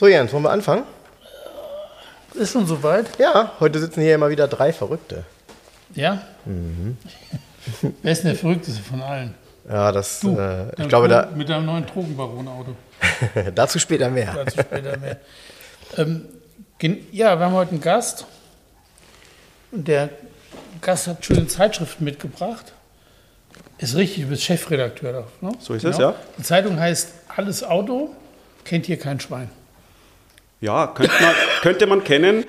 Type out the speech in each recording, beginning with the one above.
So, Jens, wollen wir anfangen? Ist schon soweit? Ja, heute sitzen hier immer wieder drei Verrückte. Ja? Wer ist denn der Verrückteste von allen? Ja, das, Du. äh, ich glaube, da, Drogen- Mit deinem neuen Drogenbaron-Auto. dazu später mehr. Dazu später mehr. ähm, ja, wir haben heute einen Gast. Und der Gast hat schöne Zeitschriften mitgebracht. Ist richtig, du bist Chefredakteur da. Ne? So ist es, ja. Die Zeitung heißt Alles Auto, kennt hier kein Schwein. Ja, könnte man, könnte man kennen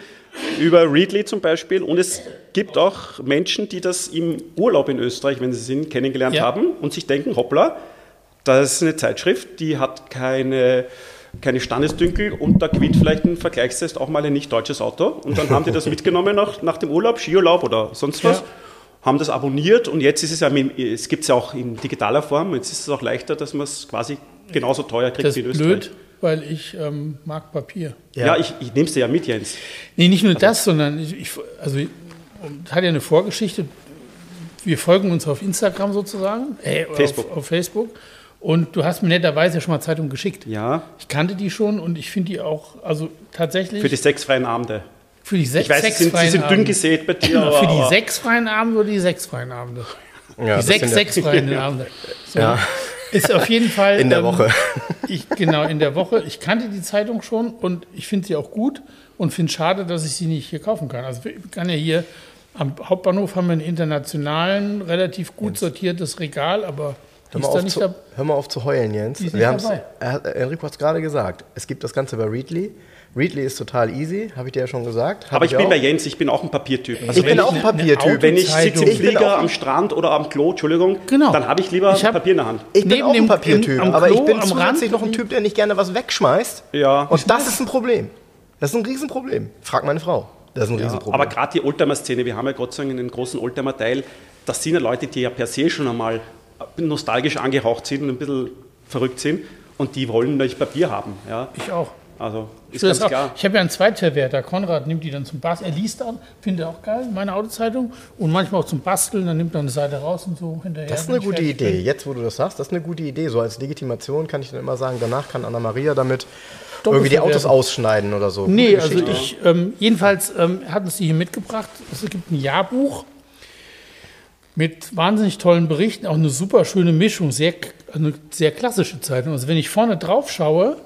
über Readly zum Beispiel. Und es gibt auch Menschen, die das im Urlaub in Österreich, wenn sie sind, kennengelernt Ja. haben und sich denken, hoppla, das ist eine Zeitschrift, die hat keine, keine Standesdünkel und da gewinnt vielleicht ein Vergleichstest auch mal ein nicht deutsches Auto. Und dann haben die das mitgenommen nach, nach dem Urlaub, Skiurlaub oder sonst was. Ja. Haben das abonniert und jetzt ist es ja, es gibt es ja auch in digitaler Form, jetzt ist es auch leichter, dass man es quasi genauso teuer kriegt Das wie in Österreich. blöd, weil ich ähm, mag Papier. Ja, ich, ich nehme es dir ja mit, Jens. Nee, nicht nur das, sondern ich, ich also es hat ja eine Vorgeschichte. Wir folgen uns auf Instagram sozusagen, äh, Facebook. Auf, auf Facebook. Und du hast mir netterweise ja schon mal Zeitung geschickt. Ja, Ich kannte die schon und ich finde die auch, also tatsächlich für die sechsfreien Abende. für die sechs, Ich weiß, sechs sie sind, sie freien sind dünn Abende. gesät bei dir. Für die sechs freien Abende oder die sechs freien Abende? Ja, die sechs, ja- sechs freien Abende. So. Ja. Ist auf jeden Fall. In der ähm, Woche. Ich, genau, in der Woche. Ich kannte die Zeitung schon und ich finde sie auch gut und finde es schade, dass ich sie nicht hier kaufen kann. Also ich kann ja hier am Hauptbahnhof haben wir einen internationalen, relativ gut sortiertes Regal, aber Hör mal, auf nicht zu, hör mal auf zu heulen, Jens. Wir dabei. Enrico hat es gerade gesagt. Es gibt das Ganze bei Readly. Readly ist total easy, habe ich dir ja schon gesagt. Hab Aber ich bin auch. bei Jens, ich bin auch ein Papiertyp. Also Ich bin auch ein Papiertyp. wenn ich sitze im Ich Flieger am Strand oder am Klo, Entschuldigung, Genau. dann habe ich lieber Ich hab- Papier in der Hand. Ich bin Neben auch ein Papiertyp, aber ich bin am zusätzlich noch ein Typ, der nicht gerne was wegschmeißt. Ja. Und das ist ein Problem. Das ist ein Riesenproblem. Frag meine Frau. Das ist ein Riesenproblem. Aber gerade die Oldtimer-Szene, wir haben ja Gott sei Dank einen großen Oldtimer-Teil, das sind ja Leute, die ja per se schon einmal nostalgisch angehaucht sind und ein bisschen verrückt sind und die wollen natürlich Papier haben. Ja. Ich auch. Also ist ganz das auch. klar. ich habe ja einen Zweitverwerter. Konrad nimmt die dann zum Basteln. Er liest auch, findet er auch geil, meine Autozeitung. Und manchmal auch zum Basteln. Dann nimmt er eine Seite raus und so hinterher. Das ist eine gute Idee. bin. Jetzt, wo du das sagst, das ist eine gute Idee. So als Legitimation kann ich dann immer sagen, danach kann Anna-Maria damit irgendwie die Autos ausschneiden oder so. Nee, also ich, ähm, jedenfalls ähm, hat uns die hier mitgebracht. Es gibt ein Jahrbuch mit wahnsinnig tollen Berichten, auch eine super schöne Mischung, sehr, eine sehr klassische Zeitung. Also wenn ich vorne drauf schaue,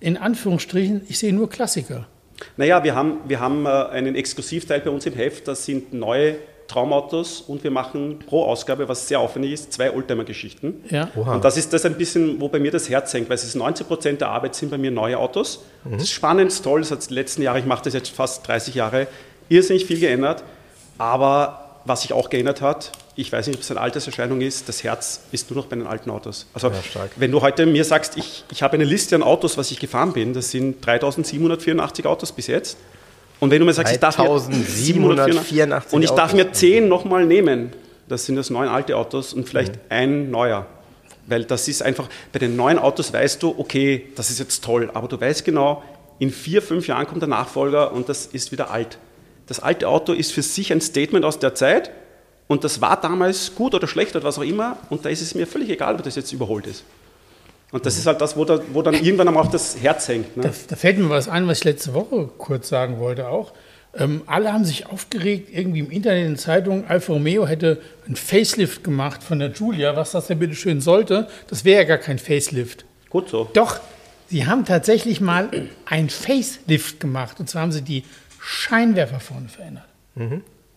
in Anführungsstrichen, ich sehe nur Klassiker. Naja, wir haben, wir haben äh, einen Exklusivteil bei uns im Heft, das sind neue Traumautos und wir machen pro Ausgabe, was sehr aufwendig ist, zwei Oldtimer-Geschichten. Ja. Und das ist das ein bisschen, wo bei mir das Herz hängt, weil es ist 90 Prozent der Arbeit sind bei mir neue Autos. Das ist spannend, toll, das hat die letzten Jahre, ich mache das jetzt fast 30 Jahre, irrsinnig viel geändert. Aber was sich auch geändert hat, ich weiß nicht, ob es eine Alterserscheinung ist, das Herz ist nur noch bei den alten Autos. Also stark. wenn du heute mir sagst, ich, ich habe eine Liste an Autos, was ich gefahren bin, das sind 3784 Autos bis jetzt. Und wenn du mir sagst, ich darf mir 3784 und ich darf mir 10 nochmal nehmen, das sind das neun alte Autos und vielleicht Mhm. ein neuer. Weil das ist einfach, bei den neuen Autos weißt du, okay, das ist jetzt toll, aber du weißt genau, in vier, fünf Jahren kommt der Nachfolger und das ist wieder alt. Das alte Auto ist für sich ein Statement aus der Zeit und das war damals gut oder schlecht oder was auch immer und da ist es mir völlig egal, ob das jetzt überholt ist. Und das ist halt das, wo, da, wo dann irgendwann auch das Herz hängt. Ne? Da, da fällt mir was ein, was ich letzte Woche kurz sagen wollte auch. Ähm, alle haben sich aufgeregt, irgendwie im Internet, in Zeitungen, Alfa Romeo hätte ein Facelift gemacht von der Giulia, was das denn bitte schön sollte. Das wäre ja gar kein Facelift. Gut so. Doch, sie haben tatsächlich mal ein Facelift gemacht. Und zwar haben sie die Scheinwerfer vorne verändert.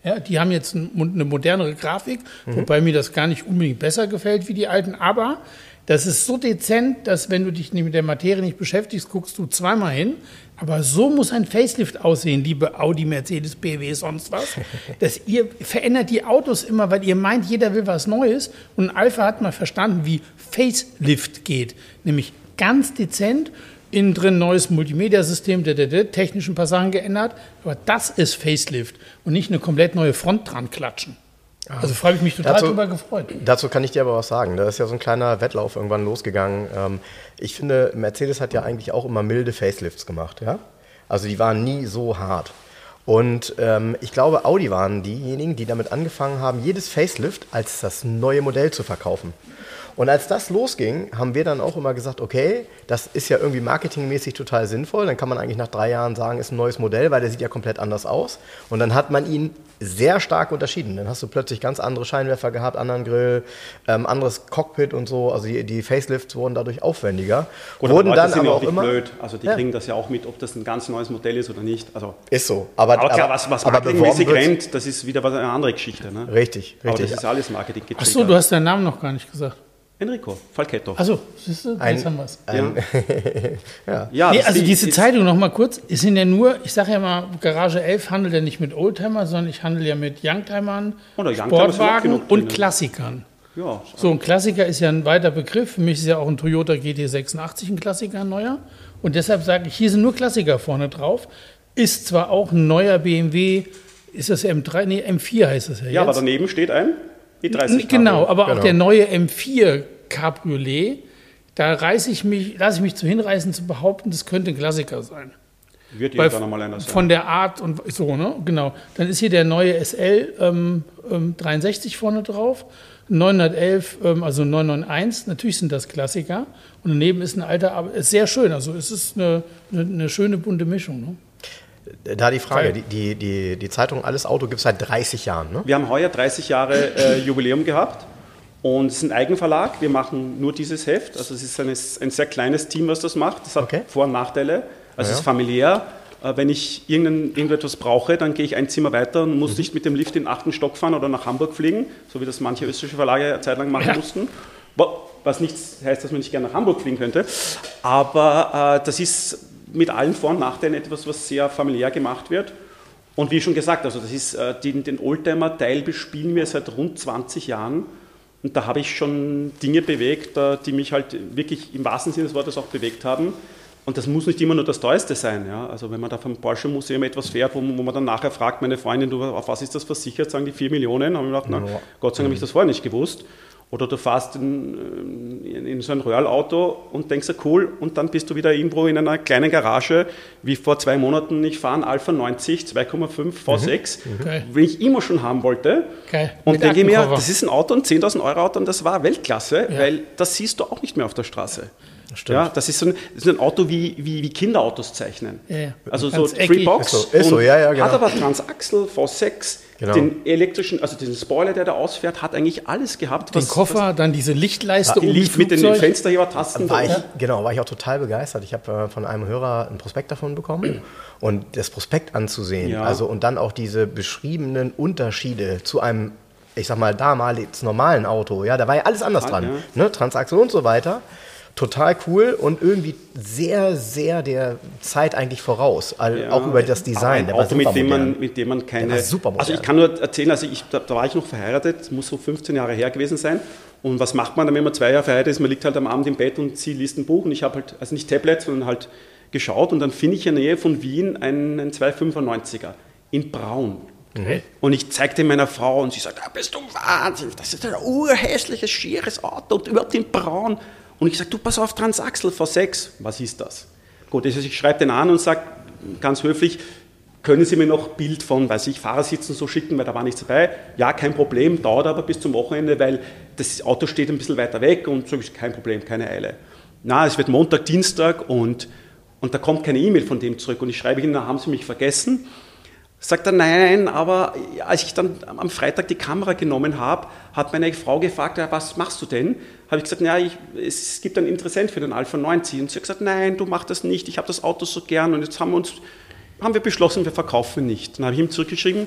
Ja, die haben jetzt ein- eine modernere Grafik, wobei mir das gar nicht unbedingt besser gefällt wie die alten. Aber das ist so dezent, dass wenn du dich mit der Materie nicht beschäftigst, guckst du zweimal hin. Aber so muss ein Facelift aussehen, liebe Audi, Mercedes, BMW, sonst was. Dass ihr verändert die Autos immer, weil ihr meint, jeder will was Neues. Und Alpha hat mal verstanden, wie Facelift geht. Nämlich ganz dezent. Innen drin neues Multimedia-System, der, der, der, technischen Passagen geändert. Aber das ist Facelift und nicht eine komplett neue Front dran klatschen. Also freue ich mich total Dazu- drüber gefreut. Dazu kann ich dir aber was sagen. Da ist ja so ein kleiner Wettlauf irgendwann losgegangen. Ähm, Ich finde, Mercedes hat ja eigentlich auch immer milde Facelifts gemacht. Ja? Also die waren nie so hart. Und ähm, ich glaube, Audi waren diejenigen, die damit angefangen haben, jedes Facelift als das neue Modell zu verkaufen. Und als das losging, haben wir dann auch immer gesagt, okay, das ist ja irgendwie marketingmäßig total sinnvoll. Dann kann man eigentlich nach drei Jahren sagen, ist ein neues Modell, weil der sieht ja komplett anders aus. Und dann hat man ihn sehr stark unterschieden. Dann hast du plötzlich ganz andere Scheinwerfer gehabt, anderen Grill, ähm, anderes Cockpit und so. Also die, die Facelifts wurden dadurch aufwendiger. Oder wurden Leute dann sind aber auch auch nicht immer blöd. Also die Ja. kriegen das ja auch mit, ob das ein ganz neues Modell ist oder nicht. Also, ist so. Aber, aber klar, was, was aber marketingmäßig rennt, das ist wieder was- eine andere Geschichte. Ne? Richtig, Aber das richtig. ist alles Marketing Ach so, du hast deinen Namen noch gar nicht gesagt. Enrico Falchetto. Achso, siehst du, Ein- jetzt haben wir es. Ein, ja, Nee, also diese ist- Zeitung noch mal kurz, es sind ja nur, ich sage ja mal, Garage 11 handelt ja nicht mit Oldtimer, sondern ich handle ja mit Youngtimern, Sportwagen und drinnen. Klassikern. Ja, So, ein Klassiker ist ja ein weiter Begriff. Für mich ist ja auch ein Toyota GT86 ein Klassiker, ein neuer. Und deshalb sage ich, hier sind nur Klassiker vorne drauf. Ist zwar auch ein neuer BMW, ist das M3, nee, M4 heißt das ja, ja aber jetzt. daneben steht ein E30. N- Genau, aber auch Genau. der neue M4 Cabriolet, da reiße ich mich, lasse ich mich zu hinreißen zu behaupten, das könnte ein Klassiker sein. Wird Weil irgendwann einmal einer sein. von der Art und so, ne? Genau. Dann ist hier der neue SL ähm, ähm, 63 vorne drauf, 911, ähm, also 991. Natürlich sind das Klassiker. Und daneben ist ein alter, aber ist sehr schön. Also es ist eine, eine, eine schöne bunte Mischung. Ne? Da die Frage, die, die, die, die Zeitung Alles Auto gibt es seit 30 Jahren. Ne? Wir haben heuer 30 Jahre äh, Jubiläum gehabt und es ist ein Eigenverlag. Wir machen nur dieses Heft. Also es ist ein, ein sehr kleines Team, was das macht. Das hat Okay. Vor- und Nachteile. Also Ja. es ist familiär. Äh, Wenn ich irgendetwas brauche, dann gehe ich ein Zimmer weiter und muss nicht mit dem Lift in den achten Stock fahren oder nach Hamburg fliegen, so wie das manche österreichische Verlage eine Zeit lang machen Ja. mussten. Wa- Was nicht heißt, dass man nicht gerne nach Hamburg fliegen könnte. Aber äh, das ist mit allen Vor- und Nachteilen etwas, was sehr familiär gemacht wird. Und wie schon gesagt, also das ist, äh, den, den Oldtimer-Teil bespielen wir seit rund 20 Jahren. Und da habe ich schon Dinge bewegt, äh, die mich halt wirklich im wahrsten Sinne des Wortes auch bewegt haben. Und das muss nicht immer nur das Teuerste sein. Ja? Also wenn man da vom Porsche Museum etwas fährt, wo, wo man dann nachher fragt, meine Freundin, du, auf was ist das versichert, sagen die 4 Millionen. habe ich gedacht, na, Gott sei Dank habe ich das vorher nicht gewusst. Oder du fährst in, in, in so ein Röhrl-Auto und denkst dir, cool, und dann bist du wieder irgendwo in einer kleinen Garage, wie vor zwei Monaten, ich fahre einen Alpha 90, 2,5 V6, Geil. den ich immer schon haben wollte. Geil. Und Mit denke ich mir, das ist ein Auto, ein 10.000 Euro Auto und das war Weltklasse, weil das siehst du auch nicht mehr auf der Straße. Stimmt. Ja, das ist so ein, das ist ein Auto, wie, wie, wie Kinderautos zeichnen. Ja, ja. Also so Ganz eckig. Freebox. So, so, und ja, ja, genau. Hat aber Transaxle, V6, Genau. den elektrischen, also diesen Spoiler, der da ausfährt, hat eigentlich alles gehabt. Den Koffer, dann diese Lichtleiste die oben Licht mit den Flugzeug. Fensterhebertasten. War ich, da. Genau, war ich auch total begeistert. Ich habe äh, von einem Hörer ein Prospekt davon bekommen und das Prospekt anzusehen, Ja. also und dann auch diese beschriebenen Unterschiede zu einem, ich sag mal, damals normalen Auto, ja, da war ja alles anders dran, ja. ne? Transaktion und so weiter. Total cool und irgendwie sehr, sehr der Zeit eigentlich voraus, all, Ja, auch über das Design. Der Auto, mit dem, man, mit dem man keine. Also ich kann nur erzählen, also ich, da, da war ich noch verheiratet, muss so 15 Jahre her gewesen sein. Und was macht man dann, wenn man zwei Jahre verheiratet ist? Man liegt halt am Abend im Bett und sie liest ein Buch und ich habe halt, also nicht Tablet, sondern halt geschaut und dann finde ich in der Nähe von Wien einen, einen 295er in Braun. Und ich zeigte meiner Frau und sie sagt, ah, bist du wahnsinnig, das ist ein urhässliches, schieres Auto und überhaupt in Braun. Und ich sage, du pass auf, Transaxle V6, was ist das? Gut, also ich schreibe den an und sage ganz höflich, können Sie mir noch Bild von, weiß ich, Fahrersitzen so schicken, weil da war nichts dabei? Ja, kein Problem, dauert aber bis zum Wochenende, weil das Auto steht ein bisschen weiter weg und so ist kein Problem, keine Eile. Na, es wird Montag, Dienstag und, und da kommt keine E-Mail von dem zurück und ich schreibe Ihnen, haben Sie mich vergessen? Sagt er, nein, aber als ich dann am Freitag die Kamera genommen habe, hat meine Frau gefragt, ja, was machst du denn? Habe ich gesagt, ja, ich, es gibt einen Interessent für den Alpha 90. Und sie hat gesagt, nein, du machst das nicht, ich habe das Auto so gern und jetzt haben wir uns, haben wir beschlossen, wir verkaufen nicht. Dann habe ich ihm zurückgeschrieben,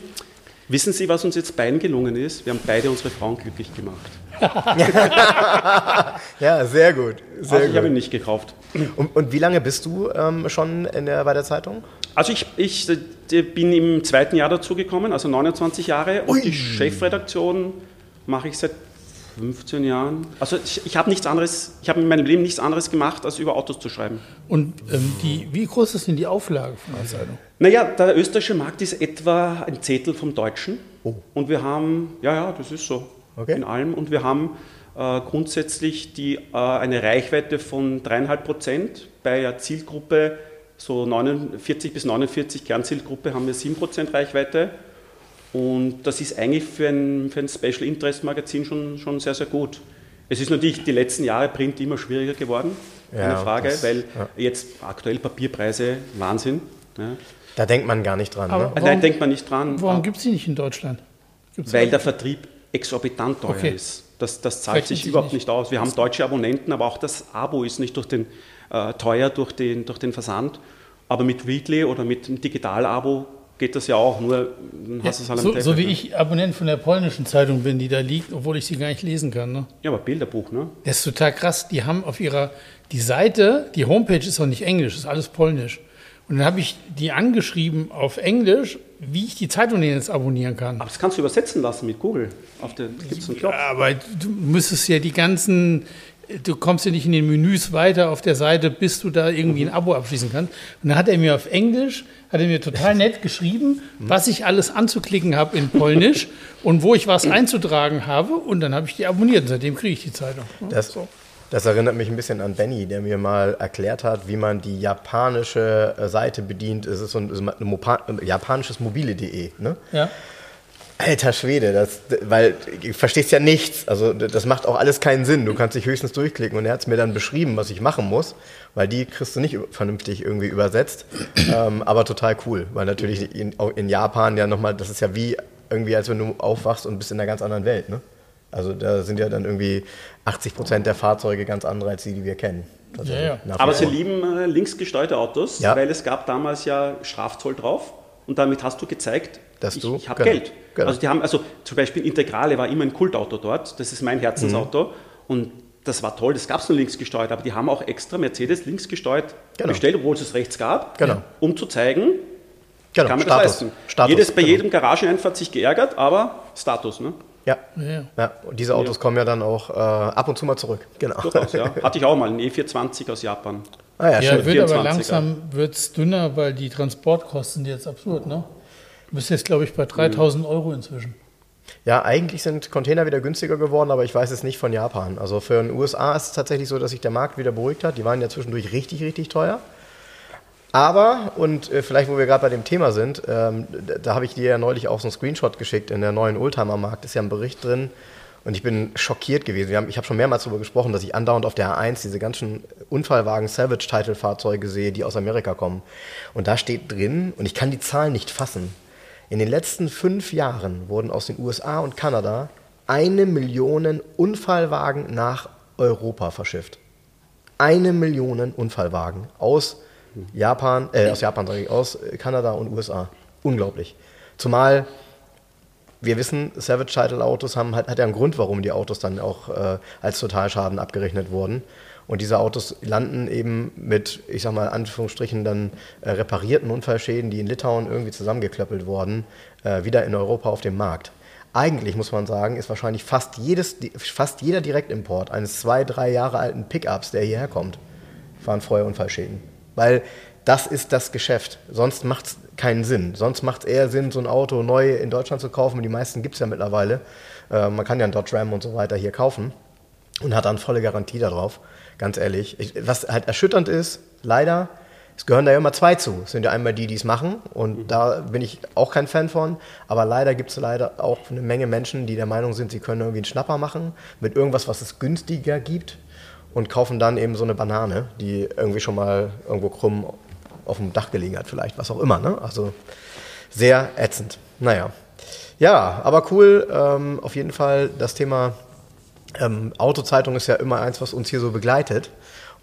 wissen Sie, was uns jetzt beiden gelungen ist? Wir haben beide unsere Frauen glücklich gemacht. Ja, sehr gut. Sehr also ich habe ihn gut. nicht gekauft. Und, und wie lange bist du ähm, schon in der, bei der Zeitung? Also ich, ich äh, bin im zweiten Jahr dazugekommen, also 29 Jahre und die Chefredaktion mache ich seit 15 Jahren. Also ich, ich habe nichts anderes, ich habe in meinem Leben nichts anderes gemacht, als über Autos zu schreiben. Und ähm, die, wie groß ist denn die Auflage von der Zeitung? Naja, der österreichische Markt ist etwa ein Zehntel vom deutschen. Oh. Und wir haben, ja, ja, das ist so Okay. in allem. Und wir haben äh, grundsätzlich die, äh, eine Reichweite von dreieinhalb Prozent. Bei der Zielgruppe, so 49 bis 49 Kernzielgruppe, haben wir 7 Prozent Reichweite. Und das ist eigentlich für ein, für ein Special Interest Magazin schon, schon sehr, sehr gut. Es ist natürlich die letzten Jahre Print immer schwieriger geworden, keine Ja, Frage, das- weil ja. jetzt aktuell Papierpreise Wahnsinn. Ja. Da denkt man gar nicht dran. Aber- ne? Nein, denkt man nicht dran. Warum gibt es die nicht in Deutschland? Gibt's Weil der Vertrieb exorbitant teuer Okay. ist. Das, das zahlt Rechnet sich sich überhaupt nicht. nicht aus. Wir haben deutsche Abonnenten, aber auch das Abo ist nicht durch den, äh, teuer durch den, durch den Versand. Aber mit Weekly oder mit dem Digital-Abo geht das ja auch, nur dann hast du es halt am so, Tablet, so wie ne? ich Abonnent von der polnischen Zeitung bin, die da liegt, obwohl ich sie gar nicht lesen kann. Ne? Ja, aber Bilderbuch, ne? Das ist total krass. Die haben auf ihrer, die Seite, die Homepage ist auch nicht Englisch, ist alles Polnisch. Und dann habe ich die angeschrieben auf Englisch, wie ich die Zeitung jetzt abonnieren kann. Aber das kannst du übersetzen lassen mit Google. Auf der gibt es einen Knopf. Aber du müsstest ja die ganzen, du kommst ja nicht in den Menüs weiter auf der Seite, bis du da irgendwie ein Abo abschließen kannst. Und dann hat er mir auf Englisch, hat er mir total nett geschrieben, was ich alles anzuklicken habe in Polnisch und wo ich was einzutragen habe. Und dann habe ich die abonniert und seitdem kriege ich die Zeitung. Das, das erinnert mich ein bisschen an Benny, der mir mal erklärt hat, wie man die japanische äh, Seite bedient. Es ist so ein, so ein äh, japanisches mobile.de. Ne? Ja. Alter Schwede, das, weil du verstehst ja nichts. Also das macht auch alles keinen Sinn. Du kannst dich höchstens durchklicken und er hat es mir dann beschrieben, was ich machen muss, weil die kriegst du nicht vernünftig irgendwie übersetzt. ähm, aber total cool, weil natürlich in, in Japan ja nochmal, das ist ja wie irgendwie, als wenn du aufwachst und bist in einer ganz anderen Welt. Ne? Also da sind ja dann irgendwie 80 Prozent der Fahrzeuge ganz andere als die, die wir kennen. Ja, ja. Aber sie lieben äh, linksgesteuerte Autos, Ja. weil es gab damals ja Strafzoll drauf und damit hast du gezeigt, Dass ich, du- ich habe genau. Geld. Genau. Also die haben, also zum Beispiel Integrale war immer ein Kultauto dort, das ist mein Herzensauto Mhm. und das war toll, das gab es nur linksgesteuert, aber die haben auch extra Mercedes linksgesteuert Genau. bestellt, obwohl es es rechts gab, Genau. um zu zeigen, genau, kann man Status. das leisten. Status, Jedes bei genau. jedem Garageneinfahrt sich geärgert, aber Status, ne? Ja. Ja. ja. Und diese Autos kommen ja dann auch äh, ab und zu mal zurück. Genau. Durchaus, ja. Hatte ich auch mal, einen E420 aus Japan. Ah, ja, Ja, wird aber 24er. langsam wird's dünner, weil die Transportkosten sind jetzt absurd, ne? Du bist jetzt, glaube ich, bei 3000 Euro inzwischen. Ja, eigentlich sind Container wieder günstiger geworden, aber ich weiß es nicht von Japan. Also für den USA ist es tatsächlich so, dass sich der Markt wieder beruhigt hat. Die waren ja zwischendurch richtig, richtig teuer. Aber, und äh, vielleicht, wo wir gerade bei dem Thema sind, ähm, da, habe ich dir ja neulich auch so einen Screenshot geschickt in der neuen Oldtimer-Markt, ist ja ein Bericht drin. Und ich bin schockiert gewesen. Haben, ich habe schon mehrmals darüber gesprochen, dass ich andauernd auf der A1 diese ganzen Unfallwagen Savage-Title-Fahrzeuge sehe, die aus Amerika kommen. Und da steht drin, und ich kann die Zahlen nicht fassen, in den letzten fünf Jahren wurden aus den USA und Kanada eine Million Unfallwagen nach Europa verschifft. Eine Million Unfallwagen aus Japan, äh, aus Japan sage ich, aus Kanada und USA. Unglaublich. Zumal wir wissen, Savage Title Autos haben halt, hat ja einen Grund, warum die Autos dann auch äh, als Totalschaden abgerechnet wurden. Und diese Autos landen eben mit, ich sag mal, Anführungsstrichen dann äh, reparierten Unfallschäden, die in Litauen irgendwie zusammengeklöppelt wurden, äh, wieder in Europa auf dem Markt. Eigentlich muss man sagen, ist wahrscheinlich fast, jedes, fast jeder Direktimport eines zwei, drei Jahre alten Pickups, der hierher kommt, waren vorher Unfallschäden. Weil das ist das Geschäft. Sonst macht es keinen Sinn. Sonst macht es eher Sinn, so ein Auto neu in Deutschland zu kaufen. Die meisten gibt es ja mittlerweile. Äh, man kann ja einen Dodge Ram und so weiter hier kaufen und hat dann volle Garantie darauf. Ganz ehrlich. Ich, was halt erschütternd ist, leider, es gehören da ja immer zwei zu. Es sind ja einmal die, die es machen und da bin ich auch kein Fan von. Aber leider gibt es leider auch eine Menge Menschen, die der Meinung sind, sie können irgendwie einen Schnapper machen mit irgendwas, was es günstiger gibt und kaufen dann eben so eine Banane, die irgendwie schon mal irgendwo krumm auf dem Dach gelegen hat, vielleicht, was auch immer. Ne? Also sehr ätzend. Naja. Ja, aber cool. Ähm, auf jeden Fall das Thema ähm, Autozeitung ist ja immer eins, was uns hier so begleitet.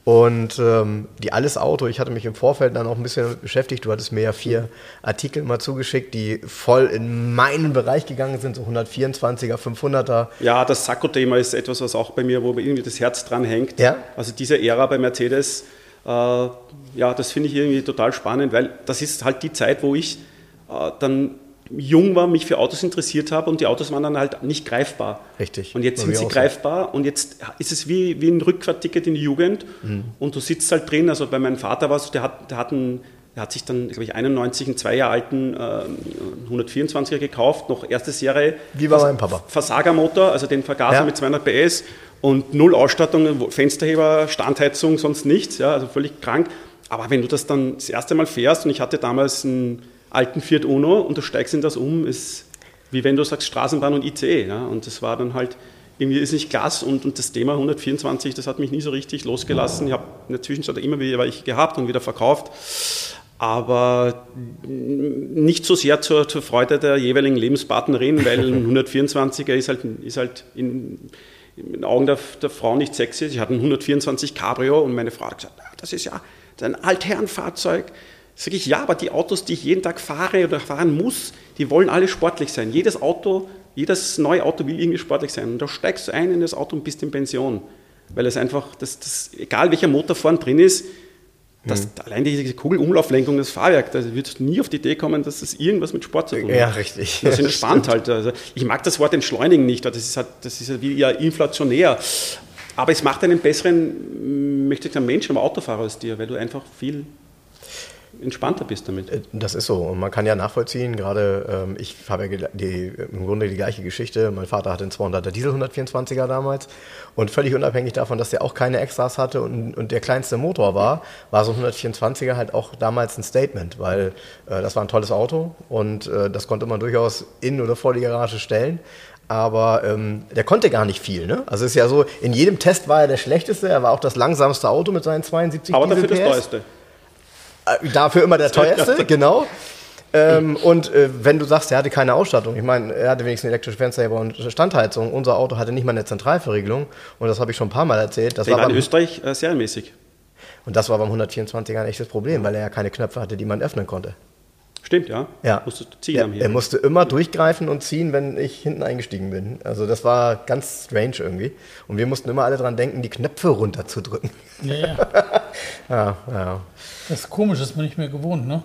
Und ähm, die Alles Auto, ich hatte mich im Vorfeld dann auch ein bisschen beschäftigt. Du hattest mir ja vier Artikel mal zugeschickt, die voll in meinen Bereich gegangen sind, so 124er, 500er. Ja, das Sakko-Thema ist etwas, was auch bei mir, wo mir irgendwie das Herz dran hängt. Ja. Also diese Ära bei Mercedes, äh, ja, das finde ich irgendwie total spannend, weil das ist halt die Zeit, wo ich äh, dann jung war, mich für Autos interessiert habe und die Autos waren dann halt nicht greifbar. Richtig. Und jetzt War sind sie auch so. greifbar und jetzt ist es wie, wie ein Rückfahrtticket in die Jugend Mhm. und du sitzt halt drin. Also bei meinem Vater war es, der hat, der hat, einen, der hat sich dann, glaube ich, 91 einen zwei Jahre alten äh, 124er gekauft, noch erste Serie. Wie bei meinem Papa. Versagermotor, also den Vergaser Ja. mit 200 PS und null Ausstattung, Fensterheber, Standheizung, sonst nichts, ja, also völlig krank. Aber wenn du das dann das erste Mal fährst und ich hatte damals einen alten Fiat Uno und du steigst in das um, ist wie wenn du sagst Straßenbahn und ICE, ja, und das war dann halt irgendwie ist nicht klasse und, und das Thema 124, das hat mich nie so richtig losgelassen. Ich habe in der Zwischenzeit immer wieder welche gehabt und wieder verkauft aber nicht so sehr zur, zur Freude der jeweiligen Lebenspartnerin, weil ein 124er ist halt, ist halt in, in den Augen der, der Frau nicht sexy. Ich hatte ein 124 Cabrio und meine Frau hat gesagt, "Ah, das ist ja ein Altherrenfahrzeug. Sag ich, ja, aber die Autos, die ich jeden Tag fahre oder fahren muss, die wollen alle sportlich sein. Jedes Auto, jedes neue Auto will irgendwie sportlich sein. Und da steigst du ein in das Auto und bist in Pension. Weil es einfach, das, das, egal welcher Motor vorne drin ist, das, allein diese Kugelumlauflenkung, das Fahrwerk, da würdest du nie auf die Idee kommen, dass das irgendwas mit Sport zu tun hat. Ja, richtig. Das entspannt halt. Also ich mag das Wort entschleunigen nicht, das ist halt, das ist halt wie ja inflationär. Aber es macht einen besseren, möchte ich sagen, Menschen, aber Autofahrer als dir, weil du einfach viel entspannter bist damit. Äh, Das ist so. Und man kann ja nachvollziehen, gerade ähm, ich habe ja die, im Grunde die gleiche Geschichte. Mein Vater hatte einen 200er Diesel 124er damals. Und völlig unabhängig davon, dass der auch keine Extras hatte und, und der kleinste Motor war, war so ein 124er halt auch damals ein Statement, weil äh, das war ein tolles Auto und äh, das konnte man durchaus in oder vor die Garage stellen. Aber ähm, der konnte gar nicht viel. Ne? Also es ist ja so, in jedem Test war er der schlechteste. Er war auch das langsamste Auto mit seinen 72 Aber dafür das Diesel-PS. teuerste. Dafür immer der teuerste, genau. Ähm, und äh, wenn du sagst, er hatte keine Ausstattung, ich meine, er hatte wenigstens elektrische Fensterheber und Standheizung. Unser Auto hatte nicht mal eine Zentralverriegelung und das habe ich schon ein paar Mal erzählt. Das Der war in Österreich äh, serienmäßig. und das war beim 124er ein echtes Problem, weil er ja keine Knöpfe hatte, die man öffnen konnte. Stimmt, ja? Ja. Musstest du ziehen er, am er musste immer durchgreifen und ziehen, wenn ich hinten eingestiegen bin. Also das war ganz strange irgendwie. Und wir mussten immer alle dran denken, die Knöpfe runterzudrücken. Ja, ja. Ja, ja. Das ist komisch, das ist man nicht mehr gewohnt, ne?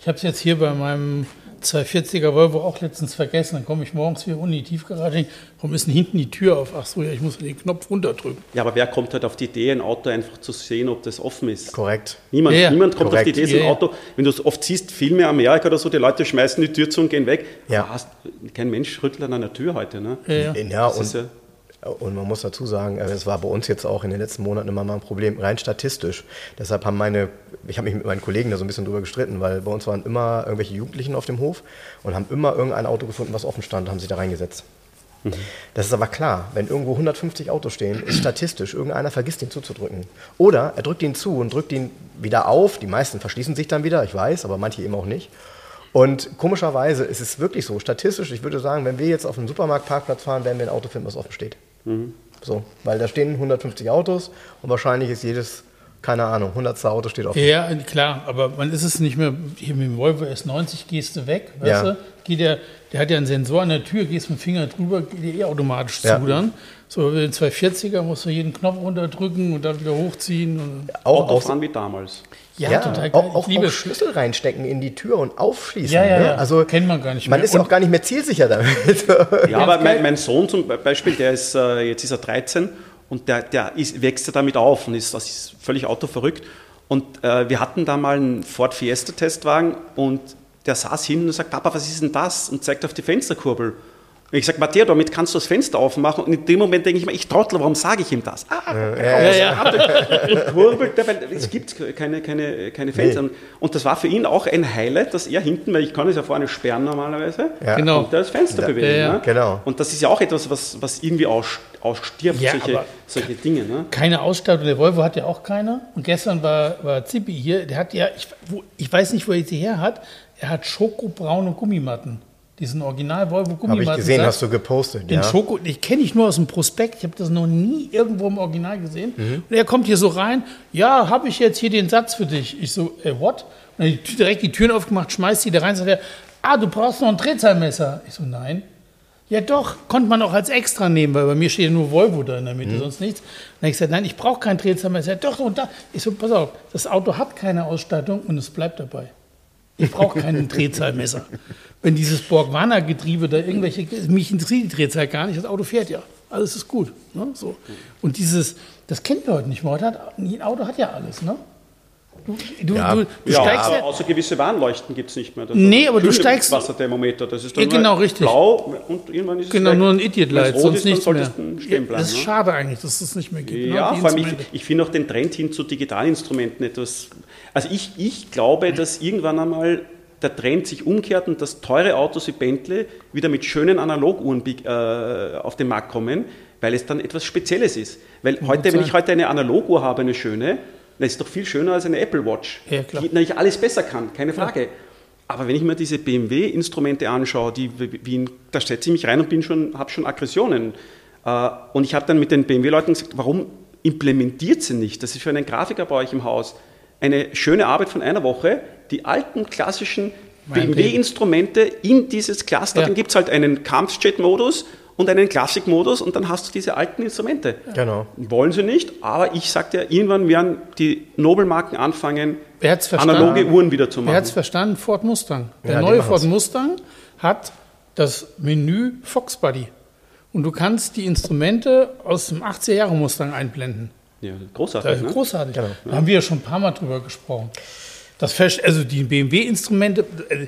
Ich habe es jetzt hier bei meinem 240er Volvo auch letztens vergessen. Dann komme ich morgens wieder unten in die Tiefgarage. Warum ist denn hinten die Tür auf? Ach so, ja, ich muss den Knopf runterdrücken. Ja, aber wer kommt halt auf die Idee, ein Auto einfach zu sehen, ob das offen ist? Korrekt. Niemand, Ja, niemand kommt Korrekt. auf die Idee, so ein Ja. Auto, wenn du es oft siehst, Filme Amerika oder so, die Leute schmeißen die Tür zu und gehen weg. Ja. Hast, kein Mensch rüttelt an einer Tür heute. Ne? Ja, ja. Ja, und ja- Und man muss dazu sagen, äh, es war bei uns jetzt auch in den letzten Monaten immer mal ein Problem, rein statistisch. Deshalb haben meine, ich habe mich mit meinen Kollegen da so ein bisschen drüber gestritten, weil bei uns waren immer irgendwelche Jugendlichen auf dem Hof und haben immer irgendein Auto gefunden, was offen stand, haben sich da reingesetzt. Das ist aber klar, wenn irgendwo 150 Autos stehen, ist statistisch, irgendeiner vergisst ihn zuzudrücken. Oder er drückt ihn zu und drückt ihn wieder auf. Die meisten verschließen sich dann wieder, ich weiß, aber manche eben auch nicht. Und komischerweise ist es wirklich so, statistisch, ich würde sagen, wenn wir jetzt auf einen Supermarktparkplatz fahren, werden wir ein Auto finden, was offen steht. So, weil da stehen 150 Autos und wahrscheinlich ist jedes, keine Ahnung, 100. Auto steht offen. Ja, klar, aber man ist es nicht mehr, hier mit dem Volvo S90 gehst du weg, weißt Ja. du? Geht der, der hat ja einen Sensor an der Tür, gehst mit dem Finger drüber, geht der eh automatisch Ja. zu dann. So, mit den 240er musst du jeden Knopf runterdrücken und dann wieder hochziehen. Und, Auch, auch, Autofahren wie damals. Ja, ja, total geil. auch, auch, liebe auch Schlüssel reinstecken in die Tür und aufschließen. Ja, ja, ne? ja. Also Kennt man gar nicht Man mehr. ist ja Und- auch gar nicht mehr zielsicher damit. Ja, aber mein, mein Sohn zum Beispiel, der ist, äh, jetzt ist er 13 und der, der ist, wächst ja damit auf und ist, das ist völlig autoverrückt. Und äh, wir hatten da mal einen Ford Fiesta Testwagen und der saß hin und sagt, Papa, was ist denn das? Und zeigt auf die Fensterkurbel. Und ich sage, Matteo, damit kannst du das Fenster aufmachen. Und in dem Moment denke ich mir, ich Trottel, warum sage ich ihm das? Ah, ja, ja. und kurbelt, der, weil es gibt keine, keine, keine Fenster. Und das war für ihn auch ein Highlight, dass er hinten, weil ich kann es ja vorne sperren normalerweise, Ja. Genau. und das Fenster Ja, bewegen. ja, ja. Ne? Genau. Und das ist ja auch etwas, was, was irgendwie aus, ausstirbt, Ja, solche, solche Dinge. Ne? Keine Ausstattung, der Volvo hat ja auch keine. Und gestern war, war Zippi hier, der hat ja, ich, wo, ich weiß nicht, wo er sie her hat, er hat schokobraune Gummimatten. Diesen Original Volvo Habe Gummimatten. ich gesehen, hast du gepostet. Den ja. Schoko, ich kenne ich nur aus dem Prospekt, ich habe das noch nie irgendwo im Original gesehen. Mhm. Und er kommt hier so rein, ja, habe ich jetzt hier den Satz für dich. Ich so, äh, what? Und hat direkt die Türen aufgemacht, schmeißt die da rein, sagt er, ah, du brauchst noch ein Drehzahlmesser. Ich so, nein. Ja doch, konnte man auch als extra nehmen, weil bei mir steht ja nur Volvo da in der Mhm. Mitte, sonst nichts. Dann habe ich gesagt, nein, ich brauche kein Drehzahlmesser. Doch, und da. Ich so, pass auf, das Auto hat keine Ausstattung und es bleibt dabei. Ich brauche kein Drehzahlmesser. Wenn dieses Borg-Warner-Getriebe da irgendwelche, mich interessiert die Drehzahl gar nicht, das Auto fährt ja. Alles ist gut. Ne? So. Und dieses, das kennt wir heute nicht mehr. Heute hat, ein Auto hat ja alles. Ne? Du, du, Ja. du, du Ja, steigst aber ja, außer gewisse Warnleuchten gibt es nicht mehr. Das Nee, aber du steigst- Wasserthermometer, das ist dann Ja, genau, richtig. blau und irgendwann ist es genau nur ein rot sonst ist, nichts mehr. bleiben. das ist ne? schade eigentlich, dass es das nicht mehr gibt. Ja, ne? Die vor allem, ich, ich finde auch den Trend hin zu Digitalinstrumenten etwas. Also ich, ich glaube, dass irgendwann einmal der Trend sich umkehrt und dass teure Autos wie Bentley wieder mit schönen Analoguhren äh, auf den Markt kommen, weil es dann etwas Spezielles ist. Weil heute, wenn ich heute eine Analoguhr habe, eine schöne, dann ist doch viel schöner als eine Apple Watch, Ja, die natürlich alles besser kann, keine Frage. Aber wenn ich mir diese BMW-Instrumente anschaue, die, wie da setze ich mich rein und bin schon, habe schon Aggressionen. Äh, und ich habe dann mit den BMW-Leuten gesagt, warum implementiert sie nicht? Das ist für einen Grafiker bei euch im Haus eine schöne Arbeit von einer Woche, die alten klassischen BMW-Instrumente in dieses Cluster, Ja. dann gibt es halt einen Kampfjet-Modus und einen Classic-Modus und dann hast du diese alten Instrumente. Genau. Wollen sie nicht, aber ich sagte ja, irgendwann werden die Nobelmarken anfangen, analoge Uhren wieder zu Wer hat es machen. verstanden? Ford Mustang. Der Ja, neue. Ford Mustang hat das Menü Fox Buddy. Und du kannst die Instrumente aus dem 80er Jahre Mustang einblenden. Ja, Das großartig. ist Ne? großartig. Genau. Da haben wir ja schon ein paar Mal drüber gesprochen. Das also die BMW-Instrumente, äh,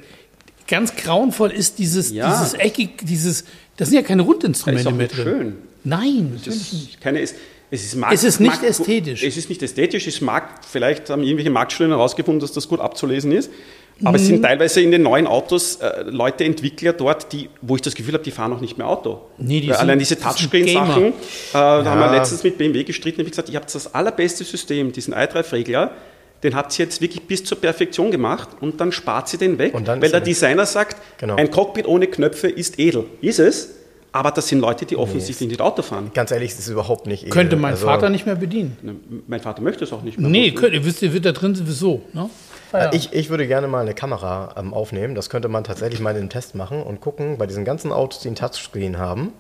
ganz grauenvoll ist dieses, Ja. dieses eckig, dieses, das sind ja keine Das ist Rundinstrumente mehr drin. schön. Nein, Es natürlich ist, nicht. keine, es, es ist, mag, Es ist nicht mag, ästhetisch. Es ist nicht ästhetisch. Es mag, vielleicht haben irgendwelche Marktstudien herausgefunden, dass das gut abzulesen ist. Aber es sind Mhm. teilweise in den neuen Autos äh, Leute, Entwickler dort, die, wo ich das Gefühl habe, die fahren auch nicht mehr Auto. Nee, die sind- allein diese Touchscreen-Sachen, äh, da haben wir letztens mit BMW gestritten, habe ich gesagt, ihr habt das allerbeste System, diesen i3-Regler, den habt ihr jetzt wirklich bis zur Perfektion gemacht und dann spart sie den weg, Und dann weil der er weg. Designer sagt, Genau. ein Cockpit ohne Knöpfe ist edel. Ist es, aber das sind Leute, die offensichtlich nicht Auto fahren. Ganz ehrlich, es ist überhaupt nicht edel. Könnte mein Also, Vater nicht mehr bedienen. Ne, Mein Vater möchte es auch nicht mehr. Nee, könnt, ihr wisst, ihr wird da drin sowieso. Ne? Feierabend. Ich, ich würde gerne mal eine Kamera ähm, aufnehmen. Das könnte man tatsächlich mal in einem Test machen und gucken, bei diesen ganzen Autos, die einen Touchscreen haben,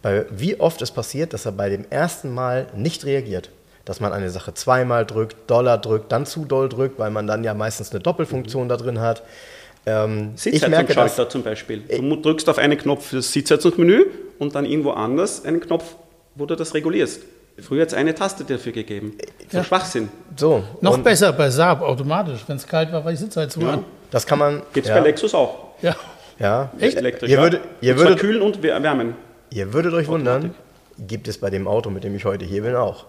bei wie oft es passiert, dass er bei dem ersten Mal nicht reagiert. Dass man eine Sache zweimal drückt, Dollar drückt, dann zu doll drückt, weil man dann ja meistens eine Doppelfunktion da drin hat. Ähm, ich. Sitzheizungsschalter zum Beispiel. Du mu- drückst auf einen Knopf für das Sitzheizungsmenü und dann irgendwo anders einen Knopf, wo du das regulierst. Früher hat es eine Taste dafür gegeben. So Schwachsinn. So, Noch und besser bei Saab automatisch. Wenn es kalt war, war die Sitzheizung Ja. an. Das kann man. Gibt es ja, bei Lexus auch. Ja. Ja. Echt? Elektrisch. Ihr ja. würdet, ihr, würdet, kühlen und wär- wärmen. ihr würdet euch wundern, gibt es bei dem Auto, mit dem ich heute hier bin, auch.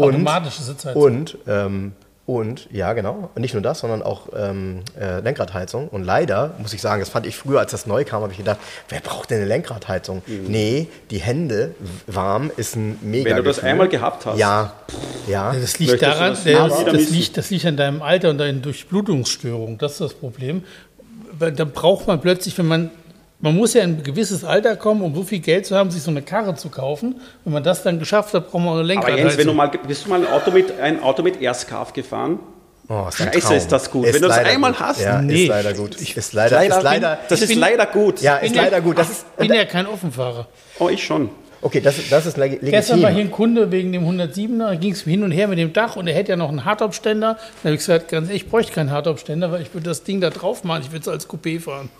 Und, Automatische Sitzheizung. Und, ähm, und, ja, genau. Und nicht nur das, sondern auch ähm, äh, Lenkradheizung. Und leider, muss ich sagen, das fand ich früher, als das neu kam, habe ich gedacht, wer braucht denn eine Lenkradheizung? Nee, die Hände warm ist ein mega Wenn du das Gefühl. einmal gehabt hast. Ja, ja. Das liegt Möchtest daran, das das, das, liegt, das liegt an deinem Alter und deinen Durchblutungsstörungen. Das ist das Problem. Weil da braucht man plötzlich, wenn man, man muss ja in ein gewisses Alter kommen, um so viel Geld zu haben, sich so eine Karre zu kaufen. Wenn man das dann geschafft hat, braucht man eine Aber Lenkradheizung. Jens, wenn du mal, bist du mal ein Auto mit, ein Auto mit Airscarf gefahren? Oh, ist Scheiße, Traum. ist das gut. Wenn du das leider einmal gut. hast, Ja, nee. ist leider gut. ist leider, ist leider, das ist bin- leider gut. ja, ist bin ja- leider gut. Das ist, ich bin ja kein Offenfahrer. Oh, ich schon. okay, das, das ist leg- Gestern war hier legitim. ein Kunde wegen dem 107er, ging es hin und her mit dem Dach und er hätte ja noch einen Hardtop-Ständer. Dann habe ich gesagt, ganz ehrlich, ich bräuchte keinen Hardtop-Ständer, weil ich würde das Ding da drauf machen, ich würde es als Coupé fahren.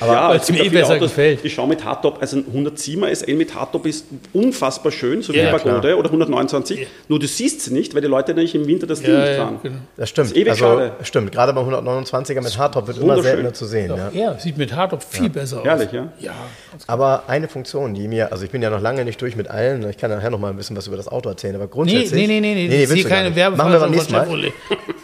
Ja, weil es es mir ja eh besser Autos, gefällt. Ich schaue mit Hardtop, also ein 107er SL mit Hardtop ist unfassbar schön, so wie Ja, ja, Pagode oder 129. Nur du siehst sie nicht, weil die Leute nämlich im Winter das Ding nicht fahren. genau. Das stimmt. Das ist ewig also, schade. stimmt. Gerade beim 129er mit Hardtop wird immer seltener zu sehen. Ja. Ja, sieht mit Hardtop viel besser aus. Herrlich, ja. Ja, Aber eine Funktion, die mir, also ich bin ja noch lange nicht durch mit allen, ich kann nachher noch mal ein bisschen was über das Auto erzählen, aber Nee, grundsätzlich. nee, nee, nee, nee, nee, nee gar keine. Werbung Machen wir beim nächsten Mal.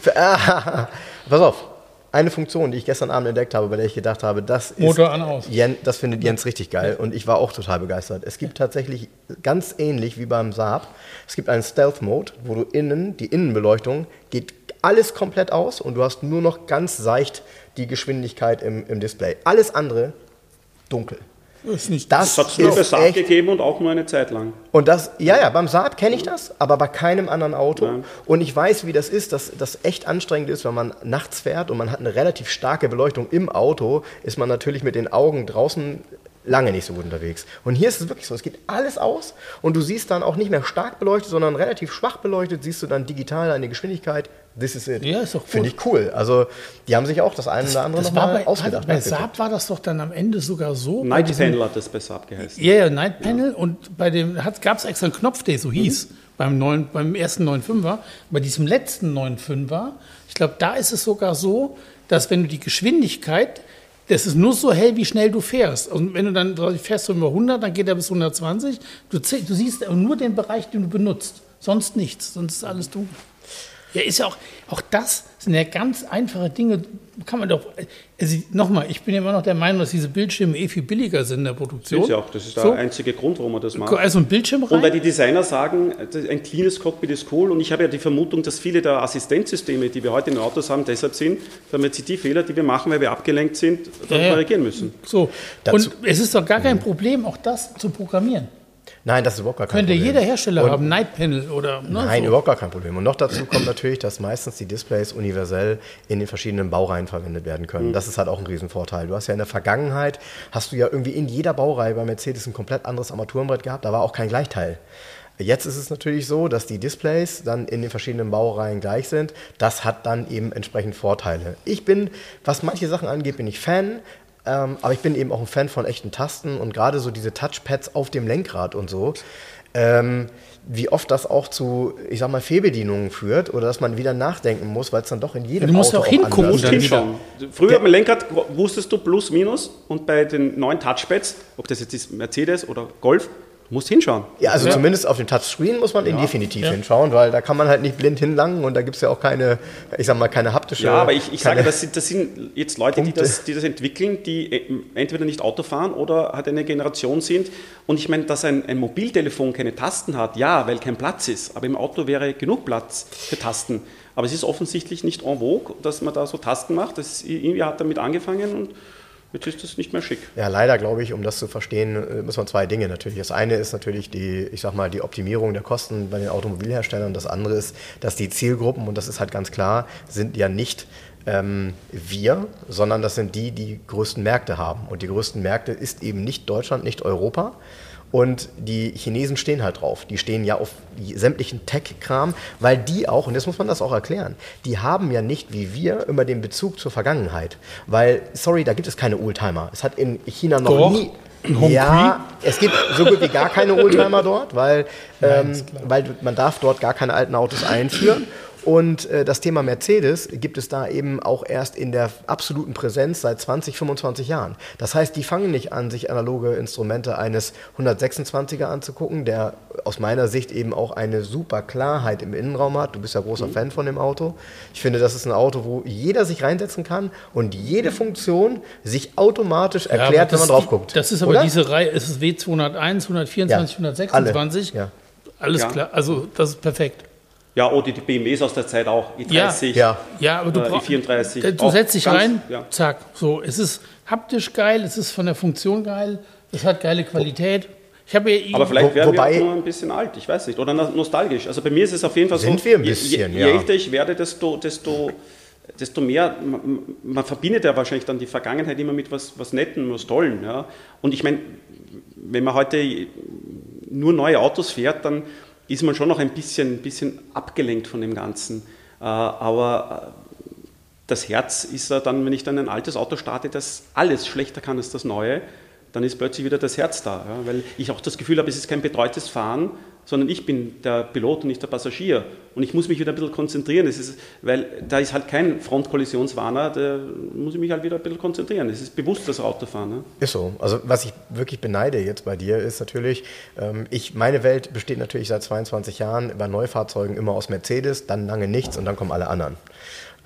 Pass auf. Eine Funktion, die ich gestern Abend entdeckt habe, bei der ich gedacht habe, das ist. Motor an, aus. Jen, das findet Jens richtig geil und ich war auch total begeistert. Es gibt tatsächlich ganz ähnlich wie beim Saab, es gibt einen Stealth Mode, wo du innen, die Innenbeleuchtung geht alles komplett aus und du hast nur noch ganz seicht die Geschwindigkeit im, im Display. Alles andere dunkel. Ist nicht Das, Das hat es nur für Saab echt gegeben und auch nur eine Zeit lang. und das, ja, ja, beim Saab kenne ich das, aber bei keinem anderen Auto. Ja. Und ich weiß, wie das ist, dass das echt anstrengend ist, wenn man nachts fährt und man hat eine relativ starke Beleuchtung im Auto, ist man natürlich mit den Augen draußen lange nicht so gut unterwegs. Und hier ist es wirklich so, es geht alles aus und du siehst dann auch nicht mehr stark beleuchtet, sondern relativ schwach beleuchtet, siehst du dann digital eine Geschwindigkeit. This is it. Ja, ist doch gut. Finde ich cool. Also die haben sich auch das eine oder andere Das war nochmal bei, ausgedacht. bei. Saab war das doch dann am Ende sogar so. Night diesem- Panel hat das besser abgeheißen. Ja, ja, Night Panel und bei dem gab es extra einen Knopf, der so hieß, beim, neuen, beim ersten 9.5er. Bei diesem letzten 9.5er, ich glaube, da ist es sogar so, dass wenn du die Geschwindigkeit, das ist nur so hell, wie schnell du fährst. Und wenn du dann fährst du über 100, dann geht er bis 120. Du, du siehst nur den Bereich, den du benutzt, sonst nichts, sonst ist alles dunkel. Ja, ist ja auch, auch das sind ja ganz einfache Dinge, kann man doch, also nochmal, ich bin ja immer noch der Meinung, dass diese Bildschirme eh viel billiger sind in der Produktion. Ist ja auch, das ist der So. einzige Grund, warum man das macht. Also ein Bildschirm rein. Und weil die Designer sagen, ein cleanes Cockpit ist cool und ich habe ja die Vermutung, dass viele der Assistenzsysteme, die wir heute in den Autos haben, deshalb sind, damit sie die Fehler, die wir machen, weil wir abgelenkt sind, dann Ja, ja. korrigieren müssen. so. Dazu- Und es ist doch gar kein Problem, auch das zu programmieren. Nein, das ist überhaupt gar kein Könnte Problem. jeder Hersteller Und- haben, Night Panel oder. Ne, Nein, so. überhaupt gar kein Problem. Und noch dazu kommt natürlich, dass meistens die Displays universell in den verschiedenen Baureihen verwendet werden können. Das ist halt auch ein Riesenvorteil. Du hast ja in der Vergangenheit, hast du ja irgendwie in jeder Baureihe bei Mercedes ein komplett anderes Armaturenbrett gehabt, da war auch kein Gleichteil. Jetzt ist es natürlich so, dass die Displays dann in den verschiedenen Baureihen gleich sind. Das hat dann eben entsprechend Vorteile. Ich bin, was manche Sachen angeht, bin ich Fan. Ähm, aber ich bin eben auch ein Fan von echten Tasten und gerade so diese Touchpads auf dem Lenkrad und so. Ähm, wie oft das auch zu, ich sag mal, Fehlbedienungen führt oder dass man wieder nachdenken muss, weil es dann doch in jedem Du musst Auto auch hingucken, wieder. hinschauen. Früher beim Lenkrad wusstest du plus, minus und bei den neuen Touchpads, ob das jetzt ist Mercedes oder Golf, musst hinschauen. Ja, also Ja. zumindest auf dem Touchscreen muss man definitiv hinschauen, weil da kann man halt nicht blind hinlangen und da gibt es ja auch keine, ich sag mal, keine haptische. Ja, aber ich, ich sage, das sind, das sind jetzt Leute, die das, die das entwickeln, die äh, entweder nicht Auto fahren oder halt eine Generation sind. Und ich meine, dass ein, ein Mobiltelefon keine Tasten hat, ja, weil kein Platz ist. Aber im Auto wäre genug Platz für Tasten. Aber es ist offensichtlich nicht en vogue, dass man da so Tasten macht. Das, irgendwie hat damit angefangen und jetzt ist das nicht mehr schick. Ja, leider glaube ich, um das zu verstehen, äh, muss man zwei Dinge natürlich. Das eine ist natürlich die, ich sag mal, die Optimierung der Kosten bei den Automobilherstellern. Das andere ist, dass die Zielgruppen, und das ist halt ganz klar, sind ja nicht ähm, wir, sondern das sind die, die größten Märkte haben. Und die größten Märkte ist eben nicht Deutschland, nicht Europa. Und die Chinesen stehen halt drauf. Die stehen ja auf sämtlichen Tech-Kram, weil die auch, und jetzt muss man das auch erklären, die haben ja nicht wie wir immer den Bezug zur Vergangenheit. Weil, sorry, da gibt es keine Oldtimer. Es hat in China noch Doch. nie. Hongkong? Ja, es gibt so gut wie gar keine Oldtimer dort, weil, ähm, weil du- man darf dort gar keine alten Autos einführen. Und äh, das Thema Mercedes gibt es da eben auch erst in der absoluten Präsenz seit 20, 25 Jahren. Das heißt, die fangen nicht an, sich analoge Instrumente eines 126er anzugucken, der aus meiner Sicht eben auch eine super Klarheit im Innenraum hat. Du bist ja großer Fan von dem Auto. Ich finde, das ist ein Auto, wo jeder sich reinsetzen kann und jede Funktion sich automatisch Ja, erklärt, wenn das man drauf guckt. Das ist aber Oder? diese Reihe, es ist W201, 124, Ja, 126. alle, ja. Alles Ja. klar, also das ist perfekt. Ja, oder die BMWs aus der Zeit auch. i30. Ja. Ja, aber du Äh, brauchst. i34. Du setzt dich ganz- rein, ja. zack. So, es ist haptisch geil, es ist von der Funktion geil, es hat geile Qualität. Ich habe ja Aber vielleicht werden wobei- wir auch nur ein bisschen alt, ich weiß nicht, oder no- nostalgisch. Also bei mir ist es auf jeden Fall Sind so, wir ein je- bisschen, je, ja. je älter ich werde, desto, desto, desto mehr, man, man verbindet ja wahrscheinlich dann die Vergangenheit immer mit was, was Netten, was Tollen. Ja. Und ich meine, wenn man heute nur neue Autos fährt, dann ist man schon noch ein bisschen, bisschen abgelenkt von dem Ganzen. Äh, Aber äh, das Herz ist dann, wenn ich dann ein altes Auto starte, das alles schlechter kann als das neue, dann ist plötzlich wieder das Herz da. Weil ich auch das Gefühl habe, es ist kein betreutes Fahren, sondern ich bin der Pilot und nicht der Passagier. Und ich muss mich wieder ein bisschen konzentrieren. Es ist, weil da ist halt kein Frontkollisionswarner, da muss ich mich halt wieder ein bisschen konzentrieren. Es ist bewusst das Autofahren. Ne? Ist so. Also was ich wirklich beneide jetzt bei dir ist natürlich, ähm, ich, meine Welt besteht natürlich seit 22 Jahren bei Neufahrzeugen immer aus Mercedes, dann lange nichts und dann kommen alle anderen.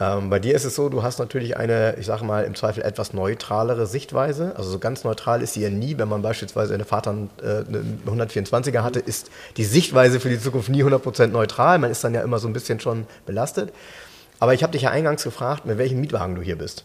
Ähm, bei dir ist es so, du hast natürlich eine, ich sage mal, im Zweifel etwas neutralere Sichtweise. Also so ganz neutral ist sie ja nie, wenn man beispielsweise eine Fahrt äh, einen 124er hatte, ist die Sichtweise für die Zukunft nie 100% neutral. Man ist dann ja immer so ein bisschen schon belastet. Aber ich habe dich ja eingangs gefragt, mit welchem Mietwagen du hier bist.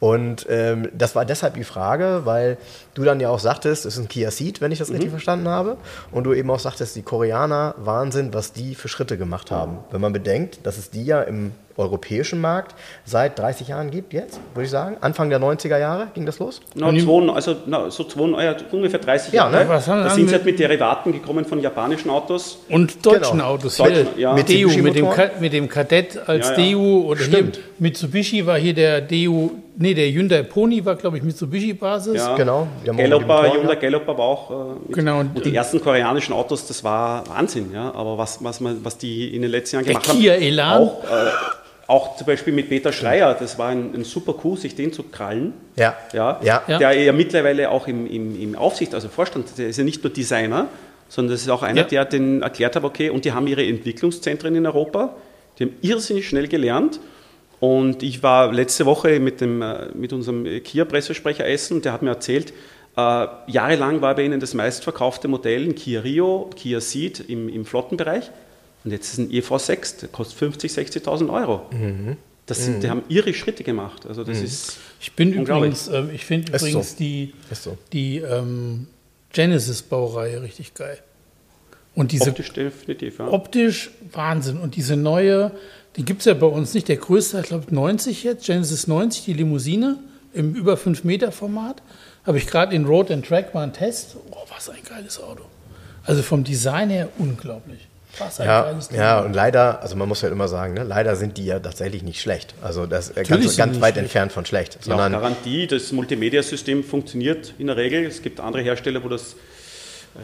Und ähm, das war deshalb die Frage, weil du dann ja auch sagtest, es ist ein Kia Ceed, wenn ich das Mhm. richtig verstanden habe. Und du eben auch sagtest, die Koreaner, Wahnsinn, was die für Schritte gemacht haben. Wenn man bedenkt, dass es die ja im europäischen Markt seit 30 Jahren gibt jetzt, würde ich sagen. Anfang der 90er Jahre ging das los. Na, zwei, also na, so zwei, ja, ungefähr 30 Ja, Jahre. ne? Was haben- da sind sie halt mit Derivaten gekommen von japanischen Autos. Und deutschen Genau. Autos. Deutschen, hier, ja. Mit DU, mit dem, mit dem Kadett als Ja, ja. DU oder Stimmt. hier Mitsubishi war hier der DU, nee, der Hyundai Pony war, glaube ich, Mitsubishi-Basis. Ja. Genau. Galloper, Hyundai. Galloper war auch. Äh, mit. Genau. Und die ersten koreanischen Autos, das war Wahnsinn, ja. Aber was, was, man, was die in den letzten Jahren Der gemacht Kia haben. Elan. Auch, äh, auch zum Beispiel mit Peter Schreier, das war ein, ein super Coup, sich den zu krallen. Ja. Ja, Ja. Ja. Der ja mittlerweile auch im, im, im Aufsicht, also Vorstand, der ist ja nicht nur Designer, sondern das ist auch einer, Ja. der den erklärt hat, okay, und die haben ihre Entwicklungszentren in Europa, die haben irrsinnig schnell gelernt. Und ich war letzte Woche mit, dem, äh, mit unserem Kia-Pressesprecher essen und der hat mir erzählt, äh, jahrelang war bei ihnen das meistverkaufte Modell ein Kia Rio, Kia Ceed im, im Flottenbereich. Und jetzt ist ein EV6, der kostet 50.000, 60.000 Euro. Das sind, Die haben ihre Schritte gemacht. Also das ist Ich bin übrigens, ähm, ich finde übrigens so. die, so. die ähm, Genesis-Baureihe richtig geil. Und diese optisch definitiv. Ja. optisch Wahnsinn. Und diese neue, die gibt es ja bei uns nicht. Der größte, ich glaube 90 jetzt, Genesis 90, die Limousine im über 5 Meter Format. Habe ich gerade in Road and Track mal einen Test. Oh, was ein geiles Auto. Also vom Design her unglaublich. Was ein Ja, geiles Ding. ja, und leider, also man muss ja immer sagen, ne, leider sind die ja tatsächlich nicht schlecht. Also das ist Natürlich ganz, ganz weit schlecht. entfernt von schlecht. Ja, Sondern Garantie, das Multimedia-System funktioniert in der Regel. Es gibt andere Hersteller, wo das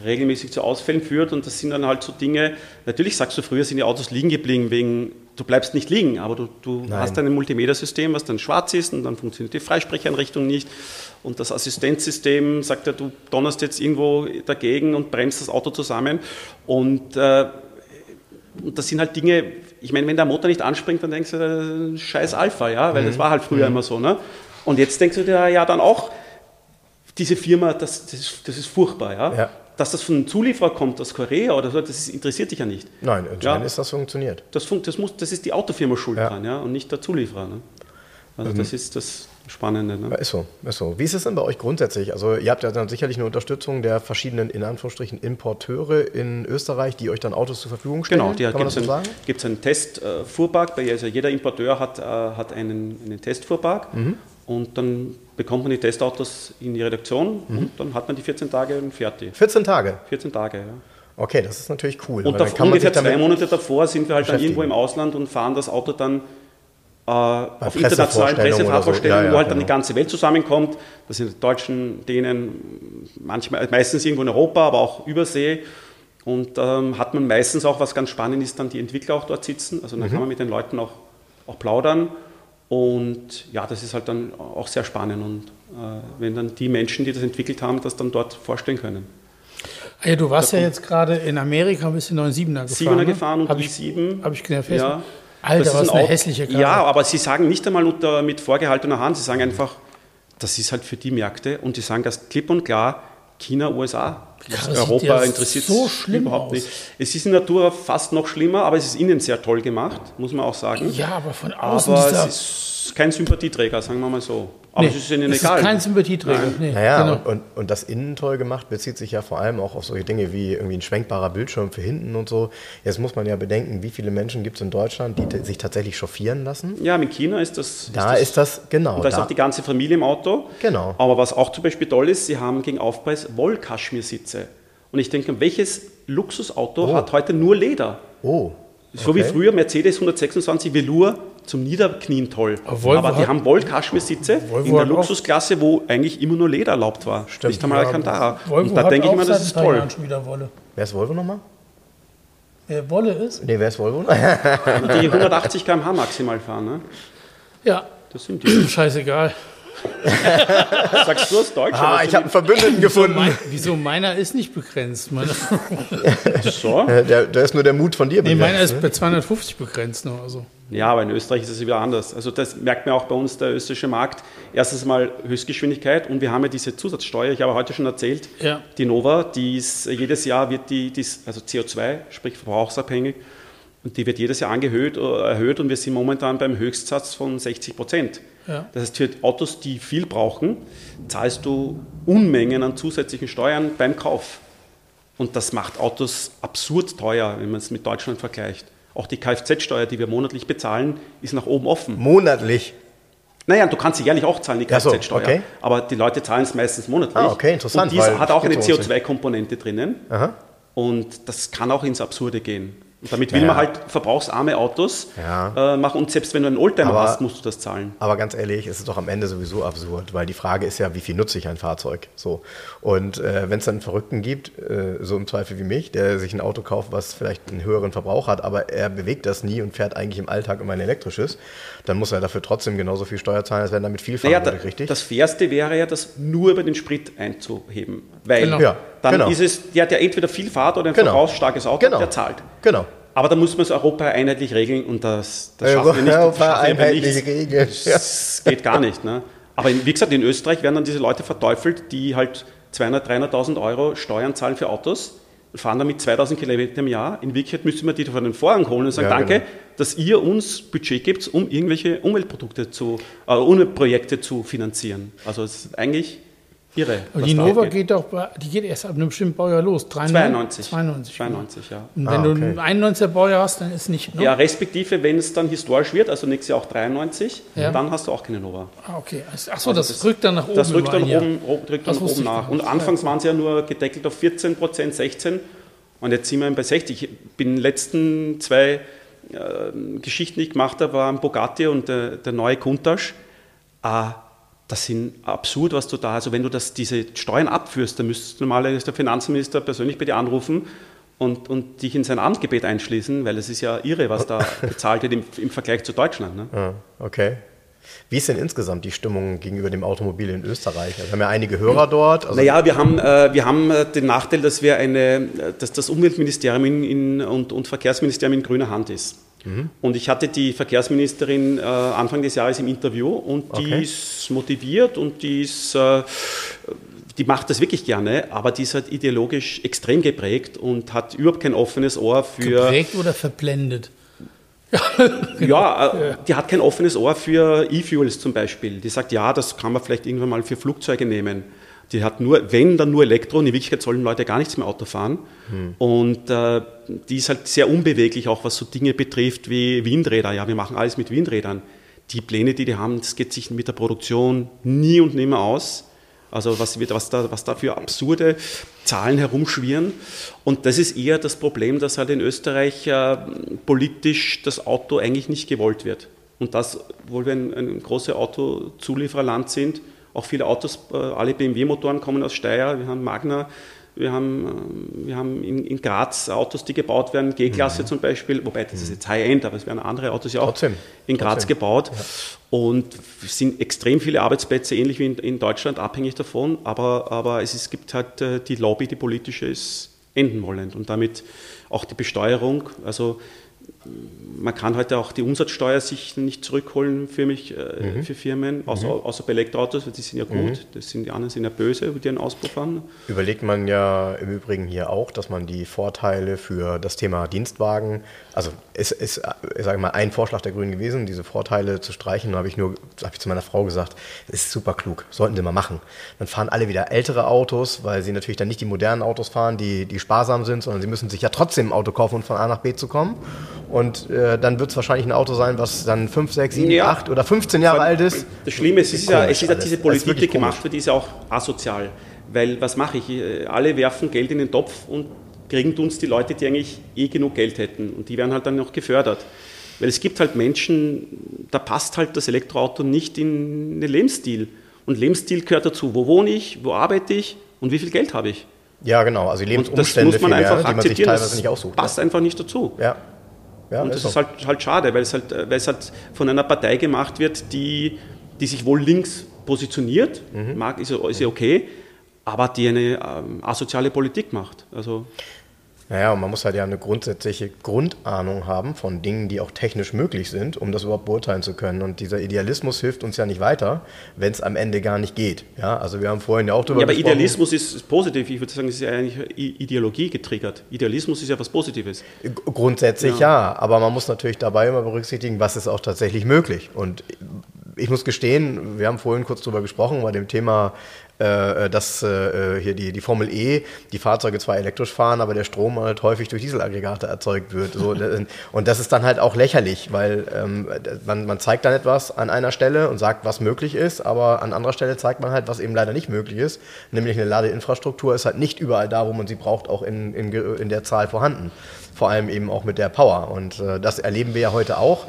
regelmäßig zu Ausfällen führt und das sind dann halt so Dinge, natürlich sagst du, früher sind die Autos liegen geblieben wegen, du bleibst nicht liegen, aber du, du Nein. hast ein Multimedia-System, was dann schwarz ist und dann funktioniert die Freisprecheinrichtung nicht und das Assistenzsystem sagt ja, du donnerst jetzt irgendwo dagegen und bremst das Auto zusammen und äh, und das sind halt Dinge, ich meine, wenn der Motor nicht anspringt, dann denkst du, äh, scheiß Alpha, ja, weil das war halt früher immer so, ne? Und jetzt denkst du dir ja dann auch, diese Firma, das, das, ist, das ist furchtbar, ja? Ja. Dass das von einem Zulieferer kommt, aus Korea oder so, das interessiert dich ja nicht. nein, entscheidend Ja. ist, dass das funktioniert. Das, fun- das, muss, das ist die Autofirma schuld Ja. Mhm. dran, ja, und nicht der Zulieferer. Ne? Also das ist das Spannende. Ne? ist so, ist so. Wie ist es denn bei euch grundsätzlich? Also ihr habt ja dann sicherlich eine Unterstützung der verschiedenen, in Anführungsstrichen, Importeure in Österreich, die euch dann Autos zur Verfügung stellen. Genau, die Kann man gibt das es so einen, sagen? gibt's einen Testfuhrpark. also jeder Importeur hat, äh, hat einen, einen Testfuhrpark Mhm. Und dann bekommt man die Testautos in die Redaktion Mhm. und dann hat man die 14 Tage und fertig. 14 Tage. 14 Tage, ja. Okay, das ist natürlich cool. Und weil da, dann kann man ungefähr zwei Monate davor sind wir halt dann irgendwo im Ausland und fahren das Auto dann äh, auf internationalen Pressevorstellungen oder so. Pressefahrvorstellungen, Ja, ja, wo halt dann genau. die ganze Welt zusammenkommt. Das sind Deutschen, denen manchmal, meistens irgendwo in Europa, aber auch übersee. Und ähm, hat man meistens auch, was ganz spannend ist, dann die Entwickler auch dort sitzen. Also Mhm. dann kann man mit den Leuten auch, auch plaudern. Und ja, das ist halt dann auch sehr spannend. Und äh, wenn dann die Menschen, die das entwickelt haben, das dann dort vorstellen können. Ah Ja, du warst ja jetzt gerade in Amerika, bist in 97er gefahren. Siebener ne? gefahren und Hab ich, sieben. Habe ich gesehen, auf Ja. Alter, Das ist was ein eine Auto- hässliche Karre. Ja, aber sie sagen nicht einmal unter, mit vorgehaltener Hand, sie sagen einfach, das ist halt für die Märkte und die sagen das klipp und klar, China, USA. Sieht Europa ja interessiert so überhaupt aus. nicht. Es ist in Natur fast noch schlimmer, aber es ist innen sehr toll gemacht, muss man auch sagen. Ja, aber von außen aber dieser- es ist kein Sympathieträger, sagen wir mal so. Aber Nee, es ist ihnen es egal. ist kein Sympathieträger. Nee, Naja, genau. und, und, und das innen toll gemacht bezieht sich ja vor allem auch auf solche Dinge wie irgendwie ein schwenkbarer Bildschirm für hinten und so. Jetzt muss man ja bedenken, wie viele Menschen gibt es in Deutschland, die sich tatsächlich chauffieren lassen. ja, mit China ist das. Da ist das, genau. Und da ist da- auch die ganze Familie im Auto. Genau. Aber was auch zum Beispiel toll ist, sie haben gegen Aufpreis Wollkaschmirsitze. Und ich denke, welches Luxusauto Oh. hat heute nur Leder? oh. So wie okay. früher Mercedes 126 Velour zum Niederknien toll. Aber Aber die hat- haben Wollkaschmirsitze in der Luxusklasse, wo eigentlich immer nur Leder erlaubt war. Stimmt. Nicht einmal Ja, Alcantara. Volvo Und da denke ich seit das ist toll. Jahren schon wieder Wolle. Wer ist Volvo nochmal? Wer Wolle ist? Nee, wer ist Volvo? Die 180 km/h maximal fahren. Ne? Ja, Das sind die. scheißegal. Sagst du aus Deutsch? ah, ich habe einen Verbündeten gefunden. Mein, wieso meiner ist nicht begrenzt? Meine, so? Äh, Der, der ist nur der Mut von dir nee, meiner begrenzt, ist bei 250 begrenzt noch. Also. Ja, aber in Österreich ist es wieder anders. Also das merkt man auch bei uns, der österreichische Markt. Erstens mal Höchstgeschwindigkeit und wir haben ja diese Zusatzsteuer, ich habe heute schon erzählt, Ja. die Nova, die ist, jedes Jahr wird die, die ist, also CO2, sprich verbrauchsabhängig, Und die wird jedes Jahr angehöht, äh, erhöht und wir sind momentan beim Höchstsatz von 60 Prozent. Ja. Das heißt, für Autos, die viel brauchen, zahlst du Unmengen an zusätzlichen Steuern beim Kauf. Und das macht Autos absurd teuer, wenn man es mit Deutschland vergleicht. Auch die Kfz-Steuer, die wir monatlich bezahlen, ist nach oben offen. Monatlich. Naja, du kannst sie jährlich auch zahlen, die Ach so, Kfz-Steuer. okay. Aber die Leute zahlen es meistens monatlich. Ah, okay, interessant, Und dies weil hat auch eine geht so aus. CO2-Komponente drinnen. Aha. Und das kann auch ins Absurde gehen. Und damit will Ja. man halt verbrauchsarme Autos Ja. äh, machen. Und selbst wenn du einen Oldtimer Aber- hast, musst du das zahlen. Aber ganz ehrlich, es ist doch am Ende sowieso absurd, weil die Frage ist ja, wie viel nutze ich ein Fahrzeug? So. Und äh, wenn es dann einen Verrückten gibt, äh, so im Zweifel wie mich, der sich ein Auto kauft, was vielleicht einen höheren Verbrauch hat, aber er bewegt das nie und fährt eigentlich im Alltag immer ein elektrisches, dann muss er dafür trotzdem genauso viel Steuer zahlen, als wenn er damit viel fahren Naja, da, würde, richtig? das Fairste wäre ja, das nur über den Sprit einzuheben. Weil Genau. Ja, dann genau. ist es, der hat ja entweder viel Fahrt oder ein Genau. verbrauchsstarkes Auto, Genau. der zahlt. Genau. Aber da muss man es Europa einheitlich regeln und das, das schaffen wir nicht. Europa wir einheitlich regeln. Das geht gar nicht. Ne? Aber wie gesagt, in Österreich werden dann diese Leute verteufelt, die halt 200.000, 300.000 Euro Steuern zahlen für Autos und fahren damit 2000 Kilometer im Jahr. In Wirklichkeit müsste man die von den Vorhang holen und sagen, Ja, danke, genau. dass ihr uns Budget gibt, um irgendwelche Umweltprodukte zu, äh, Umweltprojekte zu finanzieren. Also es ist eigentlich irre. Was die Nova geht doch, die geht erst ab einem bestimmten Baujahr los. 92. 92. 92, ja. Und wenn Ah, du okay. ein 91er Baujahr hast, dann ist nicht. Ne? Ja, respektive, wenn es dann historisch wird, also nächstes Jahr auch 93, Ja. dann hast du auch keine Nova. Ah, okay. Achso, Also das, rückt dann nach oben. Das rückt dann oben, oben, rückt dann Das oben nach. Und anfangs waren sie ja nur gedeckelt auf 14 Prozent, 16 und jetzt sind wir bei 60. Ich bin in den letzten zwei äh, Geschichten, die ich gemacht habe, waren Bugatti und der, der neue Countach. Ah, das sind absurd, was du da, also wenn du das, diese Steuern abführst, dann müsstest du normalerweise der Finanzminister persönlich bei dir anrufen und, und dich in sein Amtsgebet einschließen, weil es ist ja irre, was da bezahlt wird im, im Vergleich zu Deutschland. Ne? Ah, okay. Wie ist denn insgesamt die Stimmung gegenüber dem Automobil in Österreich? Also wir haben ja einige Hörer dort. Also Naja, wir haben, äh, wir haben äh, den Nachteil, dass, wir eine, äh, dass das Umweltministerium in, in, und, und Verkehrsministerium in grüner Hand ist. Und ich hatte die Verkehrsministerin äh, Anfang des Jahres im Interview und die Okay. ist motiviert und die ist, äh, die macht das wirklich gerne, aber die ist halt ideologisch extrem geprägt und hat überhaupt kein offenes Ohr für. Geprägt oder verblendet? Ja, äh, die hat kein offenes Ohr für E-Fuels zum Beispiel. Die sagt, ja, das kann man vielleicht irgendwann mal für Flugzeuge nehmen. Die hat nur, wenn, dann nur Elektro und in Wirklichkeit sollen Leute gar nichts mehr Auto fahren. Und äh, die ist halt sehr unbeweglich, auch was so Dinge betrifft wie Windräder. Ja, wir machen alles mit Windrädern. Die Pläne, die die haben, das geht sich mit der Produktion nie und nimmer aus. Also was, was, da, was da für absurde Zahlen herumschwirren. Und das ist eher das Problem, dass halt in Österreich äh, politisch das Auto eigentlich nicht gewollt wird. Und das, obwohl wir ein, ein großes Autozuliefererland sind, auch viele Autos, äh, alle BMW-Motoren kommen aus Steyr, wir haben Magna, wir haben, ähm, wir haben in, in Graz Autos, die gebaut werden, G-Klasse zum Beispiel, wobei das ist jetzt High-End, aber es werden andere Autos ja auch Trotzdem. in Graz Trotzdem. gebaut. Und es sind extrem viele Arbeitsplätze, ähnlich wie in, in Deutschland, abhängig davon. Aber, aber es, es gibt halt äh, die Lobby, die politische ist enden wollend. Und damit auch die Besteuerung. Also man kann heute auch die Umsatzsteuer sich nicht zurückholen für mich, äh, für Firmen, außer, außer bei Elektroautos, weil die sind ja gut, das sind, die anderen sind ja böse, die einen Auspuff haben. Überlegt man ja im Übrigen hier auch, dass man die Vorteile für das Thema Dienstwagen, also es ist, ich sage mal, ein Vorschlag der Grünen gewesen, diese Vorteile zu streichen. Da habe ich nur, habe ich zu meiner Frau gesagt, das ist super klug, sollten sie mal machen. Dann fahren alle wieder ältere Autos, weil sie natürlich dann nicht die modernen Autos fahren, die, die sparsam sind, sondern sie müssen sich ja trotzdem ein Auto kaufen, um von A nach B zu kommen. Und äh, dann wird es wahrscheinlich ein Auto sein, was dann 5, 6, 7, Ja. 8 oder 15 Jahre alt ist. Das Schlimme ist, es ist ja, es ist ja diese Politik, die gemacht wird, die ist ja auch asozial. Weil was mache ich? Äh, Alle werfen Geld in den Topf und kriegen uns die Leute, die eigentlich eh genug Geld hätten. Und die werden halt dann noch gefördert. Weil es gibt halt Menschen, da passt halt das Elektroauto nicht in den Lebensstil. Und Lebensstil gehört dazu. Wo wohne ich, wo arbeite ich und wie viel Geld habe ich? Ja, genau, also die Und das Lebensumstände muss man mehr, einfach die man sich akzeptieren. Das aussucht. passt einfach nicht dazu. Ja. ja Und das so. ist halt, halt schade, weil es halt, äh, weil es halt von einer Partei gemacht wird, die, die sich wohl links positioniert, Mhm. mag, ist, ja- ist ja okay, aber die eine ähm, asoziale Politik macht. Also Naja, und man muss halt ja eine grundsätzliche Grundahnung haben von Dingen, die auch technisch möglich sind, um das überhaupt beurteilen zu können. Und dieser Idealismus hilft uns ja nicht weiter, wenn es am Ende gar nicht geht. Ja, also wir haben vorhin ja auch darüber Ja, aber gesprochen. Idealismus ist positiv. Ich würde sagen, es ist ja eigentlich Ideologie getriggert. Idealismus ist ja was Positives. Grundsätzlich ja. aber man muss natürlich dabei immer berücksichtigen, was ist auch tatsächlich möglich. Und ich muss gestehen, wir haben vorhin kurz darüber gesprochen, bei dem Thema, äh, dass äh, hier die, die Formel E, die Fahrzeuge zwar elektrisch fahren, aber der Strom halt häufig durch Dieselaggregate erzeugt wird. So, und das ist dann halt auch lächerlich, weil ähm, man, man zeigt dann etwas an einer Stelle und sagt, was möglich ist, aber an anderer Stelle zeigt man halt, was eben leider nicht möglich ist. Nämlich eine Ladeinfrastruktur ist halt nicht überall da, wo man sie braucht, auch in, in, in der Zahl vorhanden. Vor allem eben auch mit der Power. Und äh, das erleben wir ja heute auch.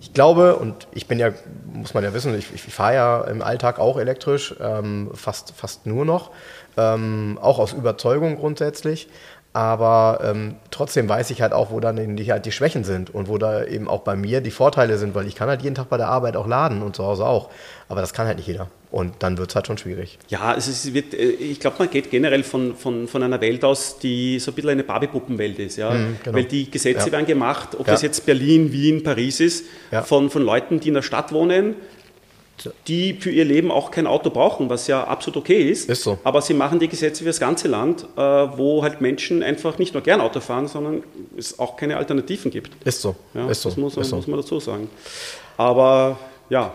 Ich glaube, und ich bin ja, muss man ja wissen, ich, ich fahre ja im Alltag auch elektrisch, ähm, fast, fast nur noch, ähm, auch aus Überzeugung grundsätzlich. Aber ähm, trotzdem weiß ich halt auch, wo dann die, halt die Schwächen sind und wo da eben auch bei mir die Vorteile sind, weil ich kann halt jeden Tag bei der Arbeit auch laden und zu Hause auch. Aber das kann halt nicht jeder. Und dann wird es halt schon schwierig. Ja, also es wird, äh, ich glaube, man geht generell von, von, von einer Welt aus, die so ein bisschen eine Barbie-Puppenwelt ist. Ja? genau. Weil die Gesetze Ja. werden gemacht, ob Ja. das jetzt Berlin, Wien, Paris ist, Ja. von, von Leuten, die in der Stadt wohnen, die für ihr Leben auch kein Auto brauchen, was ja absolut okay ist. Ist so. Aber sie machen die Gesetze für das ganze Land, äh, wo halt Menschen einfach nicht nur gern Auto fahren, sondern es auch keine Alternativen gibt. Ist so. Ja, ist so. Das muss, ist so. muss man dazu sagen. Aber ja,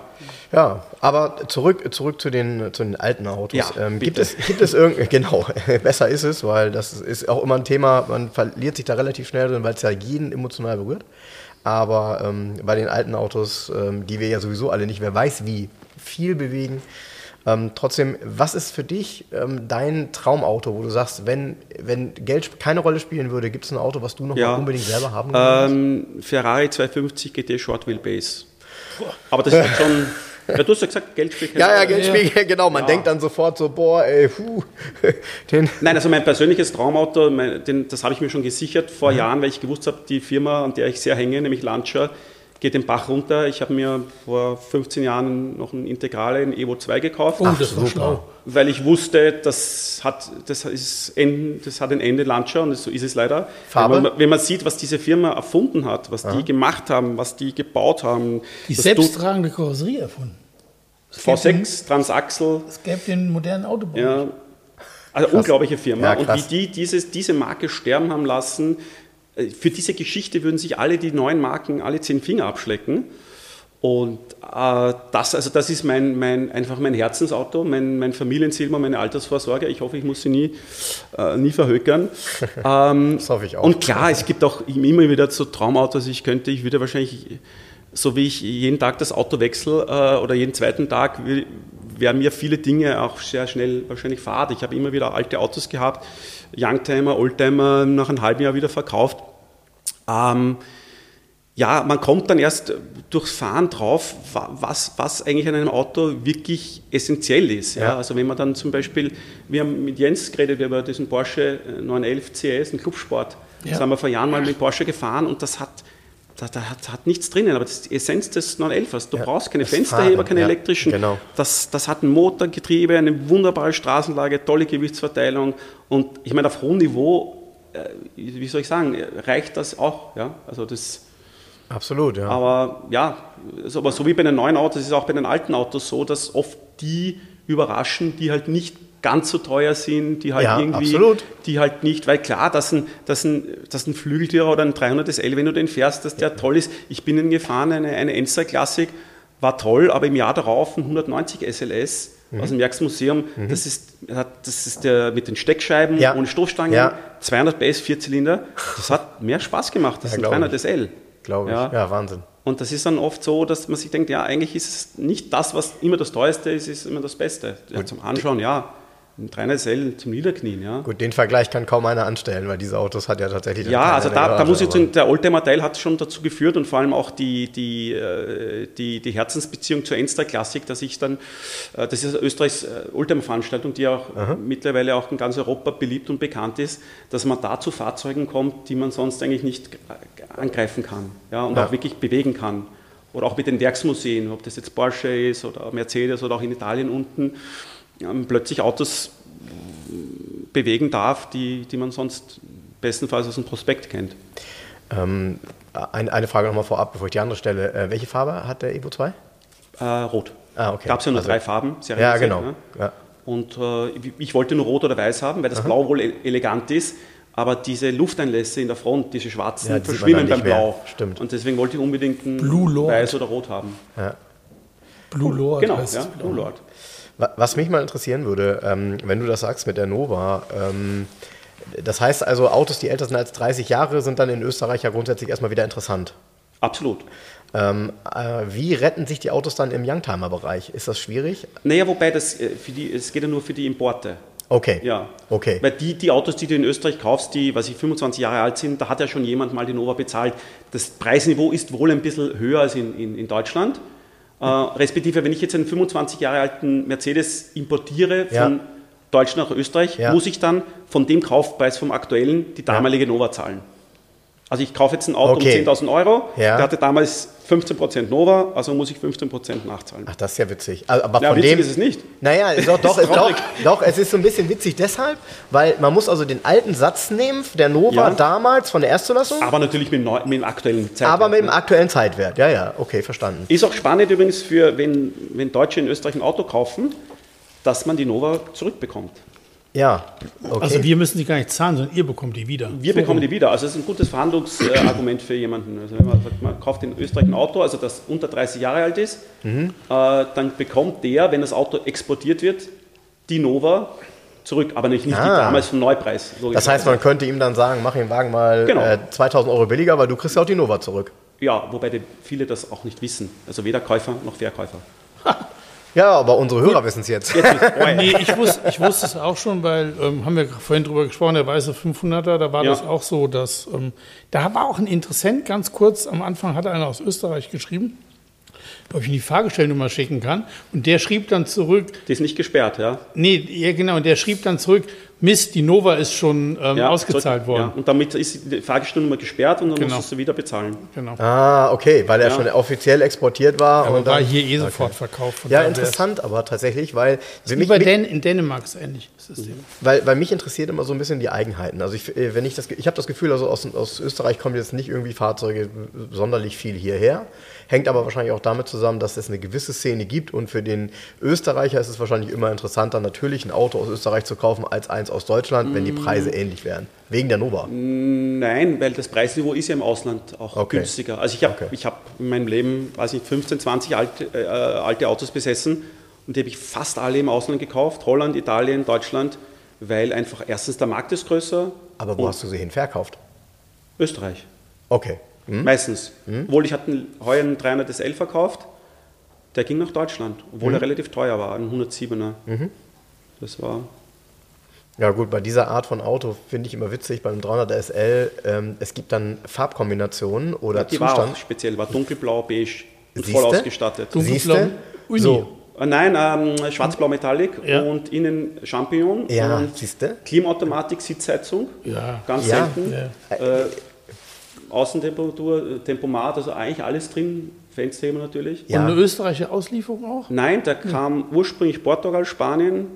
Ja, aber zurück, zurück zu, den, zu den alten Autos. Ja, ähm, gibt, es, gibt es irgend, genau, besser ist es, weil das ist auch immer ein Thema, man verliert sich da relativ schnell drin, weil es ja jeden emotional berührt. Aber ähm, bei den alten Autos, ähm, die wir ja sowieso alle nicht, wer weiß wie, viel bewegen. Ähm, trotzdem, was ist für dich ähm, dein Traumauto, wo du sagst, wenn, wenn Geld keine Rolle spielen würde, gibt es ein Auto, was du noch Ja. unbedingt selber haben würdest? Ähm, Ferrari 250 GT Short Wheelbase. Aber das ist halt schon. Ja, du hast ja gesagt, Geld keine ja, ja. Geldspiegel, genau. Man Ja. denkt dann sofort so, boah, ey, puh, Nein, also mein persönliches Traumauto, mein, den, das habe ich mir schon gesichert vor Mhm. Jahren, weil ich gewusst habe, die Firma, an der ich sehr hänge, nämlich Lancia, geht den Bach runter. Ich habe mir vor 15 Jahren noch einen Integrale, einen Evo 2 gekauft. Oh, das war schlau. weil ich wusste, das hat, das ist End, das hat ein Ende Lancia und so ist es leider. Farbe? Wenn man, wenn man sieht, was diese Firma erfunden hat, was die gemacht haben, was die gebaut haben, Die selbsttragende Karosserie erfunden. Es gäbe den- V6, Transaxle, Es gäbe den modernen Autobau. ja, also unglaubliche Firma. Ja, und krass. wie die dieses, diese Marke sterben haben lassen, für diese Geschichte würden sich alle die neuen Marken alle zehn Finger abschlecken. Und äh, das, also das ist mein, mein, einfach mein Herzensauto, mein, mein Familiensilber, meine Altersvorsorge. Ich hoffe, ich muss sie nie, äh, nie verhökern. ähm, Das hoffe ich auch. Und klar, es gibt auch immer wieder so Traumautos. Ich könnte, ich würde wahrscheinlich, so wie ich jeden Tag das Auto wechsle äh, oder jeden zweiten Tag, wären mir viele Dinge auch sehr schnell wahrscheinlich fad. Ich habe immer wieder alte Autos gehabt, Youngtimer, Oldtimer, nach einem halben Jahr wieder verkauft. Ähm, ja, man kommt dann erst durchs Fahren drauf, wa- was, was eigentlich an einem Auto wirklich essentiell ist. Ja? Ja. Also wenn man dann zum Beispiel, wir haben mit Jens geredet über diesen Porsche 911 CS, einen Clubsport. Das Ja. haben wir vor Jahren mal mit Porsche gefahren und das hat, da, da hat, hat nichts drinnen, aber das ist die Essenz des 911ers. Du Ja, brauchst keine Fensterheber, Fahren, keine ja, elektrischen. genau. Das, das hat ein Motorgetriebe, eine wunderbare Straßenlage, tolle Gewichtsverteilung und ich meine, auf hohem Niveau, äh, wie soll ich sagen, reicht das auch. Ja? Also das, Absolut, ja. aber ja, also, aber so wie bei den neuen Autos ist es auch bei den alten Autos so, dass oft die überraschen, die halt nicht ganz so teuer sind, die halt Ja, irgendwie, absolut. die halt nicht, weil klar, dass ein, dass ein, dass ein Flügeltürer oder ein 300 SL, wenn du den fährst, dass der toll ist. Ich bin ihn gefahren, eine, eine Enster Classic, war toll, aber im Jahr darauf ein 190 SLS Mhm. aus dem Werksmuseum, das ist, das ist der mit den Steckscheiben, Ja. ohne Stoßstangen, Ja. 200 PS, Vierzylinder, das hat mehr Spaß gemacht, das Ja, ist ein glaub 300 ich. SL. Glaube ich. Ja. Ja. Wahnsinn. Und das ist dann oft so, dass man sich denkt, ja, eigentlich ist es nicht das, was immer das teuerste ist, ist immer das Beste. Ja, zum Anschauen, ja. Ein 300 SL zum Niederknien, ja. Gut, den Vergleich kann kaum einer anstellen, weil diese Autos hat ja tatsächlich. Ja, also da, da muss ich sagen, der Oldtimer-Teil hat schon dazu geführt und vor allem auch die, die, äh, die, die Herzensbeziehung zur Enster Klassik, dass ich dann, äh, das ist Österreichs äh, Oldtimer-Veranstaltung, die auch mittlerweile auch in ganz Europa beliebt und bekannt ist, dass man da zu Fahrzeugen kommt, die man sonst eigentlich nicht angreifen kann ja, und Ja. auch wirklich bewegen kann. Oder auch mit den Werksmuseen, ob das jetzt Porsche ist oder Mercedes oder auch in Italien unten, plötzlich Autos bewegen darf, die, die man sonst bestenfalls aus dem Prospekt kennt. Ähm, ein, eine Frage nochmal vorab, bevor ich die andere stelle. Äh, welche Farbe hat der Evo 2? Äh, rot. Ah, okay. Gab es ja nur Also- drei Farben. Ja, genau. Ne? Ja. Und äh, ich wollte nur rot oder weiß haben, weil das Blau wohl e- elegant ist. Aber diese Lufteinlässe in der Front, diese schwarzen, Ja, die verschwimmen beim nicht mehr. Blau. Stimmt. Und deswegen wollte ich unbedingt ein Blue Lord. weiß oder rot haben. Blue Lord genau, heißt ja. Blue Lord. Wa- Was mich mal interessieren würde, ähm, wenn du das sagst mit der Nova, ähm, das heißt also, Autos, die älter sind als 30 Jahre, sind dann in Österreich ja grundsätzlich erstmal wieder interessant. Absolut. Ähm, äh, wie retten sich die Autos dann im Youngtimer-Bereich? Ist das schwierig? Naja, wobei das äh, für die, es geht ja nur für die Importe. Okay. Ja. Okay. Weil die, die Autos, die du in Österreich kaufst, die, was ich 25 Jahre alt sind, da hat ja schon jemand mal die Nova bezahlt. Das Preisniveau ist wohl ein bisschen höher als in, in, in Deutschland. Äh, respektive, wenn ich jetzt einen 25 Jahre alten Mercedes importiere von Ja. Deutschland nach Österreich, Ja. muss ich dann von dem Kaufpreis vom aktuellen die damalige Nova zahlen. Also ich kaufe jetzt ein Auto Okay. um 10.000 Euro, Ja. der hatte damals 15% Nova, also muss ich 15% nachzahlen. Ach, das ist ja witzig. Aber Ja, von witzig dem, ist es nicht. Naja, doch, doch, Ist doch, doch, es ist so ein bisschen witzig deshalb, weil man muss also den alten Satz nehmen, der Nova Ja. damals von der Erstzulassung, Aber natürlich mit, dem neu, mit dem aktuellen Zeitwert. aber mit dem ne? aktuellen Zeitwert. Ja, ja, okay, verstanden. Ist auch spannend übrigens für, wenn, wenn Deutsche in Österreich ein Auto kaufen, dass man die Nova zurückbekommt. Ja, okay. Also wir müssen sie gar nicht zahlen, sondern ihr bekommt die wieder. Wir So bekommen rum. die wieder. Also es ist ein gutes Verhandlungsargument für jemanden. Also wenn man sagt, man kauft in Österreich ein Auto, also das unter 30 Jahre alt ist, Mhm. äh, dann bekommt der, wenn das Auto exportiert wird, die Nova zurück, aber nicht, nicht die Ah. damals vom Neupreis. Das heißt, man könnte ihm dann sagen, mach den Wagen mal Genau. äh, 2000 Euro billiger, weil du kriegst ja auch die Nova zurück. Ja, wobei die, viele das auch nicht wissen. Also weder Käufer noch Verkäufer. Ja, aber unsere Hörer wissen es jetzt. Jetzt oh, Nee, ich wusste, ich wusste es auch schon, weil, ähm, haben wir vorhin drüber gesprochen, der weiße 500er, da war Ja. das auch so, dass, ähm, da war auch ein Interessent, ganz kurz, am Anfang hat einer aus Österreich geschrieben, ob ich ihm die Fahrgestellnummer schicken kann. Und der schrieb dann zurück, die ist nicht gesperrt, ja. nee, ja genau, und der schrieb dann zurück, Mist, die Nova ist schon ähm, ja ausgezahlt zurück- worden. Ja. Und damit ist die Fahrgestellnummer gesperrt und dann Genau. musst du sie wieder bezahlen. Genau. Ah, okay, weil er Ja. schon offiziell exportiert war. Aber und war dann, hier eh sofort verkauft. Von ja, interessant, aber tatsächlich, weil, Wie mich, bei Dän in Dänemark ist ähnlich das System. weil, weil mich interessiert immer so ein bisschen die Eigenheiten. Also ich, äh, wenn ich das, ich habe das Gefühl, also aus, aus Österreich kommen jetzt nicht irgendwie Fahrzeuge sonderlich viel hierher. Hängt aber wahrscheinlich auch damit zusammen, dass es eine gewisse Szene gibt und für den Österreicher ist es wahrscheinlich immer interessanter, natürlich ein Auto aus Österreich zu kaufen als eins aus Deutschland, wenn die Preise ähnlich wären. Wegen der Nova. Nein, weil das Preisniveau ist ja im Ausland auch Okay. günstiger. Also ich habe Okay. ich hab in meinem Leben, weiß ich, 15, 20 alte, äh, alte Autos besessen und die habe ich fast alle im Ausland gekauft. Holland, Italien, Deutschland, weil einfach erstens der Markt ist größer. Aber wo hast du sie hin verkauft? Österreich. Okay. Meistens. Obwohl ich hatte einen- heuer einen 300 SL verkauft, der ging nach Deutschland, obwohl er relativ teuer war, ein 107er. Das war Ja gut, bei dieser Art von Auto finde ich immer witzig, beim 300er SL, ähm, es gibt dann Farbkombinationen oder die war auch Zustand. speziell, war dunkelblau, beige und Siehste? voll ausgestattet. Dunkelblau, Siehste? Uni. So, Äh, Nein, ähm, schwarz-blau Metallic Ja. und innen Champignon Ja, und siehste? Klimaautomatik, Sitzheizung, Ja. ganz Ja. selten. Ja. Äh, Außentemperatur, äh, Tempomat, also eigentlich alles drin, Fensterheber natürlich. Ja. Und eine österreichische Auslieferung auch? Nein, der kam ursprünglich Portugal, Spanien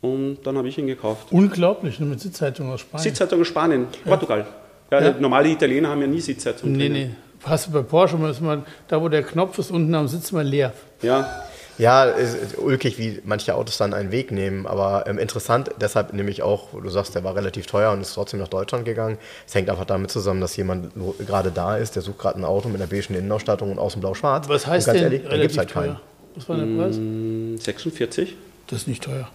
und dann habe ich ihn gekauft. Unglaublich, nur mit Sitzheizung aus Spanien. Sitzheizung aus Spanien, Portugal. Ja, Ja. Normale Italiener haben ja nie Sitzheizung. Nee, drinnen. nee. Hast du bei Porsche, mal ist man, da wo der Knopf ist, unten am Sitz mal leer. Ja, Ja, es ist ulkig, wie manche Autos dann einen Weg nehmen, aber ähm, interessant, deshalb nämlich auch, du sagst, der war relativ teuer und ist trotzdem nach Deutschland gegangen. Es hängt einfach damit zusammen, dass jemand gerade da ist, der sucht gerade ein Auto mit einer beigen Innenausstattung und außen blau-schwarz. Was heißt und ganz denn ehrlich, da gibt's relativ halt keinen. teuer? Was war der Preis? Mm. 46, Das ist nicht teuer.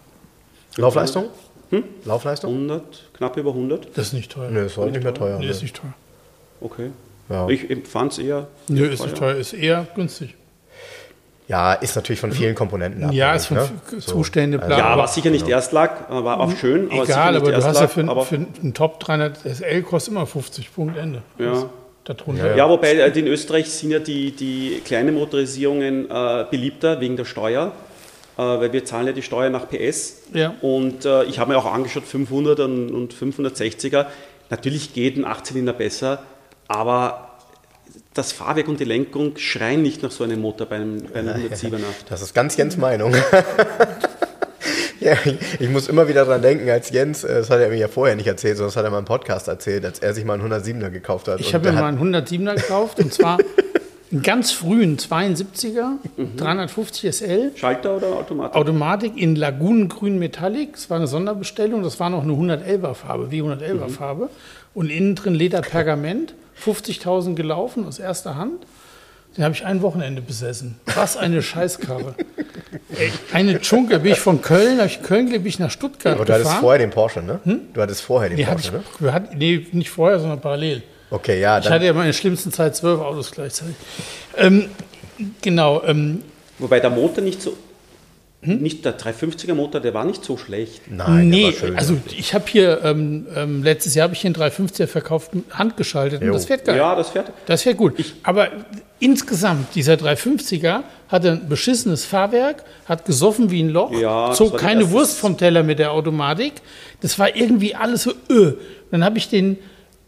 Laufleistung? Hm? Laufleistung? 100, knapp über 100. Das ist nicht teuer. Nö, ist heute nicht mehr teuer. Nee, ne? ist nicht teuer. Okay. Ja. Ich fand es eher. Nö, ist nicht teuer. Ist eher günstig. Ja, ist natürlich von vielen Komponenten Ja, abhängig, ist von ne? Zustände, bla. Ja, aber war sicher nicht Erstlag, äh, war auch schön. Aber egal, aber du hast ja Erstlag, für, aber, für einen Top 300 SL kostet immer 50 Punkt Ende. Ja. Darunter. Ja, wobei äh, in Österreich sind ja die, die kleinen Motorisierungen äh, beliebter wegen der Steuer, äh, weil wir zahlen ja die Steuer nach PS. Ja. Und äh, ich habe mir auch angeschaut, 500 und, und 560er. Natürlich geht ein 8-Zylinder besser, aber das Fahrwerk und die Lenkung schreien nicht nach so einem Motor bei einem, bei einem 107er. Das ist ganz Jens Meinung. Ja, ich muss immer wieder dran denken, als Jens, äh, das hat er mir ja vorher nicht erzählt, sondern das hat er mal im Podcast erzählt, als er sich mal einen 107er gekauft hat. Ich habe mir mal einen 107er gekauft und zwar einen ganz frühen 72er, Mhm. 350 SL. Schalter oder Automatik? Automatik in Lagunengrün Metallic. Das war eine Sonderbestellung. Das war noch eine 111er Farbe, W111er Mhm. Farbe. Und innen drin Leder Pergament. 50.000 gelaufen aus erster Hand. Den habe ich ein Wochenende besessen. Was eine Scheißkarre. Ey, eine Chunke. Bin ich von Köln, habe ich Köln, bin ich nach Stuttgart Aber du hattest gefahren. vorher den Porsche, ne? Du hattest vorher den nee, Porsche, ne? ich, wir hatten- nee, nicht vorher, sondern parallel. Okay, ja, Ich hatte ja mal in der schlimmsten Zeit zwölf Autos gleichzeitig. Ähm, genau. Ähm, Wobei der Motor nicht so, nicht der 350er Motor, der war nicht so schlecht. nein, der nee, war schön. also ich habe hier, ähm, ähm, letztes Jahr habe ich hier einen 350er verkauft, handgeschaltet Jo. und das fährt geil. Ja, das fährt. Das fährt gut. Aber insgesamt, dieser 350er hatte ein beschissenes Fahrwerk, hat gesoffen wie ein Loch, Ja, zog keine Wurst vom Teller mit der Automatik. Das war irgendwie alles so, öh. Dann habe ich den,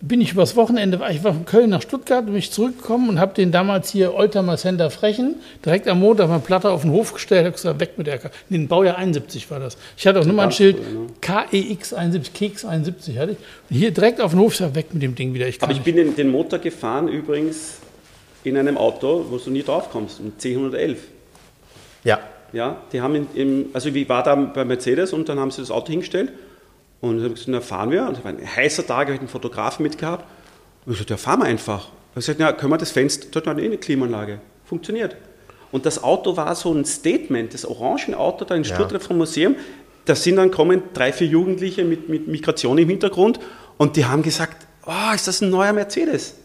bin ich übers Wochenende, ich war von Köln nach Stuttgart, bin ich zurückgekommen und habe den damals hier Oldtimer Center Frechen direkt am Montag mal Platte auf den Hof gestellt, habe gesagt, weg mit der, K nee, Baujahr 71 war das. Ich hatte auch Nummernschild KEX 71, Keks 71 hatte ich. Und hier direkt auf den Hof, ich sag, weg mit dem Ding wieder. Ich Aber ich bin den, den Motor gefahren übrigens in einem Auto, wo du nie drauf kommst, ein C111. ja. Ja, die haben in, im, also ich war da bei Mercedes und dann haben sie das Auto hingestellt und ich habe gesagt, na fahren wir. Und es war ein heißer Tag, habe ich einen Fotografen mitgehabt. Und ich sagte, ja, fahren wir einfach. Und ich sagte, ja, können wir das Fenster, dort war eine Klimaanlage. Funktioniert. Und das Auto war so ein Statement, das orange Auto da in Ja. Stuttgart vom Museum. Da sind dann kommen drei, vier Jugendliche mit, mit Migration im Hintergrund und die haben gesagt, oh, ist das ein neuer Mercedes?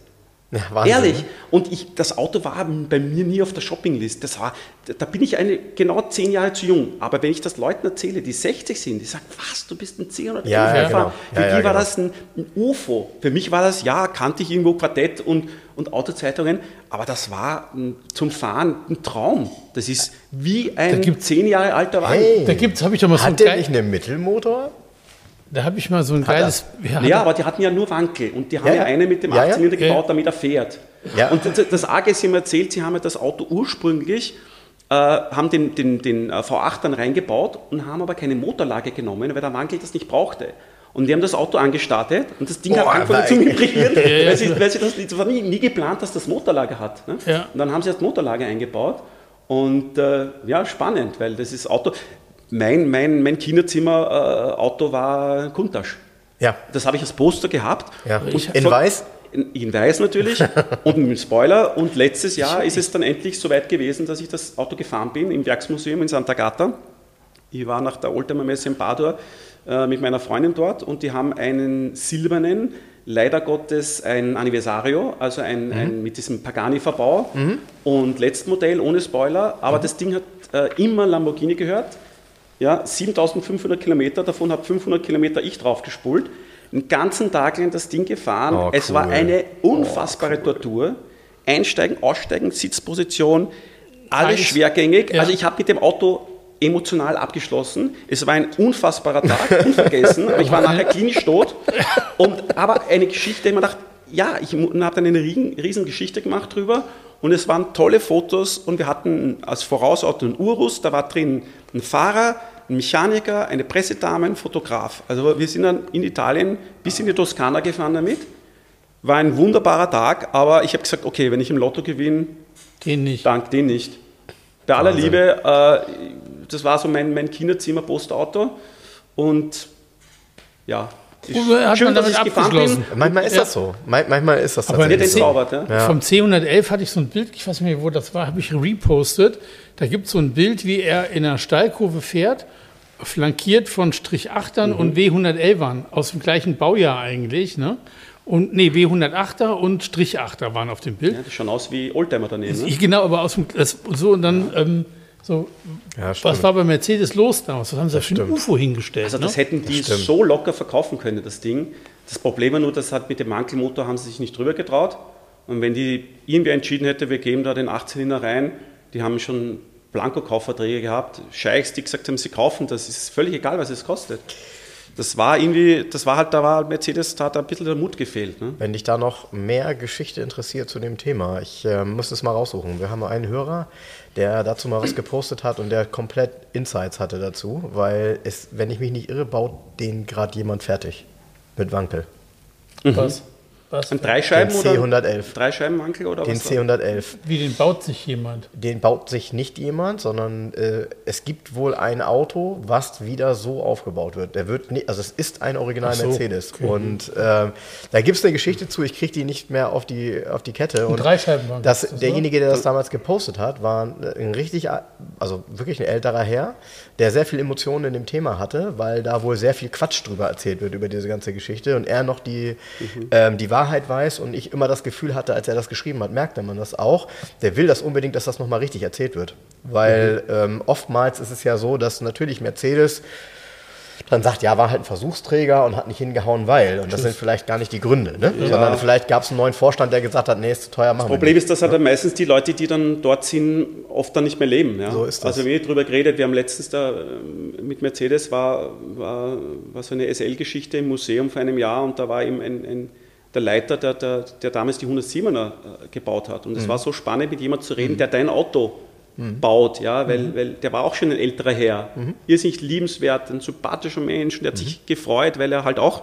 Ja Wahnsinn, Ehrlich. ne? Und ich, das Auto war bei mir nie auf der Shoppinglist. Das war, da bin ich eine, genau zehn Jahre zu jung. Aber wenn ich das Leuten erzähle, die 60 sind, die sagen, was, du bist ein 10 oder Ja, ja, genau. Für Ja, die ja, war genau. das ein, ein UFO. Für mich war das, ja, kannte ich irgendwo Quartett und, und Autozeitungen, aber das war ein, zum Fahren ein Traum. Das ist wie ein gibt's- zehn Jahre alter Wagen. Hey, Da gibt's, habe ich doch mal so hat der nicht einen Mittelmotor? Da habe ich mal so ein geiles. Ja, Ja, aber die hatten ja nur Wankel und die haben Ja, ja, eine mit dem Ja, ja. 18-Meter Ja. gebaut, damit er fährt. Und das, das Arge ist, haben erzählt, sie haben ja das Auto ursprünglich, äh, haben den, den, den äh, V8 dann reingebaut und haben aber keine Motorlage genommen, weil der Wankel das nicht brauchte. Und die haben das Auto angestartet und das Ding Boah, hat angefangen zu vibrieren, weil, sie, weil sie das, das war nie, nie geplant, dass das Motorlage hat. Ne? Und dann haben sie erst Motorlage eingebaut und äh, ja, spannend, weil das ist Auto, mein, mein, mein Kinderzimmer-Auto war Kuntasch. Ja. Das habe ich als Poster gehabt. Ja. Und In weiß? In, in weiß natürlich und mit Spoiler. Und letztes Jahr ist es dann endlich soweit gewesen, dass ich das Auto gefahren bin im Werksmuseum in Santa Gata. Ich war nach der Oldtimer Messe in Padua äh, mit meiner Freundin dort und die haben einen silbernen, leider Gottes ein Anniversario, also ein, ein mit diesem Pagani-Verbau und Letztmodell ohne Spoiler. Aber das Ding hat äh, immer Lamborghini gehört. Ja, 7500 Kilometer, davon habe 500 Kilometer ich drauf gespult. Den ganzen Tag lang das Ding gefahren. Oh, Es war cool. eine unfassbare Tortur. Einsteigen, aussteigen, Sitzposition, alles schwergängig. Ja. Also ich habe mit dem Auto emotional abgeschlossen. Es war ein unfassbarer Tag, unvergessen. aber ich war nachher klinisch tot. Und, aber eine Geschichte, ich mir gedacht, ja, ich habe dann eine riesen, riesen Geschichte gemacht drüber. Und es waren tolle Fotos und wir hatten als Vorausauto einen Urus, da war drin ein Fahrer, ein Mechaniker, eine Pressedame, ein Fotograf. Also wir sind dann in Italien bis in die Toskana gefahren damit. War ein wunderbarer Tag, aber ich habe gesagt, okay, wenn ich im Lotto gewinne, Den nicht. dank den nicht. Bei aller Wahnsinn. Liebe, äh, das war so mein, mein Kinderzimmer-Postauto und ja, Hat man schön, dass damit abgeschlossen? Manchmal ist Ja. das so. Man- Manchmal ist das Aber tatsächlich so. entzaubert, ja? Ja. Vom C111 hatte ich so ein Bild, ich weiß nicht mehr, wo das war, habe ich repostet. Da gibt es so ein Bild, wie er in einer Steilkurve fährt, flankiert von Strich 8ern Mhm. und W111ern aus dem gleichen Baujahr eigentlich. Ne? Und nee, W108er und Strich 8er waren auf dem Bild. Ja, das schaut aus wie Oldtimer daneben. Ne? Ich, genau, aber aus dem das, so und dann ähm, so. Ja, was war bei Mercedes los damals? Was haben sie da für ein stimmt. UFO hingestellt? Also das ne? hätten die stimmt. so locker verkaufen können, das Ding. Das Problem war nur, das hat mit dem Mankelmotor haben sie sich nicht drüber getraut. Und wenn die irgendwie entschieden hätte, wir geben da den 18er rein, die haben schon Blanko-Kaufverträge gehabt, Scheichs, die gesagt haben, sie kaufen, das ist völlig egal, was es kostet. das war irgendwie, das war halt, da war Mercedes, da hat ein bisschen der Mut gefehlt. Ne? Wenn dich da noch mehr Geschichte interessiert zu dem Thema, ich äh, muss es mal raussuchen. Wir haben einen Hörer, der dazu mal was gepostet hat und der komplett Insights hatte dazu, weil es, wenn ich mich nicht irre, baut den gerade jemand fertig mit Wankel. Was? Was? Ein Dreischeiben Den oder? C111. Dreischeibenwankel oder Den was? war? C111. Wie den baut sich jemand? Den baut sich nicht jemand, sondern äh, es gibt wohl ein Auto, was wieder so aufgebaut wird. Der wird nicht, also es ist ein Original so, Mercedes. okay. Und äh, da gibt es eine Geschichte zu, ich kriege die nicht mehr auf die, auf die Kette. Und Dreischeibenwagen das, das, derjenige, der das damals gepostet hat, war ein, richtig, also wirklich ein älterer Herr, der sehr viel Emotionen in dem Thema hatte, weil da wohl sehr viel Quatsch drüber erzählt wird über diese ganze Geschichte und er noch die, ähm, die Wahrheit weiß und ich immer das Gefühl hatte, als er das geschrieben hat, merkte man das auch. Der will das unbedingt, dass das nochmal richtig erzählt wird. Weil ähm, oftmals ist es ja so, dass natürlich Mercedes dann sagt, ja, war halt ein Versuchsträger und hat nicht hingehauen, weil. Und das sind vielleicht gar nicht die Gründe, ne? sondern vielleicht gab es einen neuen Vorstand, der gesagt hat, nee, ist zu teuer, machen Das wir Problem nicht. ist, dass halt dann meistens die Leute, die dann dort sind, oft dann nicht mehr leben. Ja? So ist das. Also wir haben darüber geredet, wir haben letztens da ähm, mit Mercedes war, war, war so eine SL-Geschichte im Museum vor einem Jahr und da war eben ein, ein, der Leiter, der, der, der damals die 107er äh, gebaut hat. Und Mhm. es war so spannend, mit jemandem zu reden, der dein Auto baut, ja, weil, Mhm. weil der war auch schon ein älterer Herr. Irrsinnig liebenswert, ein sympathischer Mensch, und der hat Mhm. sich gefreut, weil er halt auch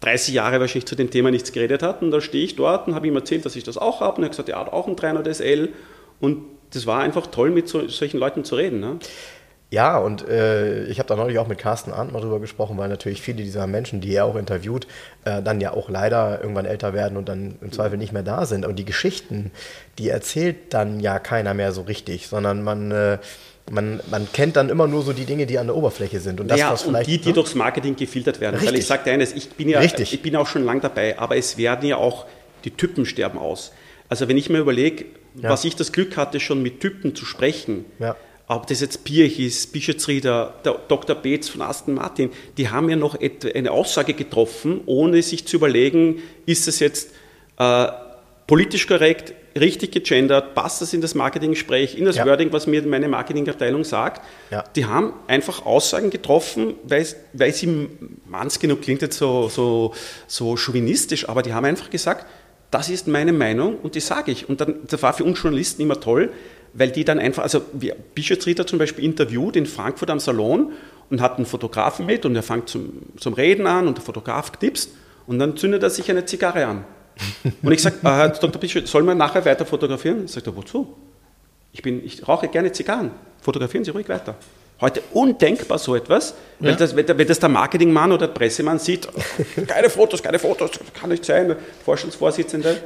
30 Jahre wahrscheinlich zu dem Thema nichts geredet hat. Und da stehe ich dort und habe ihm erzählt, dass ich das auch habe. Und er hat gesagt, er hat auch einen 300 SL. Und das war einfach toll, mit so, solchen Leuten zu reden. Ne? Ja, und äh, ich habe da neulich auch mit Carsten Arndt mal drüber gesprochen, weil natürlich viele dieser Menschen, die er auch interviewt, äh, dann ja auch leider irgendwann älter werden und dann im Zweifel nicht mehr da sind. Und die Geschichten, die erzählt dann ja keiner mehr so richtig, sondern man, äh, man, man kennt dann immer nur so die Dinge, die an der Oberfläche sind. Und das, ja, was und vielleicht. die, die ne? durchs Marketing gefiltert werden. Weil Richtig. ich sagte eines, ich bin ja Richtig. ich bin auch schon lang dabei, aber es werden ja auch, die Typen sterben aus. Also wenn ich mir überlege, Ja. was ich das Glück hatte, schon mit Typen zu sprechen, Ja. Ob das jetzt Pirch ist, Bischetsrieder, der Dr. Beetz von Aston Martin, die haben ja noch eine Aussage getroffen, ohne sich zu überlegen, ist es jetzt äh, politisch korrekt, richtig gegendert, passt das in das Marketinggespräch, in das Ja. Wording, was mir meine Marketingabteilung sagt. Ja. Die haben einfach Aussagen getroffen, weil, weil sie, manns genug klingt jetzt so, so, so chauvinistisch, aber die haben einfach gesagt, das ist meine Meinung und die sage ich. Und dann, das war für uns Journalisten immer toll, weil die dann einfach, also Bischofsrieder zum Beispiel interviewt in Frankfurt am Salon und hat einen Fotografen mit und er fängt zum, zum Reden an und der Fotograf knipst und dann zündet er sich eine Zigarre an. Und ich sage, äh, Herr Dr. Bischof, soll man nachher weiter fotografieren? Sagt er, wozu? Ich, bin, ich rauche gerne Zigarren. Fotografieren Sie ruhig weiter. Heute undenkbar so etwas, weil Ja. das, wenn, das der Marketingmann oder der Pressemann sieht, keine Fotos, keine Fotos, das kann nicht sein, der Vorstandsvorsitzende.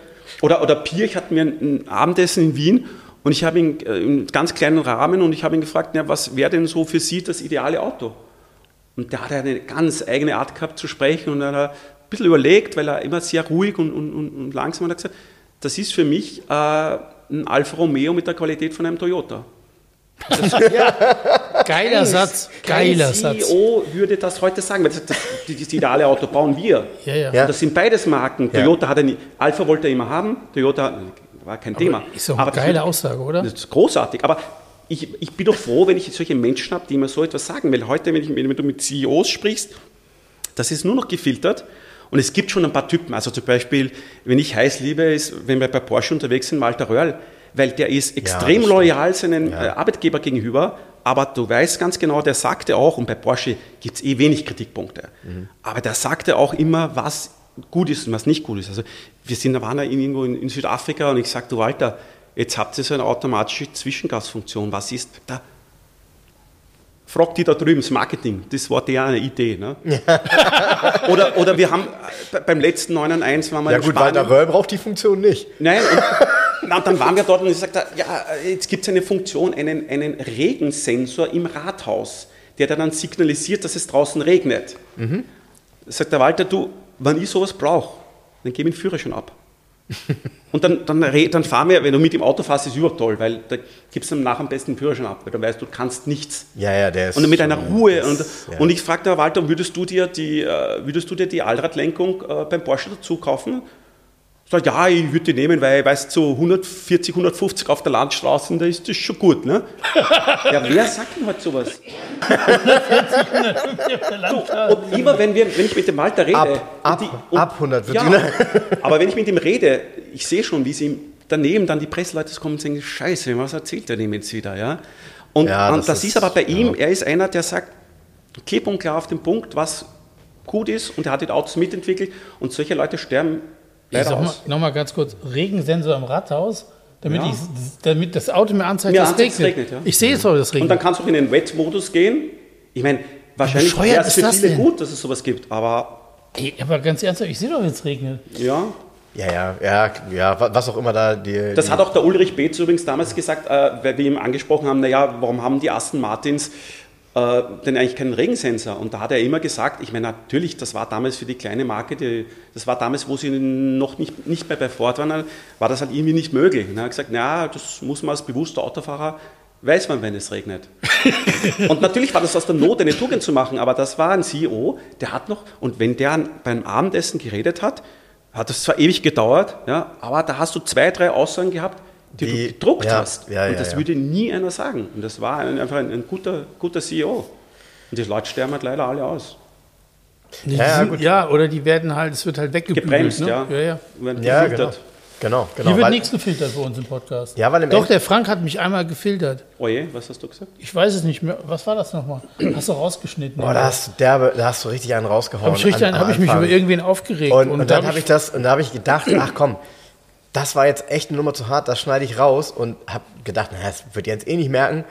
Oder, oder Pirch hat mir ein, ein Abendessen in Wien und ich habe ihn äh, im ganz kleinen Rahmen und ich habe ihn gefragt, na, was wäre denn so für Sie das ideale Auto? Und der hat eine ganz eigene Art gehabt zu sprechen und er hat ein bisschen überlegt, weil er immer sehr ruhig und, und, und, und langsam hat gesagt, das ist für mich äh, ein Alfa Romeo mit der Qualität von einem Toyota. Geiler Satz. Kein Geiler Satz. CEO würde das heute sagen, weil das, das, das ideale Auto bauen wir. Ja, ja. Ja. Das sind beides Marken. Ja. Toyota hat eine, Alpha wollte er immer haben, Toyota war kein Thema. Ist doch eine geile Aussage, oder? Das ist großartig. Aber ich, ich bin doch froh, wenn ich solche Menschen habe, die immer so etwas sagen. Weil heute, wenn, ich, wenn du mit CEOs sprichst, das ist nur noch gefiltert. Und es gibt schon ein paar Typen. Also zum Beispiel, wenn ich heiß liebe, ist, wenn wir bei Porsche unterwegs sind, Walter Röhrl, weil der ist extrem stimmt. loyal seinem Ja. äh, Arbeitgeber gegenüber. Aber du weißt ganz genau, der sagte auch, und bei Porsche gibt es eh wenig Kritikpunkte, Mhm. aber der sagte auch immer, was gut ist und was nicht gut ist. Also wir sind, da waren ja irgendwo in, in Südafrika und ich sagte, du Walter, jetzt habt ihr so eine automatische Zwischengasfunktion. Was ist da? Fragt die da drüben, das Marketing, das war deren Idee. Ne? oder, oder wir haben äh, beim letzten 9 an 1 waren wir Ja in gut, Spanien. Walter Röll braucht die Funktion nicht. Nein, und, na, dann waren wir dort und ich sagte, ja, jetzt gibt es eine Funktion, einen, einen Regensensor im Rathaus, der dann signalisiert, dass es draußen regnet. Sagt der Walter, du, wenn ich sowas brauche, dann gebe ich den Führerschein ab. Und dann, dann, dann fahren wir, wenn du mit dem Auto fährst, ist überhaupt toll, weil da gibst du nach am besten den Führerschein ab, weil du weißt, du kannst nichts. Ja, ja, der ist. Und mit einer schon- Ruhe. das- Und, ja. und ich fragte Walter, würdest du dir die, äh, würdest du dir die Allradlenkung äh, beim Porsche dazu kaufen? Sagt, ja, ich würde die nehmen, weil, weißt so 140, 150 auf der Landstraße, da ist das schon gut, ne? ja, wer sagt denn halt sowas? so, und immer, wenn, wir, wenn ich mit dem Walter rede. Ab, ab, die, und, ab 100 wird ja, Aber wenn ich mit ihm rede, ich sehe schon, wie sie ihm daneben dann die Presseleute kommen und sagen, Scheiße, was erzählt der dem jetzt wieder, ja? Und, ja, das, und das ist, ist, aber bei ihm, ja. er ist einer, der sagt, klipp und klar auf den Punkt, was gut ist und er hat die Autos mitentwickelt und solche Leute sterben leider ich aus. Nochmal ganz kurz, Regensensor im Rathaus, damit, ja. ich, damit das Auto mir anzeigt, dass es regnet. regnet ja. Ich sehe es auch, das regnet. Und dann kannst du auch in den Wet-Modus gehen. Ich meine, wahrscheinlich wäre es für viele denn? gut, dass es sowas gibt, aber... Ey, aber ganz ernsthaft, ich sehe doch, wenn es regnet. Ja, ja, ja, ja, ja, was auch immer da die. Das die hat auch der Ulrich Beetz übrigens damals gesagt, äh, weil wir ihm angesprochen haben, naja, warum haben die Aston Martins äh, denn eigentlich keinen Regensensor? Und da hat er immer gesagt, ich meine, natürlich, das war damals für die kleine Marke, die, das war damals, wo sie noch nicht, nicht mehr bei Ford waren, war das halt irgendwie nicht möglich. Und er hat gesagt, naja, das muss man als bewusster Autofahrer weiß man, wenn es regnet. und natürlich war das aus der Not, eine Tugend zu machen, aber das war ein CEO, der hat noch, und wenn der beim Abendessen geredet hat, hat das zwar ewig gedauert, ja, aber da hast du zwei, drei Aussagen gehabt, die, die du gedruckt ja, hast. Ja, und das ja, würde nie einer sagen. Und das war ein, einfach ein, ein, guter, guter CEO. Und die Leute sterben halt leider alle aus. Ja, ja, oder die werden halt, es wird halt weggebügelt. Gebremst, ne? ja. Ja, ja. ja genau. Genau, genau. Hier wird nichts gefiltert bei uns im Podcast. Ja, weil im Doch, der Frank hat mich einmal gefiltert. Oje, was hast du gesagt? Ich weiß es nicht mehr. Was war das nochmal? Hast du rausgeschnitten? Boah, da hast, derbe, da hast du richtig einen rausgehauen. Habe ich, an, hab ich mich über irgendwen aufgeregt. Und, und, und dann habe ich das, und da habe ich gedacht, ach komm, das war jetzt echt eine Nummer zu hart, das schneide ich raus und habe gedacht, naja, das wird Jens eh nicht merken.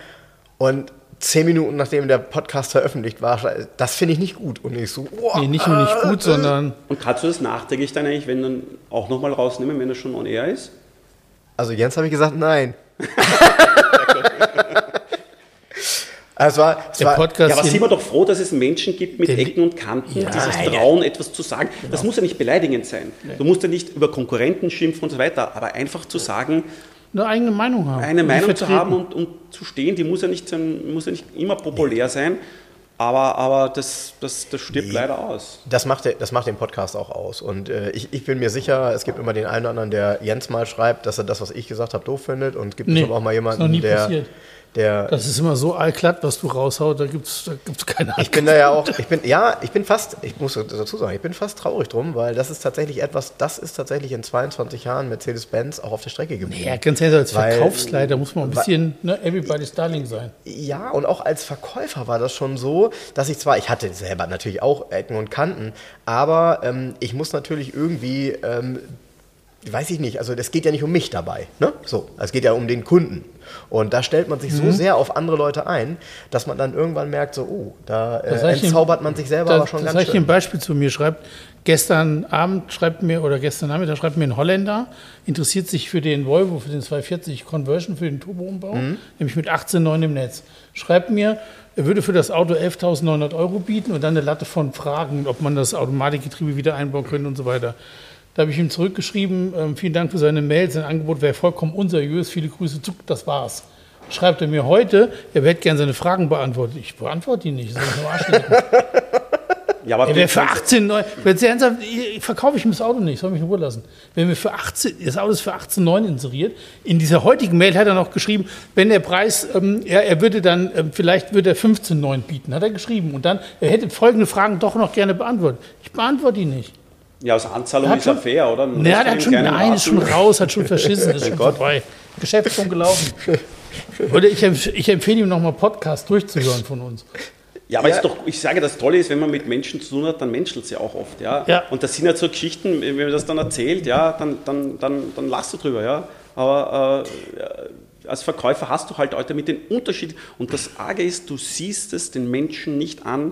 Und zehn Minuten nachdem der Podcast veröffentlicht war, das finde ich nicht gut. Und ich so, oh, nee, nicht nur nicht gut, äh, sondern. Und kannst du das nachträglich dann eigentlich, wenn dann auch nochmal rausnehmen, wenn er schon on air ist? Also Jens habe ich gesagt, nein. Also war, der war, Podcast ja, aber sind wir doch froh, dass es Menschen gibt mit Ecken und Kanten, ja, die sich trauen, ja. etwas zu sagen. Genau. Das muss ja nicht beleidigend sein. Nee. Du musst ja nicht über Konkurrenten schimpfen und so weiter, aber einfach zu sagen, eine eigene Meinung haben. Eine Meinung zu haben und, und, zu stehen, die muss ja nicht, muss ja nicht immer populär sein. Aber, aber das, das, das stirbt nee, leider aus. Das macht, das macht den Podcast auch aus. Und äh, ich, ich bin mir sicher, es gibt immer den einen oder anderen, der Jens mal schreibt, dass er das, was ich gesagt habe, doof findet. Und gibt nee, es aber auch mal jemanden, der, passiert. Der, das ist immer so allglatt, was du raushaut, da gibt es da gibt's keine Ich bin da ja auch, ich bin, ja, ich bin fast, ich muss dazu sagen, ich bin fast traurig drum, weil das ist tatsächlich etwas, das ist tatsächlich in 22 Jahren Mercedes-Benz auch auf der Strecke geblieben. Ja, ganz ehrlich, als Verkaufsleiter muss man ein bisschen ne, everybody's darling sein. Ja, und auch als Verkäufer war das schon so, dass ich zwar, ich hatte selber natürlich auch Ecken und Kanten, aber ähm, ich muss natürlich irgendwie ähm, weiß ich nicht, also es geht ja nicht um mich dabei. Ne? So, es geht ja um den Kunden. Und da stellt man sich mhm. so sehr auf andere Leute ein, dass man dann irgendwann merkt, so, oh, da äh, entzaubert man sich selber da, aber schon ganz schön. Ich ein Beispiel zu mir schreibt, gestern Abend schreibt mir, oder gestern Nachmittag schreibt mir ein Holländer, interessiert sich für den Volvo, für den 240 Conversion, für den Turboumbau, mhm. nämlich mit 18,9 im Netz. Schreibt mir, er würde für das Auto 11.900 Euro bieten und dann eine Latte von Fragen, ob man das Automatikgetriebe wieder einbauen könnte und so weiter. Da habe ich ihm zurückgeschrieben, ähm, vielen Dank für seine Mail, sein Angebot wäre vollkommen unseriös, viele Grüße, zuck, das war's. Schreibt er mir heute, er hätte gerne seine Fragen beantwortet. Ich beantworte die nicht, soll ich nur Arsch Ja, aber er wäre für 18, wenn Sie ernsthaft, verkaufe ich ihm das Auto nicht, soll mich in Ruhe lassen. Wenn wir für 18, das Auto ist für 18,9 inseriert. In dieser heutigen Mail hat er noch geschrieben, wenn der Preis, ähm, er, er würde dann, ähm, vielleicht würde er 15,9 bieten, hat er geschrieben. Und dann, er hätte folgende Fragen doch noch gerne beantwortet. Ich beantworte die nicht. Ja, aus Anzahlung ist er fair, oder? Ja, hat schon, nein, ist schon raus, hat schon verschissen, ist schon vorbei. Geschäft schon gelaufen. Oder ich, ich empfehle ihm nochmal Podcast durchzuhören von uns. Ja, aber ja. Doch, ich sage, das Tolle ist, wenn man mit Menschen zu tun hat, dann menschelt ja auch oft. Ja? ja? Und das sind ja so Geschichten, wenn man das dann erzählt, ja, dann, dann, dann, dann lachst du drüber. Ja? Aber äh, als Verkäufer hast du halt heute mit den Unterschied. Und das Arge ist, du siehst es den Menschen nicht an,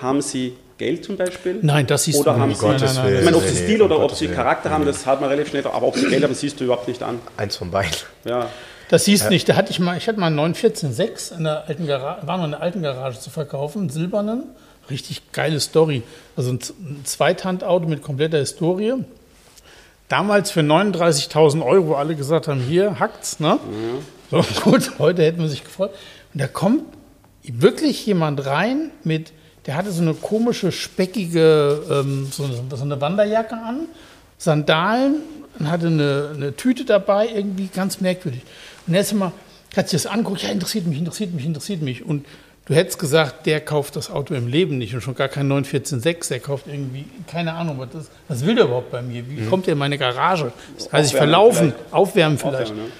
haben sie Geld zum Beispiel? Nein, das ist Oder haben sie, nein, nein, nein, Ich meine, ob sie Stil oder ob sie Charakter haben, das hat man relativ schnell, aber ob sie Geld haben, siehst du überhaupt nicht an. Eins von beiden. Ja. Das siehst du nicht. Da hatte ich mal, ich hatte mal einen 914.6 in der alten Garage, war noch in der alten Garage zu verkaufen, einen silbernen. Richtig geile Story. Also ein Zweithandauto mit kompletter Historie. Damals für 39.000 Euro, wo alle gesagt haben, hier hackt's, ne? Mhm. So gut, heute hätten wir sich gefreut. Und da kommt wirklich jemand rein mit der hatte so eine komische, speckige, ähm, so, so, eine, Wanderjacke an, Sandalen, und hatte eine, eine Tüte dabei, irgendwie ganz merkwürdig. Und erst mal hat sich das angeguckt, ja, interessiert mich, interessiert mich, interessiert mich. Und du hättest gesagt, der kauft das Auto im Leben nicht und schon gar kein 914.6, der kauft irgendwie, keine Ahnung, was, das, was will der überhaupt bei mir? Wie kommt der in meine Garage? Das heißt, ich verlaufen, vielleicht. aufwärmen vielleicht. Aufwärmen, ne?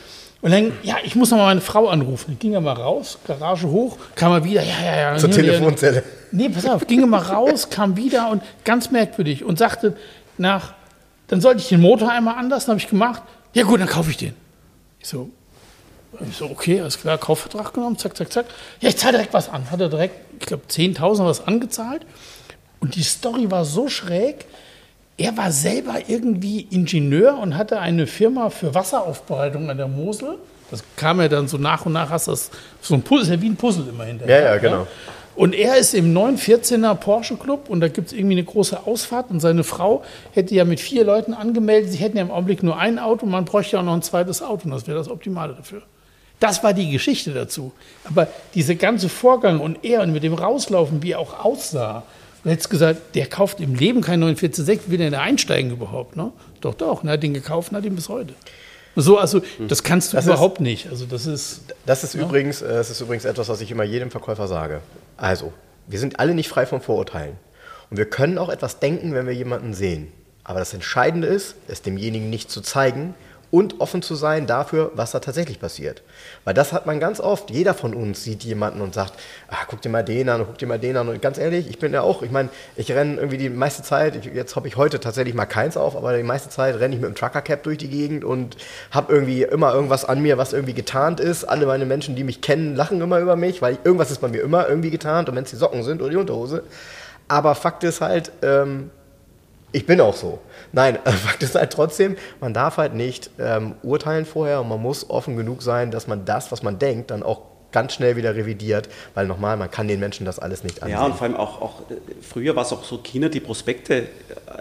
Und dann, ja, ich muss noch mal meine Frau anrufen. Dann ging er mal raus, Garage hoch, kam er wieder, ja, ja, ja. Zur. Telefonzelle. Nee, pass auf, ging er mal raus, kam wieder und ganz merkwürdig und sagte nach, dann sollte ich den Motor einmal anders, dann habe ich gemacht, ja gut, dann kaufe ich den. Ich so, ich so, okay, alles klar, Kaufvertrag genommen, zack, zack, zack. Ja, ich zahle direkt was an. Hat er direkt, ich glaube, 10.000 was angezahlt. Und die Story war so schräg. Er war selber irgendwie Ingenieur und hatte eine Firma für Wasseraufbereitung an der Mosel. Das kam ja dann so nach und nach, hast das so ein Puzzle, ist ja wie ein Puzzle immer hinterher. Ja, ja, genau. Und er ist im 914er Porsche Club und da gibt es irgendwie eine große Ausfahrt und seine Frau hätte ja mit vier Leuten angemeldet, sie hätten ja im Augenblick nur ein Auto, man bräuchte ja auch noch ein zweites Auto und das wäre das Optimale dafür. Das war die Geschichte dazu. Aber dieser ganze Vorgang und er und mit dem Rauslaufen, wie er auch aussah, du hättest gesagt, der kauft im Leben keinen 946, will der da einsteigen überhaupt? Ne? Doch, doch, und er hat den gekauft und hat ihn bis heute. So, also das kannst du Das ist- überhaupt nicht. Also das ist, Das ist, übrigens, äh, das ist übrigens etwas, was ich immer jedem Verkäufer sage. Also, wir sind alle nicht frei von Vorurteilen. Und wir können auch etwas denken, wenn wir jemanden sehen. Aber das Entscheidende ist, es demjenigen nicht zu zeigen und offen zu sein dafür, was da tatsächlich passiert. Weil das hat man ganz oft. Jeder von uns sieht jemanden und sagt, ah, guck dir mal den an, guck dir mal den an. Und ganz ehrlich, ich bin ja auch, ich meine, ich renne irgendwie die meiste Zeit, jetzt habe ich heute tatsächlich mal keins auf, aber die meiste Zeit renne ich mit dem Trucker-Cap durch die Gegend und habe irgendwie immer irgendwas an mir, was irgendwie getarnt ist. Alle meine Menschen, die mich kennen, lachen immer über mich, weil irgendwas ist bei mir immer irgendwie getarnt und wenn es die Socken sind oder die Unterhose. Aber Fakt ist halt, ähm, ich bin auch so. Nein, Fakt ist halt trotzdem, man darf halt nicht ähm, urteilen vorher und man muss offen genug sein, dass man das, was man denkt, dann auch ganz schnell wieder revidiert, weil nochmal, man kann den Menschen das alles nicht ansehen. Ja, und vor allem auch, auch äh, früher war es auch so Kinder, die Prospekte äh,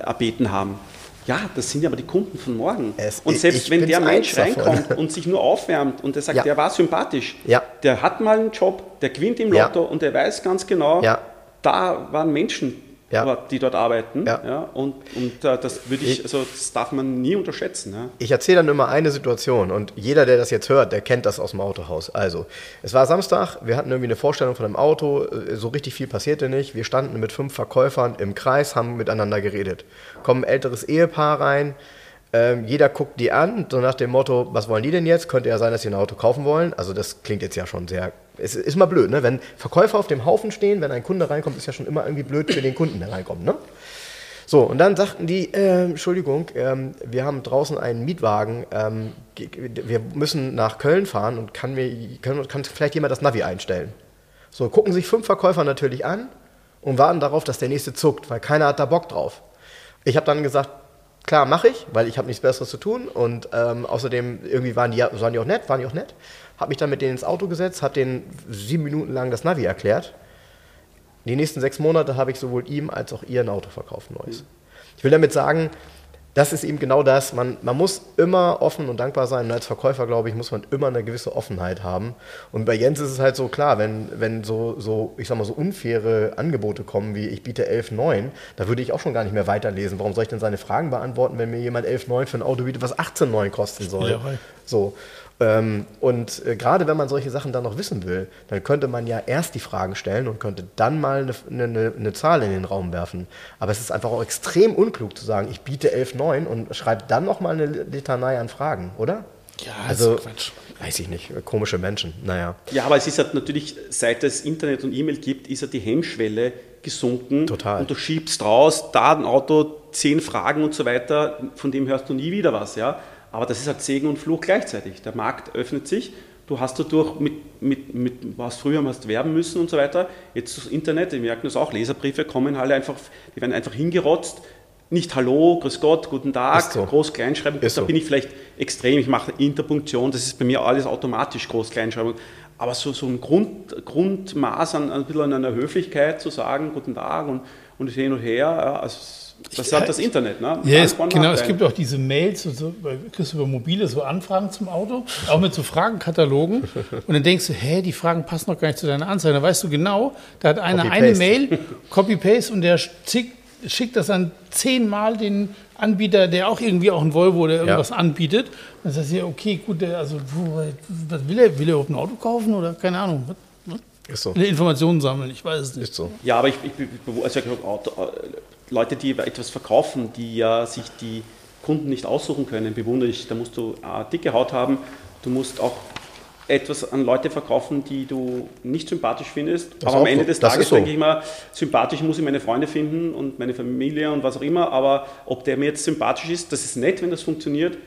erbeten haben. Ja, das sind ja aber die Kunden von morgen. Es- und selbst wenn der Mensch davon. reinkommt und sich nur aufwärmt und der sagt, Ja. der war sympathisch, Ja. der hat mal einen Job, der gewinnt im Ja. Lotto und der weiß ganz genau, Ja. da waren Menschen, Ja. Dort, die dort arbeiten. Ja. und und äh, das würde ich, also das darf man nie unterschätzen. Ja. Ich erzähle dann immer eine Situation und jeder, der das jetzt hört, der kennt das aus dem Autohaus. Also, es war Samstag, wir hatten irgendwie eine Vorstellung von einem Auto, äh, so richtig viel passierte nicht. Wir standen mit fünf Verkäufern im Kreis, haben miteinander geredet. Kommt ein älteres Ehepaar rein, ähm, jeder guckt die an, so nach dem Motto, was wollen die denn jetzt? Könnte ja sein, dass sie ein Auto kaufen wollen. Also das klingt jetzt ja schon sehr, es ist mal blöd, ne? Wenn Verkäufer auf dem Haufen stehen, wenn ein Kunde reinkommt, ist ja schon immer irgendwie blöd für den Kunden, der reinkommt, ne? So, und dann sagten die, äh, Entschuldigung, ähm, wir haben draußen einen Mietwagen, ähm, wir müssen nach Köln fahren und kann, mir, kann, kann vielleicht jemand das Navi einstellen. So, gucken sich fünf Verkäufer natürlich an und warten darauf, dass der nächste zuckt, weil keiner hat da Bock drauf. Ich habe dann gesagt, klar, mache ich, weil ich habe nichts Besseres zu tun und ähm, außerdem irgendwie waren die, waren die auch nett, waren die auch nett. Habe mich dann mit denen ins Auto gesetzt, habe denen sieben Minuten lang das Navi erklärt die nächsten sechs Monate habe ich sowohl ihm als auch ihr ein Auto verkauft, neues. Ich will damit sagen, das ist eben genau das. Man, man muss immer offen und dankbar sein. Und als Verkäufer, glaube ich, muss man immer eine gewisse Offenheit haben. Und bei Jens ist es halt so klar, wenn, wenn so, so, ich sag mal, so unfaire Angebote kommen wie ich biete 11,9, da würde ich auch schon gar nicht mehr weiterlesen. Warum soll ich denn seine Fragen beantworten, wenn mir jemand 11,9 für ein Auto bietet, was 18,9 kosten soll? Spielerei. So. Ähm, und äh, gerade wenn man solche Sachen dann noch wissen will, dann könnte man ja erst die Fragen stellen und könnte dann mal eine, eine, eine Zahl in den Raum werfen. Aber es ist einfach auch extrem unklug zu sagen, ich biete 11,9 und schreibe dann noch mal eine Litanei an Fragen, oder? Ja, also ist Quatsch. weiß ich nicht, komische Menschen. Naja, Ja, aber es ist halt natürlich, seit es Internet und E-Mail gibt, ist ja die Hemmschwelle gesunken. Total. Und du schiebst raus, da ein Auto, zehn Fragen und so weiter, von dem hörst du nie wieder was, ja. Aber das ist halt Segen und Fluch gleichzeitig. Der Markt öffnet sich, du hast dadurch mit, mit, mit was früher hast werben müssen und so weiter. Jetzt das Internet, wir merken das auch, Leserbriefe kommen halt einfach, die werden einfach hingerotzt. Nicht Hallo, Grüß Gott, Guten Tag, so. Groß-Kleinschreibung. Da so. bin ich vielleicht extrem, ich mache Interpunktion, das ist bei mir alles automatisch Groß-Kleinschreibung. Aber so, so ein Grund, Grundmaß an, ein bisschen an einer Höflichkeit zu sagen, Guten Tag und, und hin und her, also das ist halt das Internet. Ne? Ja, es, Vor- und genau, es gibt auch diese Mails, und so, kriegst du über mobile so Anfragen zum Auto, auch mit so Fragenkatalogen. Und dann denkst du, hä, die Fragen passen doch gar nicht zu deiner Anzeige. Dann weißt du genau, da hat einer eine. Mail, Copy-Paste und der schickt das dann zehnmal den Anbieter, der auch irgendwie auch ein Volvo oder irgendwas anbietet. Dann sagst du ja, okay, gut, also was will er? Will er überhaupt ein Auto kaufen oder keine Ahnung? Was, so. Informationen sammeln, ich weiß es nicht. Ist so. Ja, aber ich, ich, ich also Auto, äh, Leute, die etwas verkaufen, die ja sich die Kunden nicht aussuchen können, bewundere ich. Da musst du äh, dicke Haut haben, du musst auch etwas an Leute verkaufen, die du nicht sympathisch findest. Das aber am Ende des Tages so. denke ich mal, sympathisch muss ich meine Freunde finden und meine Familie und was auch immer. Aber ob der mir jetzt sympathisch ist, das ist nett, wenn das funktioniert.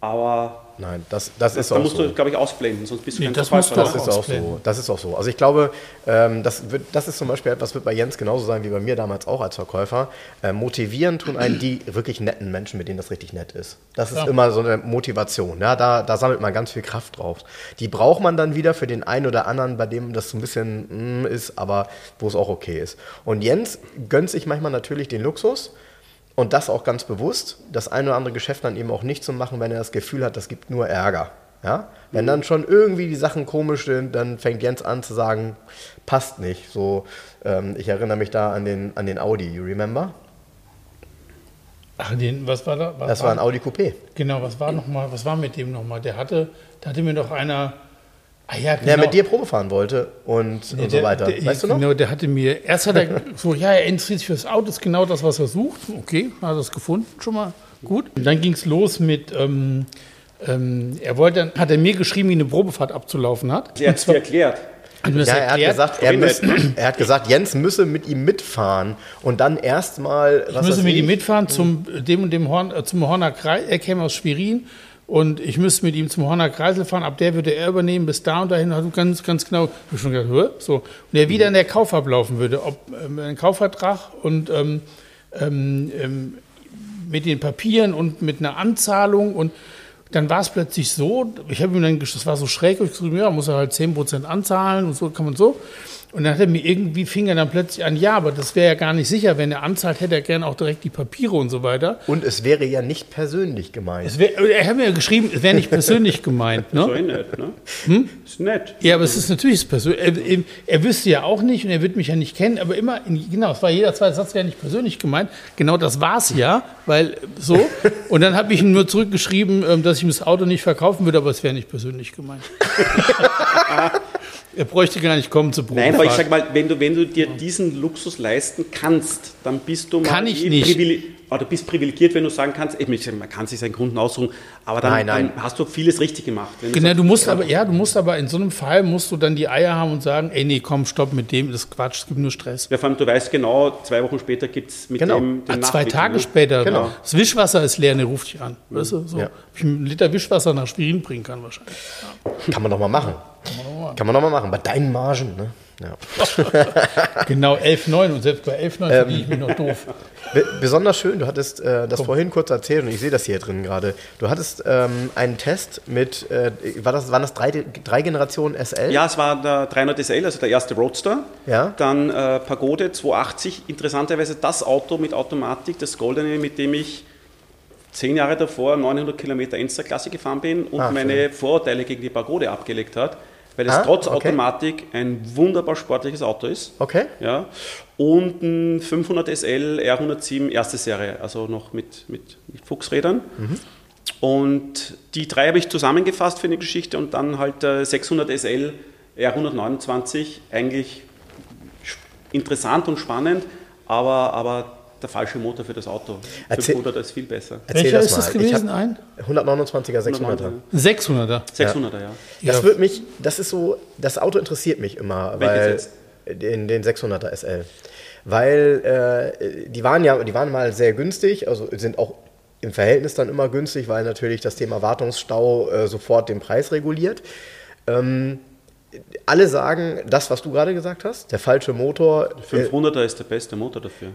Aber Nein, das, das ist da auch musst so. du, glaube ich, ausblenden, sonst bist du Nee, kein das musst du. Das ist auch so. Das ist auch so. Also ich glaube, ähm, das, wird, das ist zum Beispiel etwas, wird bei Jens genauso sein wie bei mir damals auch als Verkäufer. Äh, motivieren tun einen die wirklich netten Menschen, mit denen das richtig nett ist. Das ist Ja. immer so eine Motivation. Ja, da, da sammelt man ganz viel Kraft drauf. Die braucht man dann wieder für den einen oder anderen, bei dem das so ein bisschen mm, ist, aber wo es auch okay ist. Und Jens gönnt sich manchmal natürlich den Luxus. Und das auch ganz bewusst, das ein oder andere Geschäft dann eben auch nicht zu machen, wenn er das Gefühl hat, das gibt nur Ärger. Ja? Wenn dann schon irgendwie die Sachen komisch sind, dann fängt Jens an zu sagen, passt nicht. So, ähm, ich erinnere mich da an den, an den Audi, you remember? Ach, den, was war da? Was Das war ein Audi Coupé. Genau, was war noch mal, was war mit dem nochmal? Der hatte, da hatte mir doch einer. Ah ja, genau. Der mit dir Probe fahren wollte und, Nee, und so weiter. Der, weißt du noch? Genau, der hatte mir, erst hat er so, ja, er interessiert sich für das Auto, ist genau das, was er sucht. Okay, hat er es gefunden, schon mal gut. Und dann ging es los mit, ähm, ähm, er wollte, dann hat er mir geschrieben, wie eine Probefahrt abzulaufen hat. Er hat es erklärt. Das Ja, er hat, erklärt. gesagt, er, müß, er hat gesagt, Jens müsse mit ihm mitfahren und dann erstmal. Ich müsste mit ihm mitfahren zum dem und dem Horn, äh, zum Horner Kreis. Er käme aus Schwerin und ich müsste mit ihm zum Horner Kreisel fahren. Ab der würde er übernehmen, bis da und dahin. Also ganz, ganz genau. Ich schon gedacht, Hä? so. Und er wieder in der Kauf ablaufen würde, ob ähm, ein Kaufvertrag und ähm, ähm, ähm, mit den Papieren und mit einer Anzahlung und dann war es plötzlich so, ich habe ihm dann, das war so schräg, ich geschrieben, ja, muss er halt 10% anzahlen und so kann man so. Und dann hat er mir irgendwie, fing er dann plötzlich an, ja, aber das wäre ja gar nicht sicher, wenn er anzahlt, hätte er gerne auch direkt die Papiere und so weiter. Und es wäre ja nicht persönlich gemeint. Es wär, er hat mir geschrieben, es wäre nicht persönlich gemeint. So Ne? eh nett, ne? Hm? Ist nett. Ja, aber es ist natürlich persönlich. Er, er, er wüsste ja auch nicht und er wird mich ja nicht kennen, aber immer, in, genau, es war jeder zweite Satz wäre nicht persönlich gemeint. Genau das war es ja, weil so. Und dann habe ich ihm nur zurückgeschrieben, ähm, dass ich ihm das Auto nicht verkaufen würde, aber es wäre nicht persönlich gemeint. er bräuchte gar nicht kommen zu Probefahrt. Nein, aber ich sag mal, wenn du, wenn du dir diesen Luxus leisten kannst, dann bist du mal Kann ich eh nicht. Privile- ah, du bist privilegiert, wenn du sagen kannst, ich meine, man kann sich seinen Kunden aussuchen, aber dann, Nein, nein. dann hast du vieles richtig gemacht. Genau, sagst, du musst aber, ja, du musst aber in so einem Fall musst du dann die Eier haben und sagen, ey, nee, komm, stopp mit dem, das ist Quatsch, es gibt nur Stress. Ja, vor allem, du weißt genau, zwei Wochen später gibt es mit Genau. dem den Ah, zwei Tage ne? später, Genau. das Wischwasser ist leer, er ruft dich an. Weißt du, so. Ja. Ob ich einen Liter Wischwasser nach Schwerin bringen kann wahrscheinlich. Kann man doch mal machen. Kann man doch mal machen. Bei deinen Margen, ne? Ja. Genau, 11,9 und selbst bei 11,9 Ähm. ich mich noch doof. Be besonders schön, du hattest äh, das vorhin kurz erzählt und ich sehe das hier drin gerade. Du hattest ähm, einen Test mit, äh, war das, waren das drei, drei Generationen SL? Ja, es war der 300 SL, also der erste Roadster. Ja. Dann äh, Pagode 280, interessanterweise das Auto mit Automatik, das Goldene, mit dem ich zehn Jahre davor 900 Kilometer Enster-Klasse gefahren bin und Ah, meine Vorurteile gegen die Pagode abgelegt hat, weil es Ah, trotz okay. Automatik ein wunderbar sportliches Auto ist. Okay. Ja. Und ein 500 SL R107 erste Serie, also noch mit, mit, mit Fuchsrädern. Und die drei habe ich zusammengefasst für eine Geschichte und dann halt äh, 600 SL R129, eigentlich interessant und spannend, aber, aber der falsche Motor für das Auto. Erzähl- 500er ist viel besser. Erzähl Welcher das ist das mal. gewesen? Ein? hab 129er 600er. 600er. 600er, ja. Das Ja. wird mich, das ist so, das Auto interessiert mich immer, Welches weil jetzt? den, den 600er SL, weil äh, die waren ja, die waren mal sehr günstig, also sind auch im Verhältnis dann immer günstig, weil natürlich das Thema Wartungsstau äh, sofort den Preis reguliert. Ähm, alle sagen das, was du gerade gesagt hast, der falsche Motor. Äh, 500er ist der beste Motor dafür.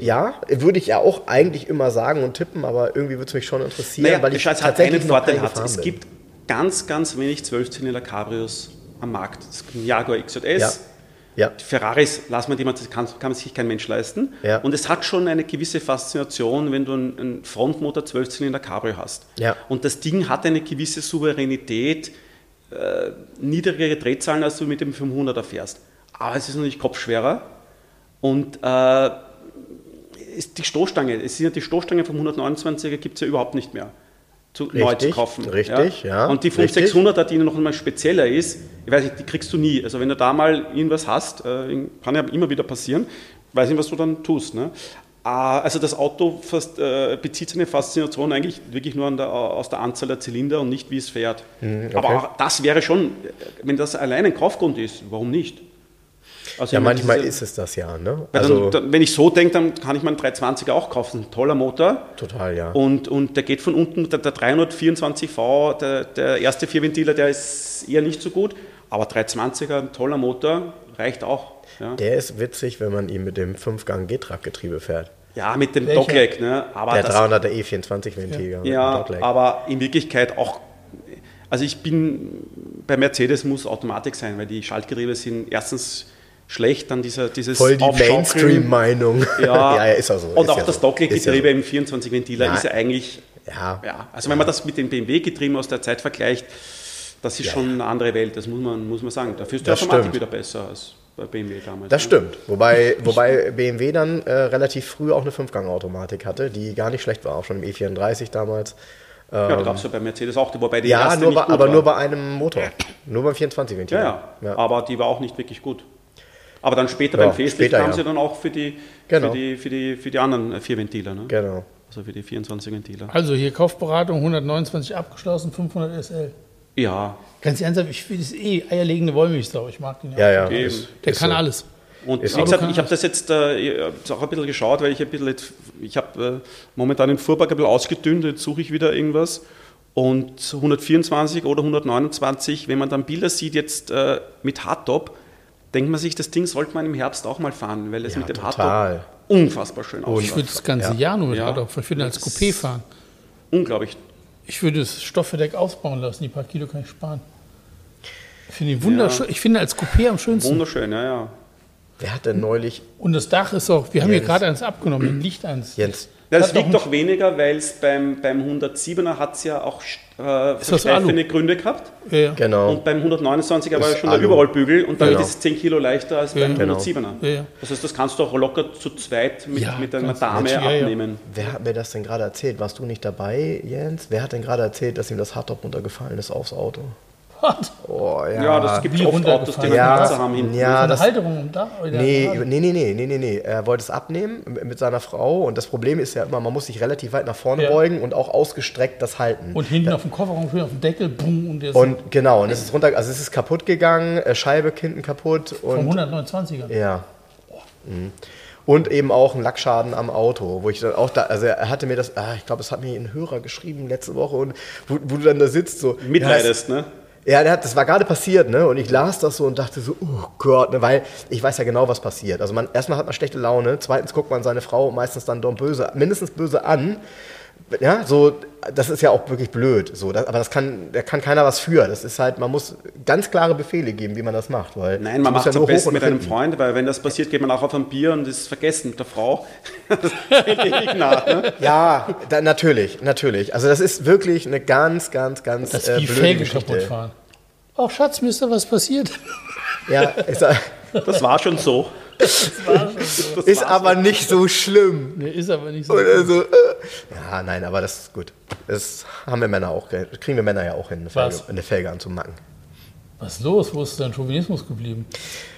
ja, würde ich ja auch eigentlich immer sagen und tippen, aber irgendwie würde es mich schon interessieren, Naja, weil ich Scheiß hat tatsächlich einen noch Vorteil hat. Es bin. gibt ganz, ganz wenig 12-Zylinder Cabrios am Markt. Das ist ein Jaguar XJS. Ja. Ja. Die Ferraris lassen wir jemand, das kann, kann sich kein Mensch leisten. Ja. Und es hat schon eine gewisse Faszination, wenn du einen, einen Frontmotor 12-Zylinder Cabrio hast. Ja. Und das Ding hat eine gewisse Souveränität, äh, niedrigere Drehzahlen, als du mit dem 500er fährst. Aber es ist natürlich kopfschwerer. Und äh, die Stoßstange, es sind ja die Stoßstange vom 129er gibt es ja überhaupt nicht mehr zu, neu zu Richtig, kaufen. richtig, ja, Und die richtig. 5600er, die noch einmal spezieller ist, ich weiß nicht, die kriegst du nie. Also wenn du da mal irgendwas hast, äh, kann ja immer wieder passieren, weiß nicht, was du dann tust. Ne? Ah, Also das Auto fast, äh, bezieht seine Faszination eigentlich wirklich nur der, aus der Anzahl der Zylinder und nicht, wie es fährt. Mhm, Aber auch das wäre schon, wenn das allein ein Kaufgrund ist, warum nicht? Also Ja, manchmal diese- ist es das ja, ne? Also, dann, dann, wenn ich so denke, dann kann ich meinen 320er auch kaufen. Ein toller Motor. total, ja. Und, und der geht von unten, der, der 324V, der, der erste Vierventiler, der ist eher nicht so gut. Aber 320er, ein toller Motor, reicht auch. Ja, Der ist witzig, wenn man ihn mit dem 5-Gang-G-Track-Getriebe fährt. ja mit dem? Dockleg. Ne? Aber Der das, 300er E24-Ventiler. mit dem ja, Dogleg. aber in Wirklichkeit auch. Also ich bin bei Mercedes muss Automatik sein, weil die Schaltgetriebe sind erstens schlecht, dann dieser, dieses Voll die. Mainstream-Meinung. Ja, ja, ist auch so. Und ist auch ja das so. Dockleg-Getriebe Ist im 24-Ventiler Ja. ist ja eigentlich Ja, ja. Ja, also wenn man das mit dem BMW-Getrieben aus der Zeit vergleicht, das ist schon eine andere Welt, das muss man, muss man sagen. Dafür ist die Das Automatik stimmt. wieder besser als bei BMW damals. Das ne? stimmt. Wobei, wobei BMW dann äh, relativ früh auch eine Fünfgang-Automatik hatte, die gar nicht schlecht war, auch schon im E34 damals. Ja, da gab es ja bei Mercedes auch, wobei die Ja, erste nur bei, aber war. nur bei einem Motor. Nur beim 24-Ventiler. ja, ja, aber die war auch nicht wirklich gut. Aber dann später Ja, beim Facelift kamen ja. sie dann auch für die, Genau. für die, für die, für die anderen äh, vier Ventiler, ne? Genau. also für die 24 Ventiler. Also hier Kaufberatung 129 abgeschlossen, 500 SL. Ja, Ganz ernsthaft, ich finde es eh eierlegende Wollmilchsau. Ich mag den Ja, ja. Eben. ist- Der ist kann so. alles. Und wie gesagt, ich habe das jetzt äh, ich auch ein bisschen geschaut, weil ich ein bisschen, jetzt, ich habe äh, momentan den Fuhrpark ein bisschen ausgedünnt, jetzt suche ich wieder irgendwas. Und 124 oder 129, wenn man dann Bilder sieht jetzt äh, mit Hardtop, denkt man sich, das Ding sollte man im Herbst auch mal fahren, weil es Ja, mit dem total. Hardtop unfassbar schön Ich aussieht. würde das ganze Ja. Jahr nur mit Ja. Fahren. Ich würde als Coupé fahren. Unglaublich. Ich würde das Stoffverdeck ausbauen lassen. Die paar Kilo kann ich sparen. Ich finde ihn wunderschön. Ich finde als Coupé am schönsten. Wunderschön, ja, ja. Wer hat denn neulich, Und das Dach ist auch, wir haben hier gerade eins abgenommen, ein Licht eins. Jens, Ja, das wiegt doch weniger, weil es beim, beim 107er hat es ja auch äh, versteifende Gründe gehabt. Ja, ja. genau. Und beim 129er war ja schon der Alu. Überrollbügel und damit Genau. ist es 10 Kilo leichter als beim Genau. 107er. Ja, ja. Das heißt, das kannst du auch locker zu zweit mit, Ja, mit einer Dame ja, ja. abnehmen. Wer hat mir das denn gerade erzählt? Warst du nicht dabei, Jens? Wer hat denn gerade erzählt, dass ihm das Hardtop runtergefallen ist aufs Auto? Oh, ja. Ja, das gibt Wie oft Autos, die runtergefallen. eine Ja, Katze haben hinten. ja. Das- Halterung Dach? Oder Nee, nee, nee, nee, nee, nee, nee. Er wollte es abnehmen mit seiner Frau und das Problem ist ja immer, man muss sich relativ weit nach vorne Ja. beugen und auch ausgestreckt das halten. Und hinten auf dem Kofferraum, schön auf dem Deckel, bumm, und der ist Und genau, und es ist runter, also es ist kaputt gegangen, äh, Scheibe hinten kaputt vom und 129er. ja. Mhm. Und eben auch ein Lackschaden am Auto, wo ich dann auch da, also er hatte mir das, ah, ich glaube, es hat mir ein Hörer geschrieben letzte Woche und wo, wo du dann da sitzt so. Mitleidest, ne? Ja, der hat, das war gerade passiert, ne? Und ich las das so und dachte so, oh Gott, ne? weil ich weiß ja genau, was passiert. Also man, erstmal hat man schlechte Laune, zweitens guckt man seine Frau meistens dann doch böse, mindestens böse an. Ja, so, das ist ja auch wirklich blöd. So, das, aber das kann, da kann keiner was für. Das ist halt, man muss ganz klare Befehle geben, wie man das macht. Weil Nein, man macht es ja am besten mit einem. Freund, weil wenn das passiert, geht man auch auf ein Bier und ist vergessen mit der Frau. Das fällt ewig nach, ne? Ja, da, natürlich, natürlich. Also das ist wirklich eine ganz, ganz, ganz Das äh, blöde Felgen Geschichte. kaputt fahren. Ach, Schatz, mir ist da was passiert. Ja, ist, Das war schon so. Das ist war aber nicht so schlimm. Nee, ist aber nicht so. Oder so, äh. Ja, nein, aber das ist gut. Das haben wir Männer auch, ge- kriegen wir Männer ja auch hin, eine Felge, Was? eine Felge anzumacken. Was ist los? Wo ist dein Chauvinismus geblieben?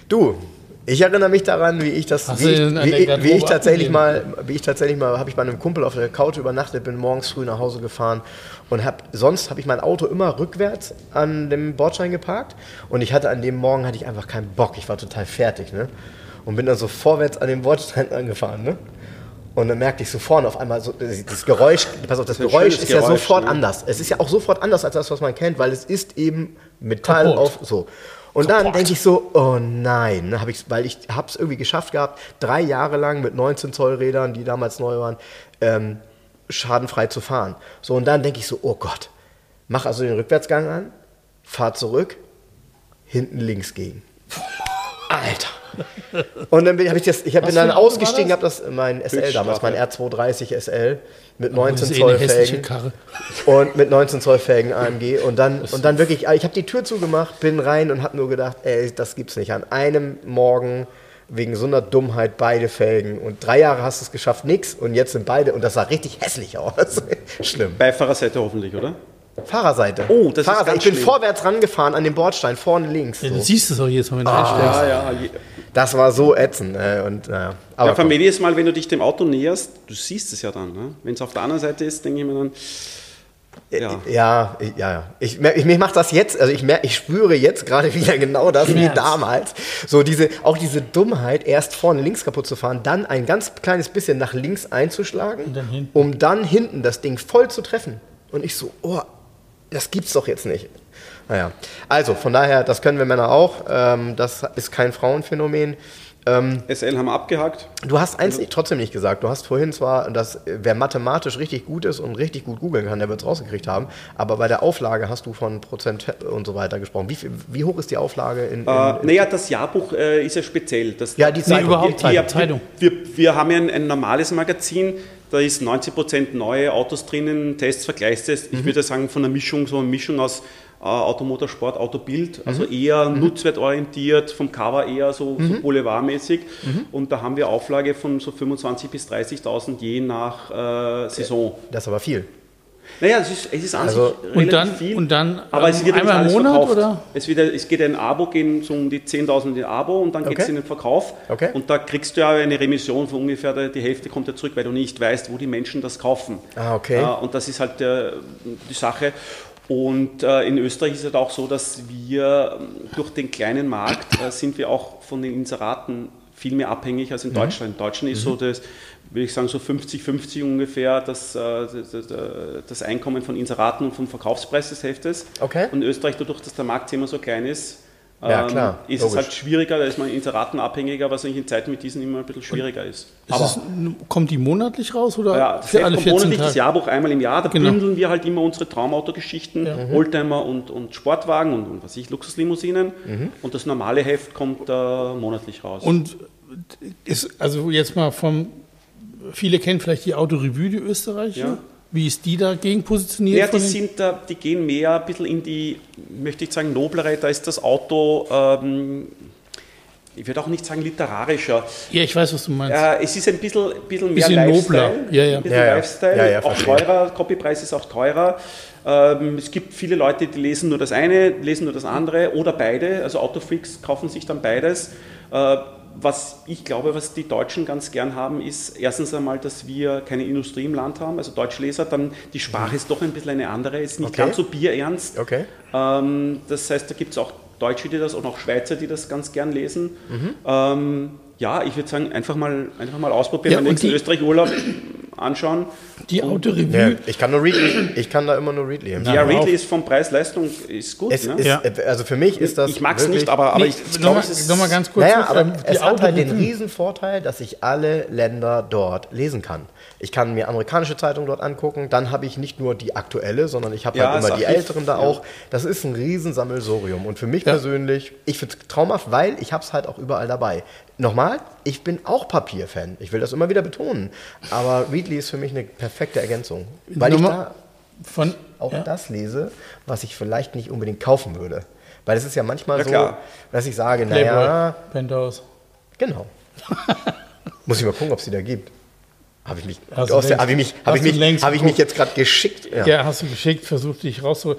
Du, ich erinnere mich daran, wie ich das, wie ich, wie, wie ich tatsächlich mal, wie ich tatsächlich mal, habe ich bei einem Kumpel auf der Couch übernachtet, bin morgens früh nach Hause gefahren und habe, sonst habe ich mein Auto immer rückwärts an dem Bordstein geparkt und ich hatte an dem Morgen hatte ich einfach keinen Bock, ich war total fertig, ne? Und bin dann so vorwärts an dem Bordstein angefahren, ne? Und dann merkte ich so vorne auf einmal so, das das Geräusch, pass auf, das ein Geräusch ist ja Geräusch, sofort ne? anders. Es ist ja auch sofort anders als das, was man kennt, weil es ist eben Metall Kaputt. auf, so. Und dann denke ich so, oh nein, ne, hab ich, weil ich habe es irgendwie geschafft gehabt, drei Jahre lang mit 19 Zoll Rädern, die damals neu waren, ähm, schadenfrei zu fahren. So, und dann denke ich so, oh Gott, mach also den Rückwärtsgang an, fahr zurück, hinten links gegen. Alter. Und dann bin, hab ich das, ich hab, bin dann ausgestiegen, habe das mein SL damals, mein R230 SL mit Das 19 ist eh Zoll Felgen und mit 19 Zoll Felgen AMG und dann und dann wirklich, ich habe die Tür zugemacht, bin rein und habe nur gedacht, ey, das gibt's nicht. An einem Morgen wegen so einer Dummheit beide Felgen. Und drei Jahre hast du es geschafft, nix. Und jetzt sind beide, und das sah richtig hässlich aus. Schlimm. Beifahrerseite hoffentlich, oder? Fahrerseite. Oh, das ist Fahrerseite. ganz Ich bin schlimm. vorwärts rangefahren an den Bordstein, vorne links. Ja, So. du siehst es auch jetzt mal, wenn du Ah. einsteigst. Ja, ja. Das war so ätzend. Äh, und, naja. Aber Ja, mich jedes Mal, wenn du dich dem Auto näherst, du siehst es ja dann. Ne? Wenn es auf der anderen Seite ist, denke ich mir dann, ja. Ja, ich- ja, ja. Ich, ich, mich macht das jetzt, also ich, mer, ich spüre jetzt gerade wieder genau das wie damals. So diese, auch diese Dummheit, erst vorne links kaputt zu fahren, dann ein ganz kleines bisschen nach links einzuschlagen, dann um dann hinten das Ding voll zu treffen. Und ich so, oh, das gibt's doch jetzt nicht. Naja, also von daher, das können wir Männer auch. Ähm, das ist kein Frauenphänomen. Ähm, SL haben wir abgehakt. Du hast eins nicht, trotzdem nicht gesagt. Du hast vorhin zwar, dass äh, wer mathematisch richtig gut ist und richtig gut googeln kann, der wird es rausgekriegt haben. Aber bei der Auflage hast du von Prozent und so weiter gesprochen. Wie, wie hoch ist die Auflage in. in, Äh, in naja, das Jahrbuch äh, ist ja speziell. Das, ja, die Zeitung. überhaupt die, wir, Zeitung. wir, wir, wir haben ja ein, ein normales Magazin, da ist 90% neue Autos drinnen, Tests, Vergleichstests. Mhm. Ich würde sagen, von einer Mischung, so eine Mischung aus Automotorsport, Autobild, Mhm. also eher nutzwertorientiert, vom Cover eher so, so boulevardmäßig. Mhm. Und da haben wir Auflage von so 25.000 bis 30.000 je nach äh, Saison. Das ist aber viel. Naja, es ist, es ist an Also- sich relativ dann- viel. und dann, aber ähm, es wird ja nicht einmal im Monat, verkauft. oder? Es, wird, ja- es geht ein Abo, gehen so um die 10.000 in Abo und dann geht es in den Verkauf. Okay. Und da kriegst du ja eine Remission von ungefähr, die Hälfte kommt ja zurück, weil du nicht weißt, wo die Menschen das kaufen. Ah, okay. Ja, und das ist halt äh, die Sache. Und äh, in Österreich ist es halt auch so, dass wir ähm, durch den kleinen Markt äh, sind wir auch von den Inseraten viel mehr abhängig als in Mhm. Deutschland. In Deutschland ist so das, würde ich sagen, so 50-50 ungefähr das, äh, das, das, das Einkommen von Inseraten und vom Verkaufspreis des Heftes. Okay. Und in Österreich, dadurch, dass der Markt immer so klein ist, Ja, klar, ist logisch. es halt schwieriger, da ist man inseratenabhängiger, was eigentlich in Zeiten mit diesen immer ein bisschen schwieriger ist. Ist es, kommt die monatlich raus oder Ja, das für Heft alle kommt 14 monatlich, das Tage? Jahrbuch einmal im Jahr, da Genau. bündeln wir halt immer unsere Traumautogeschichten, Oldtimer und, und Sportwagen und, und was weiß ich, Luxuslimousinen. Und das normale Heft kommt äh, monatlich raus. Und ist, also jetzt mal vom, viele kennen vielleicht die Autorevue, die Österreicher. Ja. Wie ist die dagegen positioniert? ja, die, sind, die gehen mehr ein bisschen in die, möchte ich sagen, noblere, da ist das Auto, ähm, ich würde auch nicht sagen literarischer. ja, ich weiß, was du meinst. Äh, es ist ein bisschen, bisschen mehr Bisschen Lifestyle. nobler. Ja, ja. Ein bisschen Ja, ja. Lifestyle, Ja, ja, auch teurer, Copypreis ist auch teurer. Ähm, es gibt viele Leute, die lesen nur das eine, lesen nur das andere oder beide. Also Autofreaks kaufen sich dann beides. Äh, was ich glaube, was die Deutschen ganz gern haben, ist erstens einmal, dass wir keine Industrie im Land haben, also Deutschleser, dann die Sprache ist doch ein bisschen eine andere, ist nicht Okay. ganz so bierernst. Okay. Ähm, das heißt, da gibt es auch Deutsche, die das und auch Schweizer, die das ganz gern lesen. Ähm, ja, ich würde sagen, einfach mal, einfach mal ausprobieren, Ja, und nächsten Österreich-Urlaub anschauen. die Ja, Autorevue, ich kann nur Readly, ich kann da immer nur Readly empfehlen. Ja. Ridley ist vom Preis-Leistung ist gut. Es ne? ist, Ja. Also für mich ist das. ich mag es nicht, aber, aber nee, ich, nochmal glaube, es ist noch mal ganz kurz. Naja, aber ähm, es hat halt den riesen Vorteil, dass ich alle Länder dort lesen kann. Ich kann mir amerikanische Zeitungen dort angucken, dann habe ich nicht nur die aktuelle, sondern ich habe Ja, halt immer die älteren da ja. auch. Das ist ein Riesensammelsurium und für mich Ja. persönlich, ich finde es traumhaft, weil ich habe es halt auch überall dabei. Nochmal, ich bin auch Papierfan, ich will das immer wieder betonen, aber Readly ist für mich eine perfekte Ergänzung, weil ich Nochmal- da Von, auch ja. das lese, was ich vielleicht nicht unbedingt kaufen würde. Weil es ist ja manchmal Ja, so, klar. dass ich sage, Playboy, naja, Penthouse. Genau. Muss ich mal gucken, ob es die da gibt. Habe ich mich, Hast du aus der, längst- habe ich mich, hast habe ich mich, habe ich mich jetzt gerade geschickt. Ja. Ja. hast du geschickt, versucht dich rauszuholen.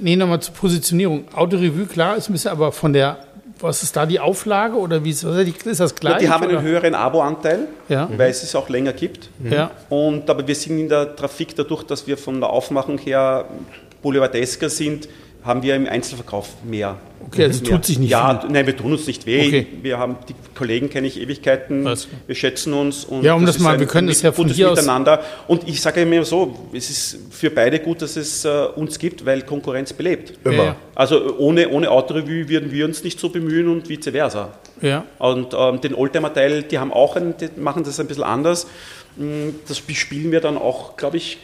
Nee, nochmal zur Positionierung. Autorevue, klar, ist ein bisschen, aber von der, was ist da die Auflage oder wie ist, ist das gleich? die haben oder? einen höheren Abo-Anteil, Ja. weil es es auch länger gibt. Ja. Und, aber wir sind in der Trafik dadurch, dass wir von der Aufmachung her boulevardesker sind, haben wir im Einzelverkauf mehr. Okay, also mehr. tut sich nicht Ja, viel. nein, wir tun uns nicht weh. Okay. Wir haben die Kollegen kenne ich Ewigkeiten. Klar. Wir schätzen uns und Ja, um das ist mal- wir können das ja von hier aus- Miteinander. Und ich sage mir so, es ist für beide gut, dass es äh, uns gibt, weil Konkurrenz belebt. Immer. Ja, Also ohne, ohne Autorevue würden wir uns nicht so bemühen und vice versa. Ja. Und ähm, den Oldtimer-Teil, die haben auch einen, die machen das ein bisschen anders. Mm, Das bespielen wir dann auch, glaube ich,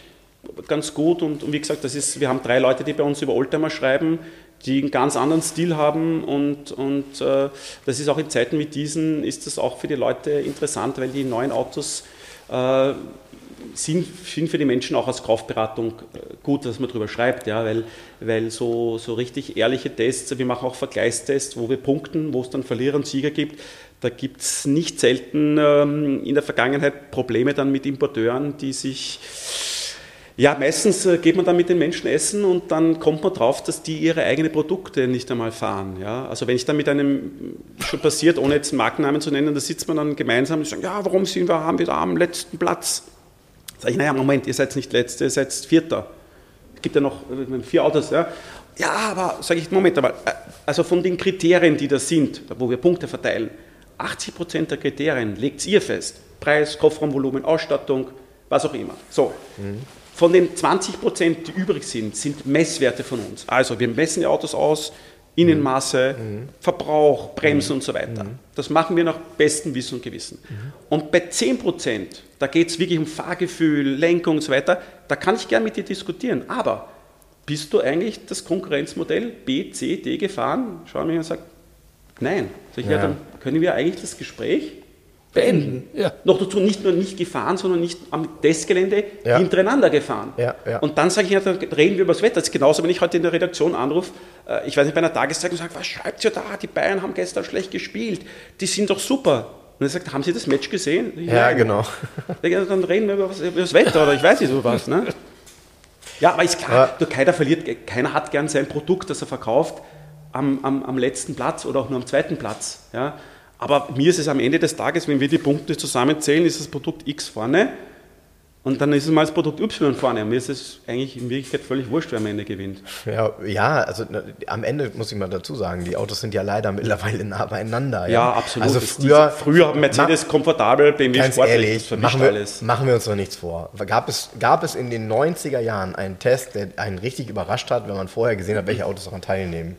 ganz gut. Und, und wie gesagt, das ist, wir haben drei Leute, die bei uns über Oldtimer schreiben, die einen ganz anderen Stil haben. Und, und äh, das ist auch in Zeiten wie diesen, ist das auch für die Leute interessant, weil die neuen Autos äh, sind, sind für die Menschen auch als Kaufberatung äh, gut, dass man darüber schreibt, ja, weil, weil so, so richtig ehrliche Tests, wir machen auch Vergleichstests, wo wir punkten, wo es dann Verlierer und Sieger gibt. Da gibt es nicht selten ähm, in der Vergangenheit Probleme dann mit Importeuren, die sich ja, meistens äh, geht man dann mit den Menschen essen und dann kommt man drauf, dass die ihre eigenen Produkte nicht einmal fahren. Ja? Also wenn ich dann mit einem, schon passiert, ohne jetzt Markennamen zu nennen, da sitzt man dann gemeinsam und sagt, ja, warum sind wir, haben wir da am letzten Platz? Sag ich, naja, Moment, ihr seid nicht Letzter, ihr seid Vierter. Es gibt ja noch äh, vier Autos, ja. Ja, aber, sage ich, Moment, äh, also von den Kriterien, die da sind, wo wir Punkte verteilen, 80 Prozent der Kriterien legt ihr fest. Preis, Kofferraumvolumen, Ausstattung, was auch immer. So. Mhm. Von den 20 Prozent, die übrig sind, sind Messwerte von uns. Also wir messen die Autos aus, Innenmaße, mhm. Verbrauch, Bremsen mhm. und so weiter. Mhm. Das machen wir nach bestem Wissen und Gewissen. Mhm. Und bei 10 Prozent, da geht es wirklich um Fahrgefühl, Lenkung und so weiter, da kann ich gern mit dir diskutieren. Aber bist du eigentlich das Konkurrenzmodell B, C, D gefahren? Schau mich und sag, nein. Sag ich, ja. ja, dann können wir eigentlich das Gespräch beenden. Ja. Noch dazu nicht nur nicht gefahren, sondern nicht am Testgelände ja. hintereinander gefahren. Ja. Und dann sage ich, dann reden wir über das Wetter. Das ist genauso, wenn ich heute in der Redaktion anrufe, äh, ich weiß nicht, bei einer Tageszeitung sage, was schreibt ihr da? Die Bayern haben gestern schlecht gespielt. Die sind doch super. Und er sagt, haben Sie das Match gesehen? Ich, ja, genau. Dann reden wir über, was, über, das Wetter oder ich weiß nicht sowas. Ne? Ja, aber ist klar, ja. keiner verliert, keiner hat gern sein Produkt, das er verkauft, am, am, am letzten Platz oder auch nur am zweiten Platz. Ja? Aber mir ist es am Ende des Tages, wenn wir die Punkte zusammenzählen, ist das Produkt X vorne und dann ist es mal das Produkt Y vorne. Mir ist es eigentlich in Wirklichkeit völlig wurscht, wer am Ende gewinnt. Ja, ja also na, am Ende muss ich mal dazu sagen, die Autos sind ja leider mittlerweile nah beieinander. Ja, ja absolut. Also früher, früher haben Mercedes ma, komfortabel, BMW ganz sportlich, ehrlich, machen wir, alles. machen wir uns noch nichts vor. Gab es, gab es in den 90er Jahren einen Test, der einen richtig überrascht hat, wenn man vorher gesehen hat, welche Autos daran teilnehmen?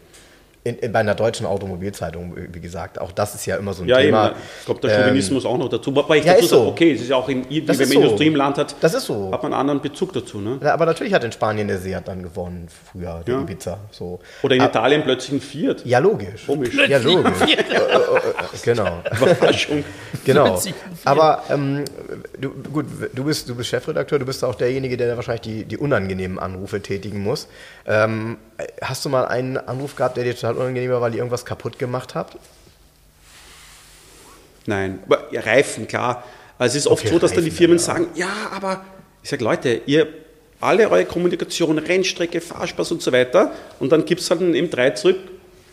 In, in, bei einer deutschen Automobilzeitung, wie gesagt, auch das ist ja immer so ein ja, Thema. Eben, kommt der Chauvinismus ähm, auch noch dazu. Wobei ich ja, dazu sage, so. okay, es ist ja auch in, wenn man so. Industrie im Land hat, das ist so. hat man einen anderen Bezug dazu. Ne? Ja, aber natürlich hat in Spanien der Seat dann gewonnen, früher, der ja. Ibiza. So. Oder in aber, Italien plötzlich ein Fiat. Ja, logisch. Komisch. Ja, logisch. genau. Überraschung. genau. Aber ähm, du, gut, du bist, du bist Chefredakteur, du bist auch derjenige, der wahrscheinlich die, die unangenehmen Anrufe tätigen muss. Ähm, hast du mal einen Anruf gehabt, der dir total unangenehm war, weil ihr irgendwas kaputt gemacht habt? Nein, aber ja, Reifen, klar. Also es ist oft okay, so, dass Reifen, dann die Firmen ja. sagen, ja, aber ich sage, Leute, ihr alle eure Kommunikation, Rennstrecke, Fahrspaß und so weiter und dann gibt es halt eben drei zurück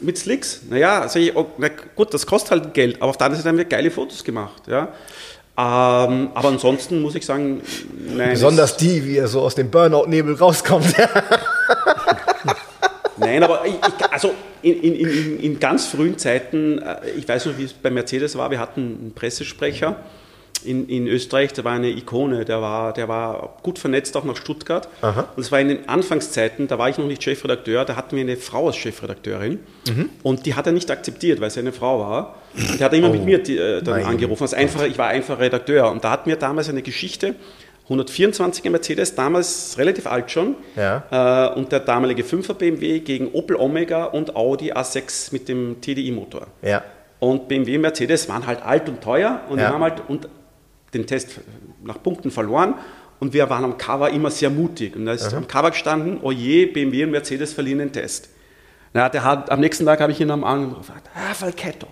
mit Slicks. Naja, sage ich, oh, na gut, das kostet halt Geld, aber auf der anderen Seite haben wir geile Fotos gemacht. Ja. Ähm, aber ansonsten muss ich sagen, nein. Besonders die, wie er so aus dem Burnout-Nebel rauskommt. Nein, aber ich, ich, also in, in, in, ganz frühen Zeiten, äh, ich weiß noch, wie es bei Mercedes war, wir hatten einen Pressesprecher in, in Österreich, der war eine Ikone, der war, der war gut vernetzt auch nach Stuttgart. Aha. Und es war in den Anfangszeiten, da war ich noch nicht Chefredakteur, da hatten wir eine Frau als Chefredakteurin mhm. und die hat er nicht akzeptiert, weil sie eine Frau war. Und die hat immer oh. mit mir die, äh, dann Nein. angerufen. Als einfacher, ich war einfacher Redakteur und da hatten wir damals eine Geschichte, 124er Mercedes, damals relativ alt schon. Ja. Äh, und der damalige 5er BMW gegen Opel Omega und Audi A6 mit dem TDI-Motor. Ja. Und BMW und Mercedes waren halt alt und teuer und ja. wir haben halt und den Test nach Punkten verloren. Und wir waren am Cover immer sehr mutig. Und da ist Aha. am Cover gestanden, oh je, BMW und Mercedes verlieren den Test. Na, der hat, am nächsten Tag habe ich ihn am Anruf gefragt, ah, Falchetto,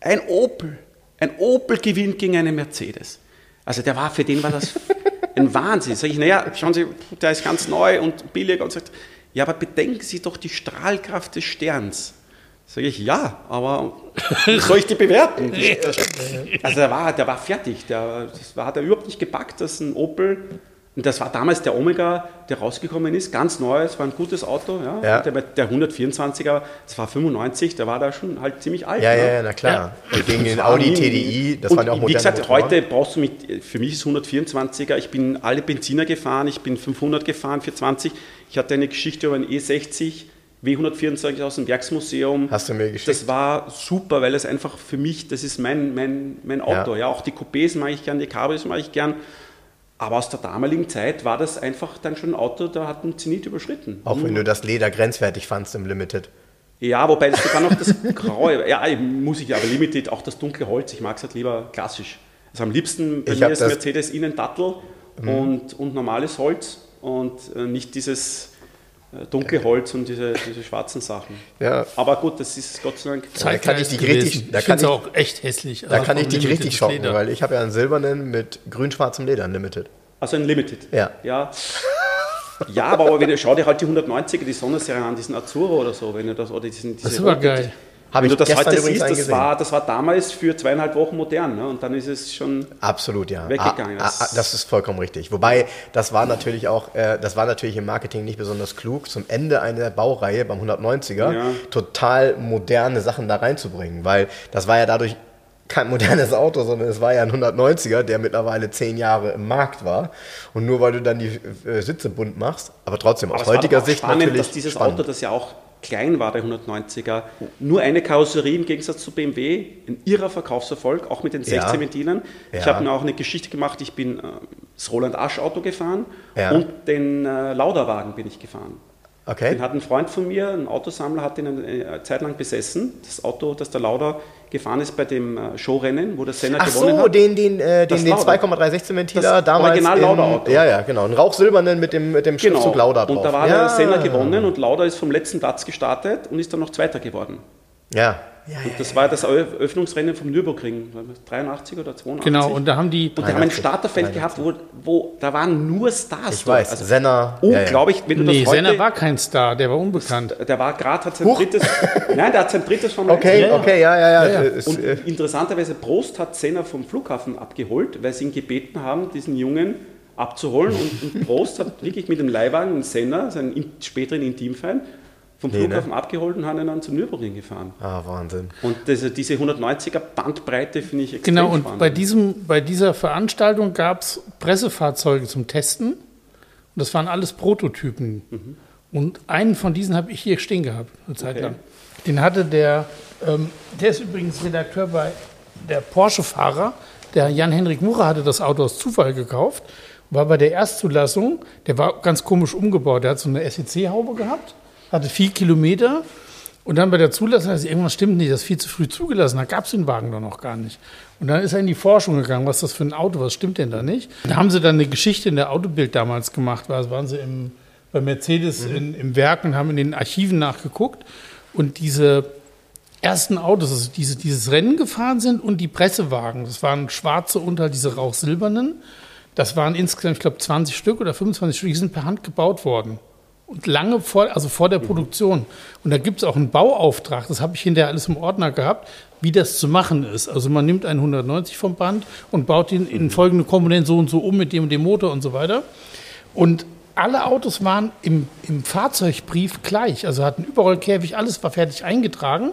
ein Opel, ein Opel gewinnt gegen einen Mercedes. Also der war, für den war das ein Wahnsinn. Sag ich, naja, schauen Sie, der ist ganz neu und billig und sagt, ja, aber bedenken Sie doch die Strahlkraft des Sterns. Sag ich, ja, aber wie soll ich die bewerten? also der war, der war fertig, der, das war, hat er überhaupt nicht gepackt, dass ein Opel und das war damals der Omega, der rausgekommen ist, ganz neu, es war ein gutes Auto. Ja. ja. Der, der 124er, das war 95, der war da schon halt ziemlich alt. Ja, ne? ja, na klar. Ja. Und gegen den Audi TDI, das waren ja auch moderne Wie gesagt, Motoren. heute brauchst du mit, für mich ist 124er, ich bin alle Benziner gefahren, ich bin 500 gefahren, 420. Ich hatte eine Geschichte über einen E60, W124 aus dem Werksmuseum. Hast du mir geschickt? Das war super, weil es einfach für mich, das ist mein, mein, mein Auto. Ja. ja auch die Coupés mag ich gern, die Cabrios mag ich gern. Aber aus der damaligen Zeit war das einfach dann schon ein Auto, da hat ein Zenit überschritten. Auch wenn du das Leder grenzwertig fandst im Limited. Ja, wobei das sogar noch das Graue, ja, muss ich aber Limited, auch das dunkle Holz, ich mag es halt lieber klassisch. Also am liebsten bei Ich mir ist Mercedes innen Dattel und, und normales Holz und äh, nicht dieses äh, dunkle Holz und diese, diese schwarzen Sachen. Ja. Aber gut, das ist Gott sei Dank. Da kann ich dich richtig- da ich kann ich- auch echt hässlich. Da kann ich dich richtig schocken, weil ich habe ja einen silbernen mit grün-schwarzem Leder Limited. Also ein Limited. Ja. Ja, ja aber, aber wenn du, schau dir halt die 190er, die Sonderserie an, diesen Azuro oder so, wenn du das, oder diesen, diese Das ist aber geil. Habe Wenn ich du das gestern heute siehst, das war, das war damals für zweieinhalb Wochen modern. Ne? Und dann ist es schon. Absolut, ja. weggegangen. Ah, ah, ah, das ist vollkommen richtig. Wobei, das war natürlich auch, äh, das war natürlich im Marketing nicht besonders klug, zum Ende einer Baureihe beim 190er Ja. total moderne Sachen da reinzubringen, weil das war ja dadurch kein modernes Auto, sondern es war ja ein 190er, der mittlerweile zehn Jahre im Markt war. Und nur weil du dann die äh, Sitze bunt machst, aber trotzdem aus Aber heutiger Sicht spannend, natürlich dass dieses spannend. Auto, das ja auch klein war, der 190er, nur eine Karosserie im Gegensatz zu BMW, ein irrer Verkaufserfolg, auch mit den Ja. 16 Ventilern. Ich Ja. habe mir auch eine Geschichte gemacht, ich bin äh, das Roland Asch Auto gefahren Ja. und den äh, Lauderwagen bin ich gefahren. Okay. Den hat ein Freund von mir, ein Autosammler, hat den eine Zeit lang besessen. Das Auto, das der Lauder gefahren ist bei dem äh, Showrennen, wo der Senna Ach gewonnen so, hat. den, den, äh, den, den Lauda. 2,316 Ventiler Das damals. Original in- Lauda-Auto. Ja, ja, genau. Ein rauchsilbernen mit dem, mit dem Schriftzug Lauda drauf. Und da war ja. der Senna gewonnen und Lauda ist vom letzten Platz gestartet und ist dann noch Zweiter geworden. Ja. Ja, Und das war das Eröffnungsrennen vom Nürburgring, 83 oder 82. Genau, und da haben die. und die haben ein Starterfeld gehabt, wo, wo da waren nur Stars. Ich dort. weiß, Also Senna. ja, ja. unglaublich, wenn du Nee, das heute... Senna war kein Star, der war unbekannt. der war gerade, hat sein Huch. drittes... Nein, der hat sein drittes von Okay, Ja, ja. okay, ja, ja, ja. Ja, ja. Ist, Und äh, interessanterweise, Prost hat Senna vom Flughafen abgeholt, weil sie ihn gebeten haben, diesen Jungen abzuholen. Und, und Prost hat wirklich mit dem Leihwagen einen Senna, seinen in- späteren Intimfan, vom Nee, ne? Flughafen abgeholt und hat ihn dann zum Nürburgring gefahren. ah, Wahnsinn. Und diese, diese 190er Bandbreite finde ich extrem Genau, und spannend. bei, diesem, bei dieser Veranstaltung gab es Pressefahrzeuge zum Testen. Und das waren alles Prototypen. Mhm. Und einen von diesen habe ich hier stehen gehabt, eine Zeit Okay. lang. Den hatte der, ähm, der ist übrigens Redakteur bei der Porsche-Fahrer. Der Jan-Henrik Murer hatte das Auto aus Zufall gekauft, war bei der Erstzulassung, der war ganz komisch umgebaut. Der hat so eine SEC-Haube gehabt, hatte vier Kilometer und dann bei der Zulassung, also irgendwas stimmt nicht, das ist viel zu früh zugelassen, da gab es den Wagen doch noch gar nicht. Und dann ist er in die Forschung gegangen, was ist das für ein Auto, was stimmt denn da nicht? Da haben sie dann eine Geschichte in der Autobild damals gemacht, da waren sie im, bei Mercedes in, im Werk und haben in den Archiven nachgeguckt. Und diese ersten Autos, also diese, dieses Rennen gefahren sind und die Pressewagen, das waren schwarze halt diese rauchsilbernen, das waren insgesamt, ich glaube, 20 Stück oder 25 Stück, die sind per Hand gebaut worden. Und lange vor, also vor der Produktion. Und da gibt es auch einen Bauauftrag, das habe ich hinterher alles im Ordner gehabt, wie das zu machen ist. Also man nimmt einen 190 vom Band und baut ihn in folgende Komponenten so und so um mit dem und dem Motor und so weiter. Und alle Autos waren im, im Fahrzeugbrief gleich, also hatten Überrollkäfig, alles war fertig eingetragen.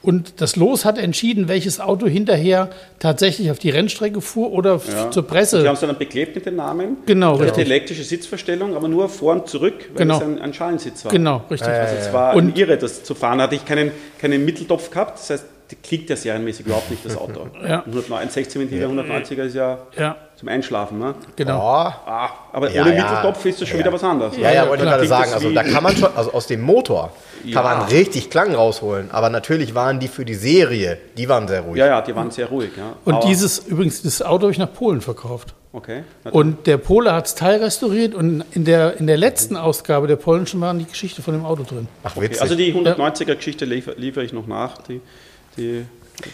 Und das Los hat entschieden, welches Auto hinterher tatsächlich auf die Rennstrecke fuhr oder Ja. zur Die Presse. haben es dann beklebt mit den Namen. Genau, Die hatte richtig. elektrische Sitzverstellung, aber nur vor und zurück, weil Genau. es ein, ein Schalensitz war. Genau, richtig. Also es war Und- ein Irre, das zu fahren. Da hatte ich keinen, keinen Mitteltopf gehabt, das heißt, klickt ja serienmäßig überhaupt nicht, das Auto. Ja. 109, 16 Ventiler, 190er ist ja Ja, zum Einschlafen. Ne? genau. Oh. Ah, aber Ja, ohne ja. Mitteltopf ist das schon Ja. wieder was anderes. Ja, ja, wollte ich gerade sagen. Also da kann man schon, also aus dem Motor kann Ja. man richtig Klang rausholen. Aber natürlich waren die für die Serie, die waren sehr ruhig. Ja, ja, die waren sehr ruhig. Ja. Und Aber- dieses, übrigens, das Auto habe ich nach Polen verkauft. Okay. Und der Pole hat es teilrestauriert und in der, in der letzten Ausgabe der polnischen waren die Geschichte von dem Auto drin. Ach, Okay, witzig. also die 190er-Geschichte liefere liefer ich noch nach, die, die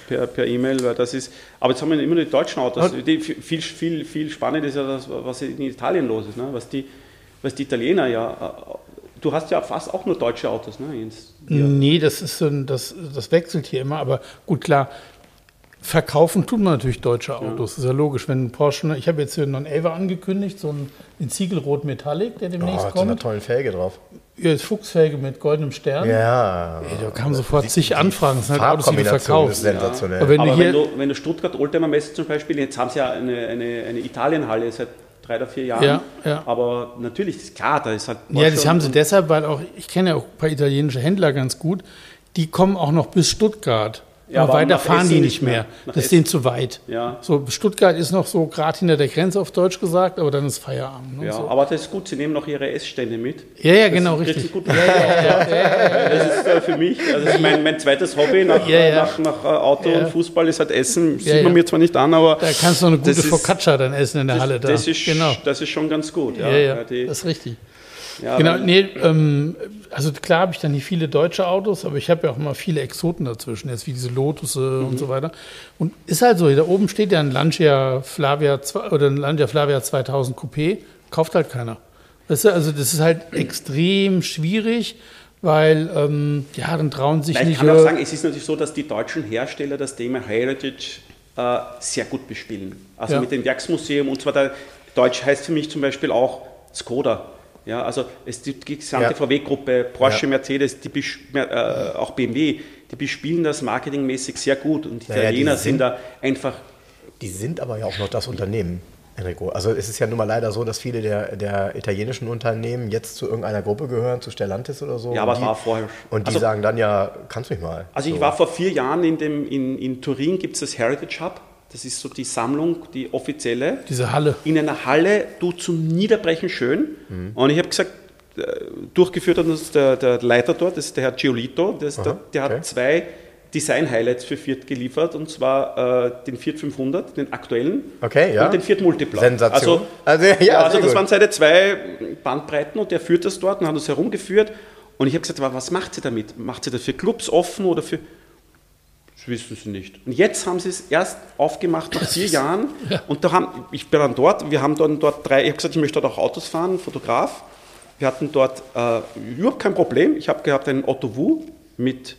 per per E-Mail, weil das ist. Aber jetzt haben wir immer die deutschen Autos. Die, viel, viel, viel spannend ist ja das, was in Italien los ist, ne? was, die, was die Italiener ja. äh, Du hast ja fast auch nur deutsche Autos, ne? Jens? Nee, das ist so ein, das, das wechselt hier immer, aber gut, klar. Verkaufen tut man natürlich deutsche Autos, das ist ja logisch. Wenn ein Porsche, ich habe jetzt hier einen 11 angekündigt, so einen, Ziegelrot Metallic, der oh, demnächst mit einer kommt. tollen Felge drauf. Hier ist Fuchsfelge mit goldenem Stern. Ja. Ey, da kamen sofort zig Anfragen, das sind halt Autos, die du verkaufst. sensationell. Aber wenn Aber du wenn du, wenn du Stuttgart Oldtimer Messe zum Beispiel, jetzt haben sie ja eine, eine, eine Italienhalle seit drei oder vier Jahren. Ja, ja. Aber natürlich, ist klar, da ist halt. Ja, das Porsche haben sie deshalb, weil auch, ich kenne ja auch ein paar italienische Händler ganz gut, die kommen auch noch bis Stuttgart. Ja, aber weiter nach fahren die nicht mehr. mehr. Nach Das ist denen zu weit. Ja. So, Stuttgart ist noch so gerade hinter der Grenze auf Deutsch gesagt, aber dann ist Feierabend. Ne? Ja, so. aber das ist gut, sie nehmen noch ihre Essstände mit. ja, ja, genau, Das ist richtig. Gut. Das ist äh, für mich, also das ist mein, mein zweites Hobby nach, Ja, ja. nach, nach äh, Auto Ja. und Fußball ist halt Essen. Sieht Ja, man ja. mir zwar nicht an, aber Da kannst du eine gute Das Focaccia dann essen in der Halle da. das, ist, genau. das ist schon ganz gut. Ja, Ja, ja, das ist richtig. Ja, Genau, nee, ähm, also klar habe ich dann nicht viele deutsche Autos, aber ich habe ja auch immer viele Exoten dazwischen, jetzt wie diese Lotus Mhm. und so weiter. Und ist halt so, da oben steht ja ein Lancia Flavia oder ein Lancia Flavia 2000 Coupé, kauft halt keiner. Weißt du, also das ist halt extrem schwierig, weil ähm, ja, dann trauen sich Nein, ich nicht. kann auch sagen, es ist natürlich so, dass die deutschen Hersteller das Thema Heritage äh, sehr gut bespielen. Also Ja. mit dem Werksmuseum und zwar der Deutsch heißt für mich zum Beispiel auch Skoda. Ja, also es die, die gesamte Ja. VW-Gruppe, Porsche, Ja. Mercedes, die äh, auch BMW, die bespielen das marketingmäßig sehr gut und die Ja, ja, die Italiener sind- sind da einfach Die sind aber ja auch noch das Unternehmen, Enrico. Also es ist ja nun mal leider so, dass viele der, der italienischen Unternehmen jetzt zu irgendeiner Gruppe gehören, zu Stellantis oder so. Ja, aber es die, war vorher. Und die Also- sagen dann ja, kannst mich mal. Also ich So. war vor vier Jahren in, dem, in, in Turin, gibt es das Heritage Hub. Das ist so die Sammlung, die offizielle. diese Halle. In einer Halle, du zum Niederbrechen schön. Und ich habe gesagt, äh, durchgeführt hat uns der, der Leiter dort, das ist der Herr Giolito, das, der, der okay. hat zwei Design-Highlights für Fiat geliefert, und zwar äh, den Fiat 500, den aktuellen, Okay, ja. und den Fiat Multipla. Sensation. Also, Also, ja, also das gut. waren seine zwei Bandbreiten und der führt das dort und hat uns herumgeführt. Und ich habe gesagt, was macht sie damit? Macht sie das für Clubs offen oder für. Das wissen sie nicht. Und jetzt haben sie es erst aufgemacht nach vier Jahren. Und da haben, ich bin dann dort, wir haben dann dort drei, ich habe gesagt, ich möchte dort auch Autos fahren, Fotograf. Wir hatten dort äh, überhaupt kein Problem. Ich habe gehabt einen Otto Wu mit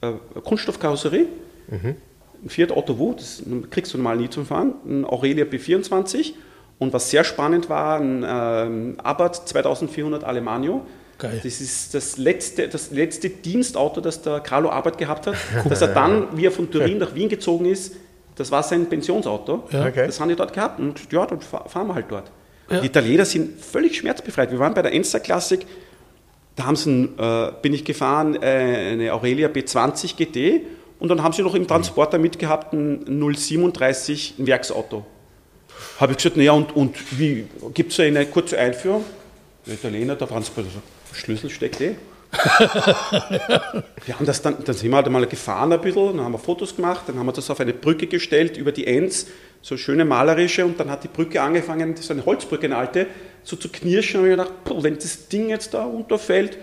äh, Kunststoffkarosserie. Ein Fiat Otto Wu, das kriegst du normal nie zum Fahren. Ein Aurelia B24. Und was sehr spannend war, ein ähm, Abarth 2400 Alemanno. Geil. Das ist das letzte, das letzte Dienstauto, das der Carlo Abarth gehabt hat. dass er dann, wie er von Turin nach Wien gezogen ist, das war sein Pensionsauto. Okay. Das haben die dort gehabt. Und ja, dann fa- fahren wir halt dort. Ja. Die Italiener sind völlig schmerzbefreit. Wir waren bei der Enster Classic, da haben sie, äh, bin ich gefahren, äh, eine Aurelia B20 GT und dann haben sie noch im Transporter mitgehabt ein 037 ein Werksauto. Habe ich gesagt, naja, und, und wie, gibt es eine kurze Einführung? Der Italiener, der Transporter, so, Schlüssel steckt eh. wir haben das dann, dann sind wir halt einmal gefahren ein bisschen, dann haben wir Fotos gemacht, dann haben wir das auf eine Brücke gestellt über die Enz, so schöne malerische, und dann hat die Brücke angefangen, ist eine Holzbrücke, eine alte, so zu knirschen, und ich gedacht, puh, wenn das Ding jetzt da runterfällt,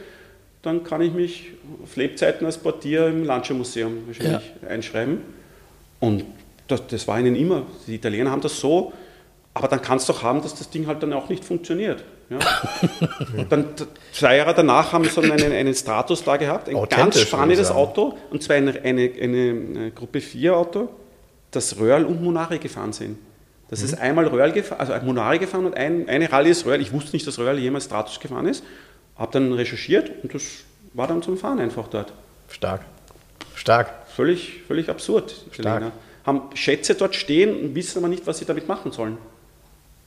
dann kann ich mich auf Lebzeiten als Portier im Lancia-Museum wahrscheinlich einschreiben. Und das, das war ihnen immer, die Italiener haben das so, aber dann kannst du auch haben, dass das Ding halt dann auch nicht funktioniert. Ja. Und dann zwei Jahre danach haben sie einen, einen Stratus da gehabt, ein ganz spannendes. Auto, und zwar eine, eine, eine Gruppe 4 Auto, das Röhrl und Monari gefahren sind. Das Mhm. ist einmal Röhrl gefahren, also Monari gefahren und ein, eine Rallye ist Röhrl. Ich wusste nicht, dass Röhrl jemals Stratus gefahren ist. Habe dann recherchiert und das war dann zum Fahren einfach dort. Stark. Stark. Völlig, völlig absurd. Stark. Haben Schätze dort stehen und wissen aber nicht, was sie damit machen sollen.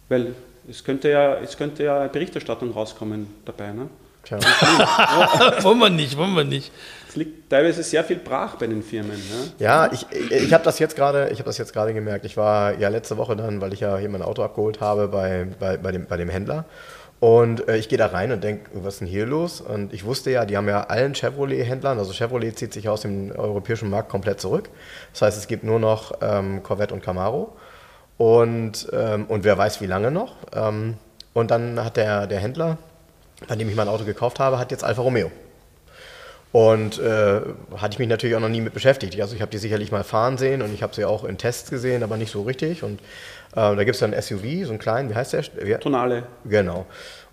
Weil es könnte ja, es könnte ja Berichterstattung rauskommen dabei. Ne? Tja. wollen wir nicht, wollen wir nicht. Es liegt teilweise sehr viel brach bei den Firmen. Ne? Ja, ich, ich habe das jetzt gerade, ich habe das jetzt gerade gemerkt. Ich war ja letzte Woche dann, weil ich ja hier mein Auto abgeholt habe bei, bei, bei, dem, bei dem Händler. Und äh, ich gehe da rein und denke, was ist denn hier los? Und ich wusste ja, die haben ja allen Chevrolet-Händlern, also Chevrolet zieht sich aus dem europäischen Markt komplett zurück. Das heißt, es gibt nur noch ähm, Corvette und Camaro. Und, ähm, und wer weiß, wie lange noch. Ähm, und dann hat der, der Händler, bei dem ich mein Auto gekauft habe, hat jetzt Alfa Romeo. Und äh, hatte ich mich natürlich auch noch nie mit beschäftigt. Also ich habe die sicherlich mal fahren sehen und ich habe sie auch in Tests gesehen, aber nicht so richtig. Und äh, da gibt es dann ein SUV, so einen kleinen, wie heißt der? Wie, Tonale. genau.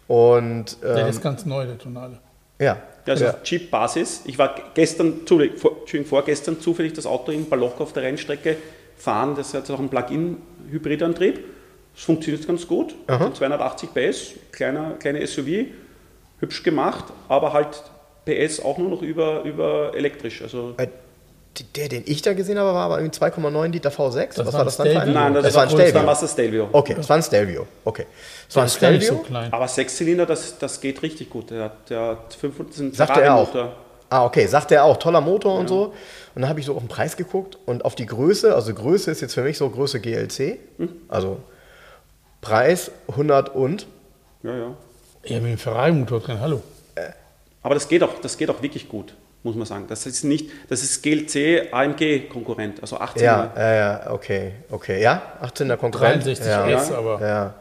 Und Der ähm, ist ganz neu, der Tonale. ja, Also ja. Jeep-Basis. Ich war gestern, zufällig- vor, Entschuldigung, vorgestern zufällig das Auto in Baloch auf der Rennstrecke fahren. Das hat auch einen Plug-in-Hybridantrieb. Das funktioniert ganz gut. Aha. 280 PS, kleiner, kleine SUV, hübsch gemacht, aber halt PS auch nur noch über, über elektrisch. Also Äh, der, den ich da gesehen habe, war aber irgendwie 2,9 Liter V6. Das Was war das dann Stelvio. Nein, das, das war ein das war ein Stelvio. Stelvio. Okay, das war ein Stelvio. Okay. Das war ein so Stelvio. klein. Aber Sechszylinder, das, das geht richtig gut. Der hat, der hat 500 Sagte er auch. Ah, okay, sagt er auch, toller Motor und so. Und dann habe ich so auf den Preis geguckt und auf die Größe, also Größe ist jetzt für mich so Größe GLC, also Preis 100 und. Ja, ja. Ja, mit dem Ferrari-Motor drin, hallo. Aber das geht auch, das geht auch wirklich gut, muss man sagen. Das ist nicht, das ist GLC AMG Konkurrent, also 18 Ja, ja, ja, okay, okay, ja, 18er Konkurrent. 63 ja. S, aber Ja.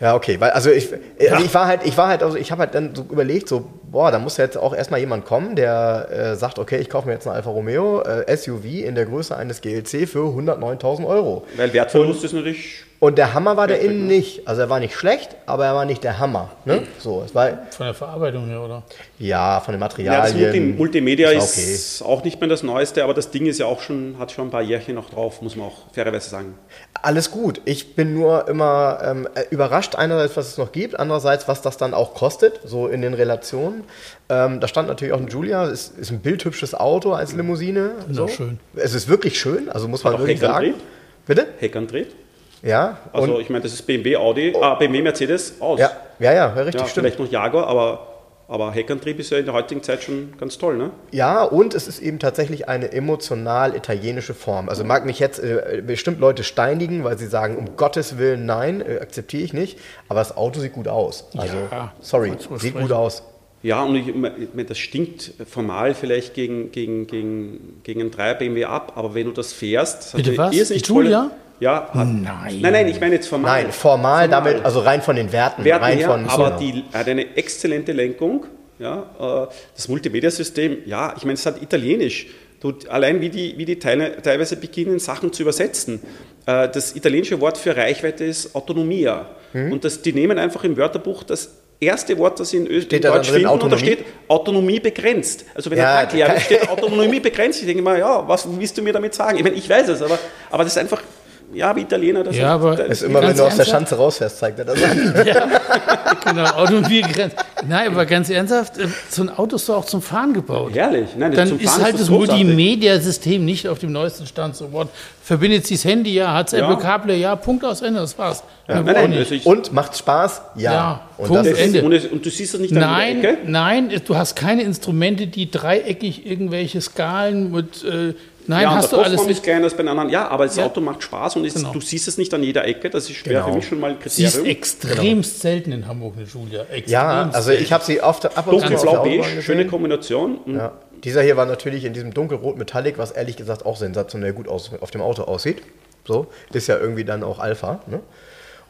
Ja, okay, weil also ich, also ich war halt, ich war halt, also ich habe halt dann so überlegt, so, boah, da muss jetzt auch erstmal jemand kommen, der äh, sagt, okay, ich kaufe mir jetzt einen Alfa Romeo äh, SUV in der Größe eines GLC für 109.000 Euro. Weil Wertverlust ist natürlich. Und der Hammer war der innen ne? nicht. Also er war nicht schlecht, aber er war nicht der Hammer. Ne? So, es war von der Verarbeitung her, oder? ja von den Ja, das Materialien. Multi Multimedia ist ist auch nicht mehr das Neueste, aber das Ding ist ja auch schon, hat schon ein paar Jährchen noch drauf, muss man auch fairerweise sagen. Alles gut. Ich bin nur immer ähm, äh, überrascht, einerseits, was es noch gibt, andererseits, was das dann auch kostet, so in den Relationen. Ähm, da stand natürlich auch ein Julia, ist, ist ein bildhübsches Auto als Limousine. So. schön. Es ist wirklich schön, also muss man auch wirklich sagen. Bitte? Heckern-Dreh. Ja. Also ich meine, das ist BMW, Audi, ah, BMW, Mercedes, aus. ja, ja, ja, richtig, Ja, stimmt. vielleicht noch Jaguar, aber, aber Heckantrieb ist ja in der heutigen Zeit schon ganz toll, ne? Ja, und es ist eben tatsächlich eine emotional italienische Form. Also mag mich jetzt äh, bestimmt Leute steinigen, weil sie sagen, um Gottes Willen, nein, äh, akzeptiere ich nicht. Aber das Auto sieht gut aus. Also, Ja, sorry, sieht sprechen. gut aus. Ja, und ich, ich meine, das stinkt formal vielleicht gegen, gegen, gegen, gegen einen 3 BMW ab, aber wenn du das fährst, das Bitte was? irrsinnig Julia? tolle- Ja, hat, Nein. Nein, nein, ich meine jetzt formal. Nein, formal, damit, also rein von den Werten. Werten rein her, von, aber genau. die hat eine exzellente Lenkung. Ja, äh, das Multimedia-System, ja, ich meine, es hat Italienisch. Du, allein wie die, wie die Teile, teilweise beginnen, Sachen zu übersetzen. Äh, Das italienische Wort für Reichweite ist Autonomia. Mhm. Und das, die nehmen einfach im Wörterbuch das erste Wort, das sie in, Ö in da finden, und da steht Autonomie begrenzt. Also wenn Ja, er erklärt, steht Autonomie begrenzt. Ich denke mal, ja, was willst du mir damit sagen? Ich meine, ich weiß es, aber, aber das ist einfach, ja, wie Italiener. Das Ja, aber- das Das ist immer, wenn du aus der? Schanze rausfährst, zeigt er das an. Genau, Automobil begrenzt. Nein, aber ganz ernsthaft, äh, so ein Auto ist doch auch zum Fahren gebaut. Herrlich. Nein, Dann zum ist Fahren halt das großartig. Multimedia-System nicht auf dem neuesten Stand. So, what? Verbindet sich das Handy, ja, hat es Ja. Apple CarPlay, ja, Punkt aus Ende, das war's. Ja, nein, nein, also Und macht Spaß? Ja. Ja, und Punkt, das ist, Ende. und, es, und du siehst es nicht Nein, nein, du hast keine Instrumente, die dreieckig irgendwelche Skalen mit. Äh, nein, ja, hast du alles nicht. ist kleiner als bei den anderen. Ja, aber das Ja. Auto macht Spaß und ist, Genau. du siehst es nicht an jeder Ecke. Das ist schwer Genau. für mich schon mal ein Sie ist Kriterium. extremst selten in Hamburg, eine Julia. Extremst ja, also ich habe sie oft ab und zu auf der Dunkelblau-beige, schöne. Kombination. Und Ja. Dieser hier war natürlich in diesem dunkelrot Metallic, was ehrlich gesagt auch sensationell gut aus, auf dem Auto aussieht. So, ist ja irgendwie dann auch Alpha. Ne?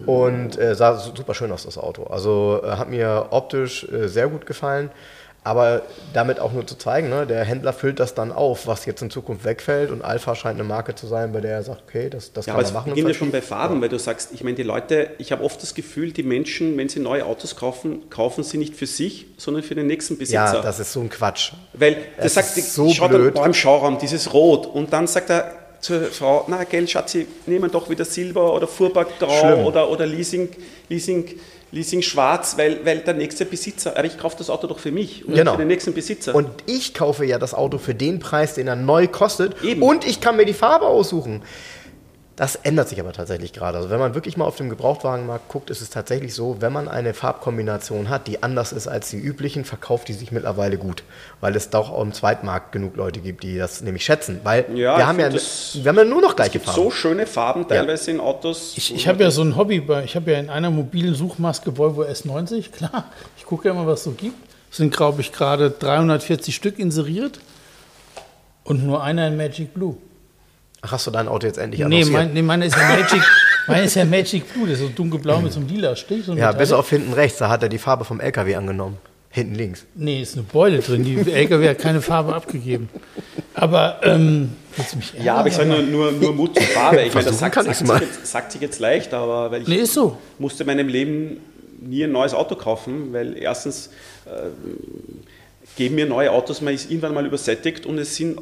Und äh, sah su- super schön aus, das Auto. Also äh, hat mir optisch äh, sehr gut gefallen. Aber damit auch nur zu zeigen, ne, der Händler füllt das dann auf, was jetzt in Zukunft wegfällt. Und Alpha scheint eine Marke zu sein, bei der er sagt, okay, das, das Ja, kann aber man machen. im beginnt ja schon bei Farben, weil du sagst, ich meine, die Leute, ich habe oft das Gefühl, die Menschen, wenn sie neue Autos kaufen, kaufen sie nicht für sich, sondern für den nächsten Besitzer. Ja, das ist so ein Quatsch. Weil der sagt, ist so schaut blöd. dann, oh, im Schauraum, dieses Rot. Und dann sagt er zur Frau, na gell, Schatzi, nehmen doch wieder Silber oder Fuhrpark Grau oder, oder Leasing, Leasing, Leasing Schwarz, weil, weil der nächste Besitzer, aber ich kaufe das Auto doch für mich und Genau. für den nächsten Besitzer. Und ich kaufe ja das Auto für den Preis, den er neu kostet. Eben. Und ich kann mir die Farbe aussuchen. Das ändert sich aber tatsächlich gerade. Also wenn man wirklich mal auf dem Gebrauchtwagenmarkt guckt, ist es tatsächlich so, wenn man eine Farbkombination hat, die anders ist als die üblichen, verkauft die sich mittlerweile gut. Weil es doch auch im Zweitmarkt genug Leute gibt, die das nämlich schätzen. Weil Ja, wir, haben ja, das- wir haben ja nur noch es gleiche gibt Farben. so schöne Farben teilweise in Autos. Ich, ich habe ja so ein Hobby, bei, ich habe ja in einer mobilen Suchmaske Volvo S90, klar. Ich gucke ja mal, was es so gibt. Es sind, glaube ich, gerade 340 Stück inseriert und nur einer in Magic Blue. Ach, hast du dein Auto jetzt endlich Nee, annonciert? mein, nee meine ist ja Magic, meine ist ja Magic Blue, das ist so dunkelblau mit so einem lila Stich. So ja, bis auf hinten rechts, da hat er die Farbe vom LKW angenommen. Hinten links. Nee, ist eine Beule drin. Die LKW hat keine Farbe abgegeben. Aber, ähm, willst du mich Ja, aber ich sage nur, nur, nur Mut zur Farbe. Ich meine, das sagt, kann sagt, sich jetzt, sagt sich jetzt leicht, aber weil ich Nee, ist so. musste in meinem Leben nie ein neues Auto kaufen, weil erstens äh, geben mir neue Autos, man ist irgendwann mal übersättigt und es sind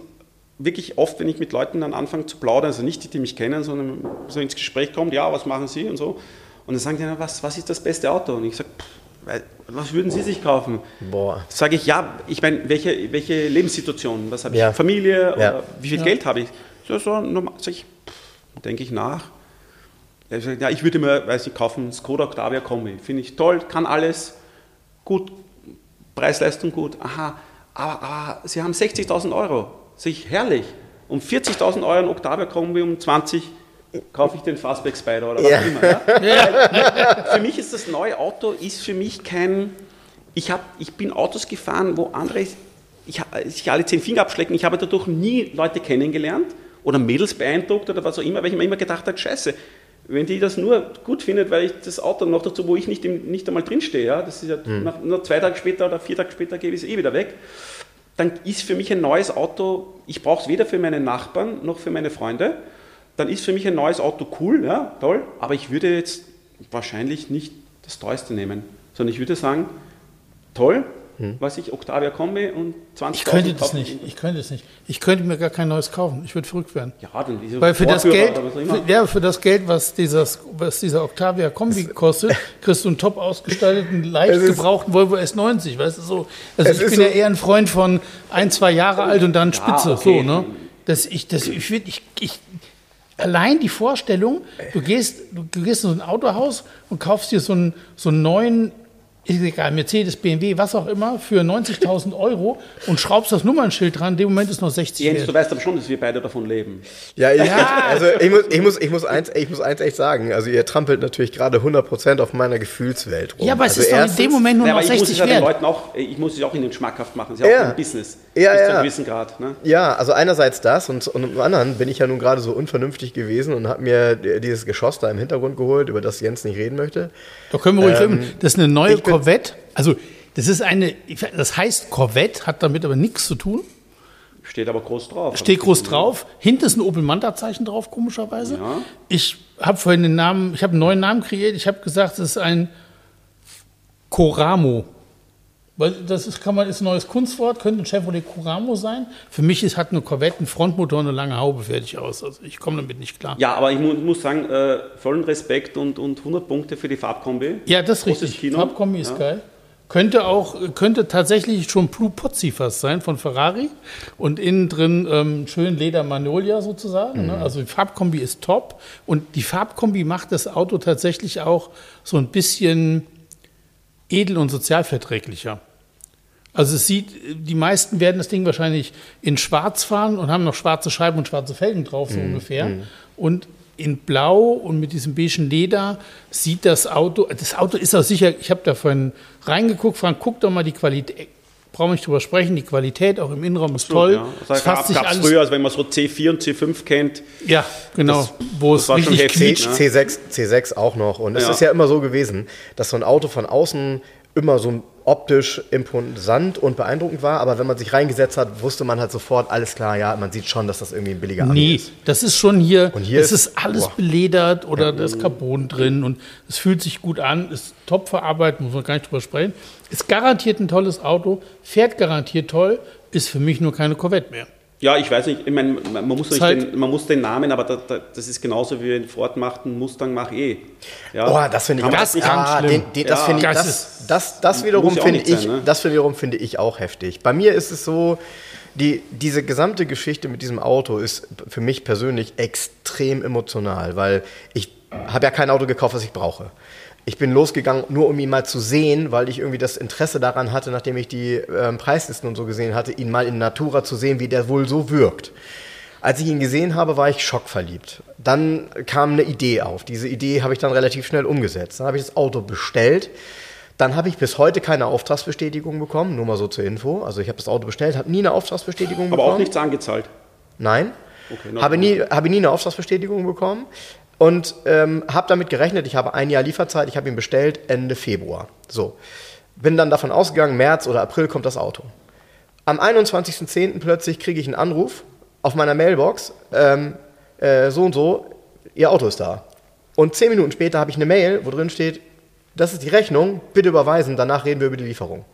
wirklich oft, wenn ich mit Leuten dann anfange zu plaudern, also nicht die, die mich kennen, sondern so ins Gespräch kommt, ja, was machen Sie und so. Und dann sagen die, na, was, was ist das beste Auto? Und ich sage, was würden Sie sich kaufen? Boah. Sage ich, ja, ich meine, welche, welche Lebenssituation? Was habe ich? Ja. Familie? Oder Ja. wie viel Geld habe ich? So, so normal, sag ich, denke ich nach. Er sagt, ja, ich würde mir, weiß nicht, kaufen, Skoda Octavia Kombi. Finde ich toll, kann alles, gut, Preis-Leistung gut. Aha, aber, aber sie haben 60.000 Euro. Sich herrlich. Um 40.000 Euro ein Octavia Kombi, um 20 kaufe ich den Fastback Spider oder was Ja. immer. Ja? für mich ist das neue Auto ist für mich kein. Ich, hab, ich bin Autos gefahren, wo andere ich, sich alle zehn Finger abschlecken. Ich habe dadurch nie Leute kennengelernt oder Mädels beeindruckt oder was auch immer, weil ich mir immer gedacht habe, scheiße, wenn die das nur gut findet, weil ich das Auto noch dazu, wo ich nicht, nicht einmal drinstehe, ja, das ist ja nach, nur zwei Tage später oder vier Tage später gebe ich es eh wieder weg, dann ist für mich ein neues Auto, ich brauche es weder für meine Nachbarn noch für meine Freunde, dann ist für mich ein neues Auto cool, ja, toll, aber ich würde jetzt wahrscheinlich nicht das teuerste nehmen, sondern ich würde sagen, toll, was ich, Octavia Kombi und 20.000 Ich könnte das nicht. Ich könnte es nicht. Ich könnte mir gar kein neues kaufen. Ich würde verrückt werden. Ja, dann diese Weil für das Geld, für, ja, für das Geld, was, dieses, was dieser Octavia Kombi kostet, kriegst du einen top ausgestalteten, leicht Es ist- gebrauchten Volvo S90, weißt du so. Also Es ich bin ja so- eher ein Freund von ein, zwei Jahre alt und dann Spitze, okay. so, ne? Das, ich, das, ich, würd- ich, ich, allein die Vorstellung, du gehst, du, du gehst in so ein Autohaus und kaufst dir so einen, so einen neuen, ist egal, Mercedes, BMW, was auch immer, für 90.000 Euro und schraubst das Nummernschild dran, in dem Moment ist noch 60 Jens, wert. du weißt aber schon, dass wir beide davon leben. Ja, ich, also ich muss, ich, muss, ich, muss eins, ich muss eins echt sagen. Also ihr trampelt natürlich gerade 100% auf meiner Gefühlswelt rum. Ja, aber es also ist doch in erstens- dem Moment nur Ja, noch aber ich muss es 60 ja den wert. Leuten auch, ich muss es auch ihnen schmackhaft machen. Das ist ja Ja. auch ein Business. Ja, bis zu ja. einem gewissen Grad. Ne? Ja, also einerseits das und, und im anderen bin ich ja nun gerade so unvernünftig gewesen und habe mir dieses Geschoss da im Hintergrund geholt, über das Jens nicht reden möchte. Da können wir ruhig Ähm, reden. Das ist eine neue ich Corvette. Also, das ist eine, das heißt Corvette, hat damit aber nichts zu tun. Steht aber groß drauf. Steht groß drauf. Hinten ist ein Opel Manta-Zeichen drauf, komischerweise. Ja. Ich habe vorhin den Namen, ich habe einen neuen Namen kreiert. Ich habe gesagt, es ist ein Coramo. Weil das ist, kann man, ist ein neues Kunstwort, könnte ein Chevrolet Coramo sein. Für mich ist, hat eine Corvette einen Frontmotor und eine lange Haube fertig aus. Also ich komme damit nicht klar. Ja, aber ich mu muss sagen, äh, vollen Respekt und, und 100 Punkte für die Farbkombi. Ja, das ist richtig. Kino. Farbkombi ist Ja. geil. Könnte auch, könnte tatsächlich schon Blue Pozzi fast sein von Ferrari und innen drin ähm, schön Leder Magnolia sozusagen. Ne? Also die Farbkombi ist top und die Farbkombi macht das Auto tatsächlich auch so ein bisschen edel und sozialverträglicher. Also es sieht, die meisten werden das Ding wahrscheinlich in schwarz fahren und haben noch schwarze Scheiben und schwarze Felgen drauf, so ungefähr. Und in blau und mit diesem beigen Leder sieht das Auto, das Auto ist auch sicher, ich habe da vorhin reingeguckt, Frank, guck doch mal die Qualität, brauchen wir nicht drüber sprechen, die Qualität auch im Innenraum ist toll. Ja. Es Das gab es alles, früher, also wenn man so C4 und C5 kennt. ja, genau, Das- wo das es war schon richtig quietscht. ne? C6, C6 auch noch. Und es Ja. ist ja immer so gewesen, dass so ein Auto von außen immer so optisch imposant und beeindruckend war, aber wenn man sich reingesetzt hat, wusste man halt sofort, alles klar, ja, man sieht schon, dass das irgendwie ein billiger Ami Nee, ist. das ist schon hier, Und hier es ist- ist alles boah. beledert oder da ist Carbon drin und es fühlt sich gut an, ist top verarbeitet, muss man gar nicht drüber sprechen. Ist garantiert ein tolles Auto, fährt garantiert toll, ist für mich nur keine Corvette mehr. Ja, ich weiß nicht, ich meine, man, muss nicht halt- den, man muss den Namen, aber da, da, das ist genauso wie ein Ford macht, ein Mustang mach eh. Ja. Oh, das finde ich ganz ah, schlimm. den, den, das Ja. finde ich, Das das, das, das wiederum finde ich, sein, ne? das wiederum finde ich auch heftig. Bei mir ist es so, die, diese gesamte Geschichte mit diesem Auto ist für mich persönlich extrem emotional, weil ich habe ja kein Auto gekauft, was ich brauche. Ich bin losgegangen, nur um ihn mal zu sehen, weil ich irgendwie das Interesse daran hatte, nachdem ich die ähm, Preislisten und so gesehen hatte, ihn mal in Natura zu sehen, wie der wohl so wirkt. Als ich ihn gesehen habe, war ich schockverliebt. Dann kam eine Idee auf. Diese Idee habe ich dann relativ schnell umgesetzt. Dann habe ich das Auto bestellt. Dann habe ich bis heute keine Auftragsbestätigung bekommen, nur mal so zur Info. Also ich habe das Auto bestellt, habe nie eine Auftragsbestätigung aber bekommen. auch nichts angezahlt. Nein. Okay, habe, nie, habe nie eine Auftragsbestätigung bekommen und ähm, habe damit gerechnet, ich habe ein Jahr Lieferzeit, ich habe ihn bestellt Ende Februar. So. Bin dann davon ausgegangen, März oder April kommt das Auto. Am 21.10. plötzlich kriege ich einen Anruf auf meiner Mailbox, ähm, äh, so und so, Ihr Auto ist da. Und zehn Minuten später habe ich eine Mail, wo drin steht, das ist die Rechnung, bitte überweisen, danach reden wir über die Lieferung.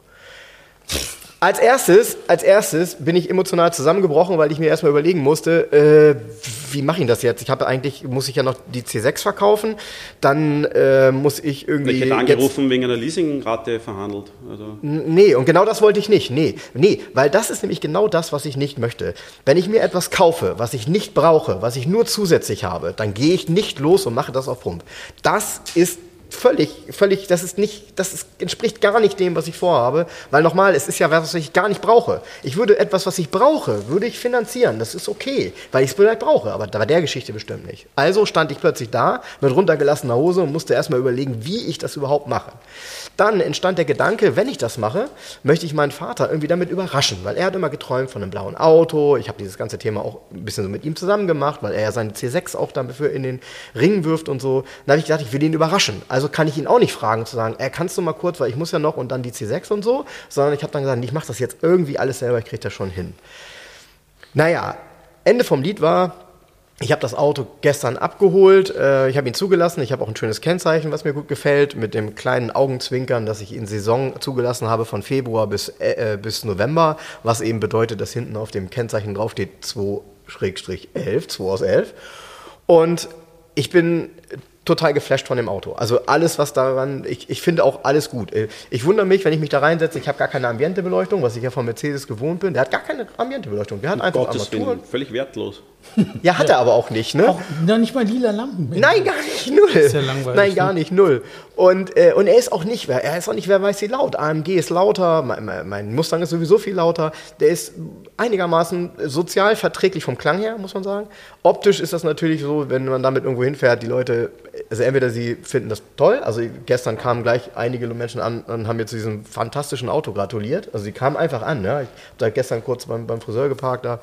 Als erstes, als erstes bin ich emotional zusammengebrochen, weil ich mir erstmal überlegen musste, äh, wie mache ich das jetzt? Ich habe eigentlich, muss ich ja noch die C6 verkaufen, dann äh, muss ich irgendwie. Ich hätte angerufen, wegen einer Leasingrate verhandelt. Also, Nee, und genau das wollte ich nicht. Nee, nee, weil das ist nämlich genau das, was ich nicht möchte. Wenn ich mir etwas kaufe, was ich nicht brauche, was ich nur zusätzlich habe, dann gehe ich nicht los und mache das auf Pump. Das ist völlig, völlig, das ist nicht, das ist, entspricht gar nicht dem, was ich vorhabe. Weil nochmal, es ist ja was, was ich gar nicht brauche. Ich würde etwas, was ich brauche, würde ich finanzieren. Das ist okay, weil ich es vielleicht brauche. Aber bei der Geschichte bestimmt nicht. Also stand ich plötzlich da mit runtergelassener Hose und musste erstmal überlegen, wie ich das überhaupt mache. Dann entstand der Gedanke, wenn ich das mache, möchte ich meinen Vater irgendwie damit überraschen, weil er hat immer geträumt von einem blauen Auto. Ich habe dieses ganze Thema auch ein bisschen so mit ihm zusammen gemacht, weil er ja seine C6 auch dafür in den Ring wirft und so. Dann habe ich gedacht, ich will ihn überraschen. Also kann ich ihn auch nicht fragen, zu sagen, er kannst du mal kurz, weil ich muss ja noch und dann die C6 und so, sondern ich habe dann gesagt, ich mache das jetzt irgendwie alles selber, ich kriege das schon hin. Naja, Ende vom Lied war, ich habe das Auto gestern abgeholt, äh, ich habe ihn zugelassen, ich habe auch ein schönes Kennzeichen, was mir gut gefällt, mit dem kleinen Augenzwinkern, dass ich in Saison zugelassen habe von Februar bis, äh, bis November, was eben bedeutet, dass hinten auf dem Kennzeichen draufsteht 2-11, 2 aus 11. Und ich bin total geflasht von dem Auto. Also alles, was daran, ich, ich finde auch alles gut. Äh, ich wundere mich, wenn ich mich da reinsetze, ich habe gar keine Ambientebeleuchtung, was ich ja von Mercedes gewohnt bin. Der hat gar keine Ambientebeleuchtung. Der hat um einfach Gottes Armaturen. Willen, völlig wertlos. Ja, hat er aber auch nicht, ne? Auch noch nicht mal lila Lampen. Nein, gar nicht, null. ist ja langweilig, Nein, gar ne? nicht, null. Und, äh, und er ist auch nicht, er ist auch nicht, wer weiß wie laut. AMG ist lauter, mein, mein- Mustang ist sowieso viel lauter. Der ist einigermaßen sozial verträglich vom Klang her, muss man sagen. Optisch ist das natürlich so, wenn man damit irgendwo hinfährt, die Leute, also entweder sie finden das toll, also gestern kamen gleich einige Menschen an und haben mir zu diesem fantastischen Auto gratuliert. Also sie kamen einfach an, ne? Ich habe da gestern kurz beim, beim Friseur geparkt da.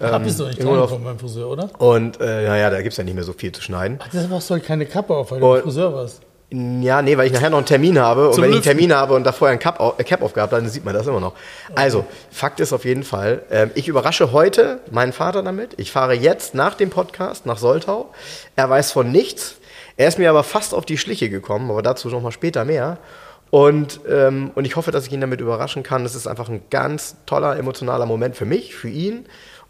Hab ähm, ich doch nicht dran von meinem Friseur, oder? Und äh, naja, da gibt es ja nicht mehr so viel zu schneiden. Ach, deshalb hast du halt keine Kappe auf, weil du Und- Friseur warst. Ja, nee, weil ich nachher noch einen Termin habe. Und Zum wenn ich einen. Termin habe und da vorher ein Cap, äh, Cap aufgehabt habe, dann sieht man das immer noch. Also, Fakt ist auf jeden Fall, ähm, ich überrasche heute meinen Vater damit. Ich fahre jetzt nach dem Podcast nach Soltau. Er weiß von nichts. Er ist mir aber fast auf die Schliche gekommen, aber dazu noch mal später mehr. Und, ähm, und ich hoffe, dass ich ihn damit überraschen kann. Es ist einfach ein ganz toller, emotionaler Moment für mich, für ihn.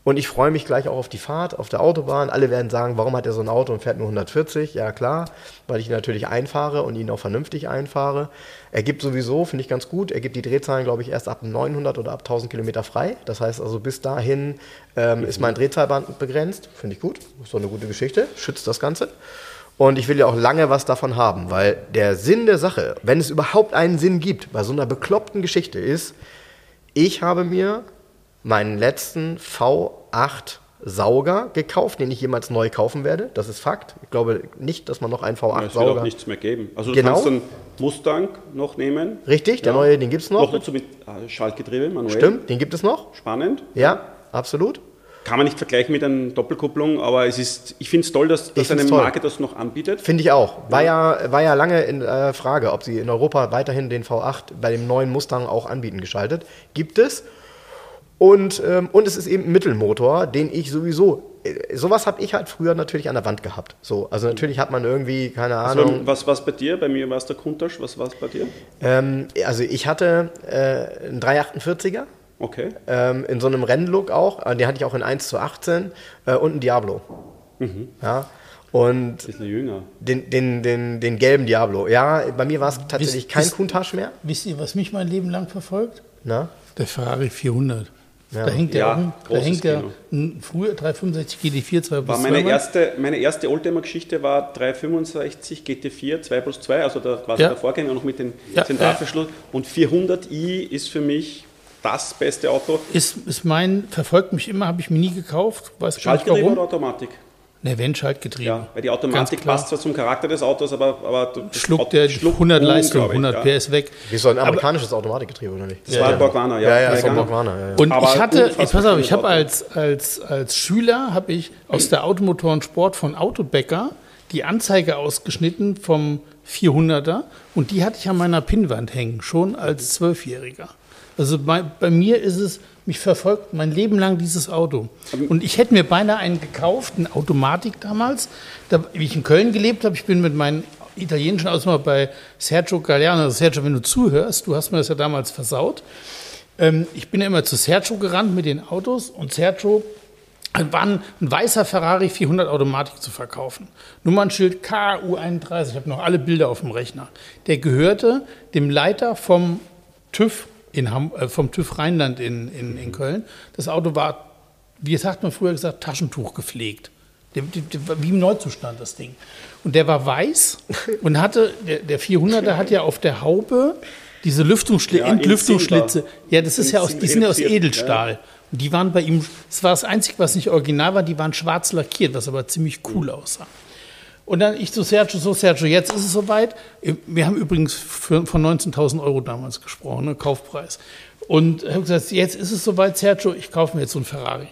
Und ich freue mich gleich auch auf die Fahrt auf der Autobahn. Alle werden sagen, warum hat er so ein Auto und fährt nur 140? Ja klar, weil ich ihn natürlich einfahre und ihn auch vernünftig einfahre. Er gibt sowieso, finde ich ganz gut, er gibt die Drehzahlen, glaube ich, erst ab 900 oder ab 1000 Kilometer frei. Das heißt also, bis dahin ähm, ist mein Drehzahlband begrenzt. Finde ich gut, ist doch eine gute Geschichte, schützt das Ganze. Und ich will ja auch lange was davon haben, weil der Sinn der Sache, wenn es überhaupt einen Sinn gibt, bei so einer bekloppten Geschichte ist, ich habe mir meinen letzten V8 Sauger gekauft, den ich jemals neu kaufen werde. Das ist Fakt. Ich glaube nicht, dass man noch einen Es wird auch V8-Sauger. nichts mehr geben. Also du Genau. kannst einen Mustang noch nehmen. Richtig, der Ja. neue, den gibt es Noch noch. dazu mit äh, Schaltgetriebe, manuell. Stimmt, den gibt es noch. Spannend. Ja, absolut. Kann man nicht vergleichen mit einer Doppelkupplung, aber es ist, ich finde es toll, dass, dass eine toll. Marke das noch anbietet. Finde ich auch. War ja, war ja lange in äh, Frage, ob sie in Europa weiterhin den V8 bei dem neuen Mustang auch anbieten geschaltet. Gibt es. Und, ähm, und es ist eben ein Mittelmotor, den ich sowieso. Äh, sowas habe ich halt früher natürlich an der Wand gehabt. So, also natürlich hat man irgendwie, keine Also, Ahnung. was war es bei dir? Bei mir war es der Kuntasch. Was war es bei dir? Ähm, also ich hatte äh, einen 348er. Okay. ähm, in so einem Rennlook auch. Den hatte ich auch in 1 zu 18 äh, und ein Diablo. Ja. Und Bisschen jünger. den, den, den, den gelben Diablo. Ja, bei mir war es tatsächlich Wisst- kein Countach mehr. Wisst ihr, was mich mein Leben lang verfolgt? Na? Der Ferrari 400. Ja. Da hängt der, Ja, ein- da hängt der Kino. ein früher 365 GT4 2 War plus meine 2 erste, meine erste Oldtimer-Geschichte war 365 GT4 2 plus 2, also da quasi Ja. der Vorgänger noch mit dem Ja, Zentralverschluss. Und 400i ist für mich das beste Auto. Ist, ist mein, verfolgt mich immer, habe ich mir nie gekauft. Weiß Schaltgetriebe warum. oder Automatik? Ne, wenn Schaltgetriebe. Ja, weil die Automatik passt zwar zum Charakter des Autos, aber, aber Schluckt der schluckt 100 Leistung, unglaublich, 100 ja. PS weg. Wie so ein amerikanisches Automatikgetriebe, oder nicht? Das war ein Borgwana, ja. Ja, ja, das war ein. Borgwana, ja, ja. Und Aber ich hatte, jetzt pass auf, ich habe als, als, als Schüler habe ich aus der Automotoren Sport von Autobäcker die Anzeige ausgeschnitten vom 400er und die hatte ich an meiner Pinnwand hängen, schon als Zwölfjähriger. Also bei, bei mir ist es, mich verfolgt mein Leben lang dieses Auto. Und ich hätte mir beinahe einen gekauft, eine Automatik damals. Da, wie ich in Köln gelebt habe, ich bin mit meinen italienischen Ausmal bei Sergio Galliano. Sergio, wenn du zuhörst, du hast mir das ja damals versaut. Ähm, ich bin ja immer zu Sergio gerannt mit den Autos und Sergio war ein, ein weißer Ferrari 400 Automatik zu verkaufen. Nummernschild KU31, ich habe noch alle Bilder auf dem Rechner. Der gehörte dem Leiter vom TÜV, in Ham, äh, vom TÜV Rheinland in, in, in Köln. Das Auto war, wie sagt man früher gesagt, Taschentuch gepflegt. Der, der, der wie im Neuzustand, das Ding. Und der war weiß und hatte, der, der 400er hat ja auf der Haube diese Lüftungsschli Ja, Entlüftungsschlitze. Ja, das ist ja aus, die sind ja aus Edelstahl. Und die waren bei ihm, das war das Einzige, was nicht original war, die waren schwarz lackiert, was aber ziemlich cool aussah. Und dann ich zu Sergio, so Sergio, jetzt ist es soweit. Wir haben übrigens für, von 19.000 Euro damals gesprochen, ne, Kaufpreis. Und habe gesagt, jetzt ist es soweit, Sergio, ich kaufe mir jetzt so einen Ferrari.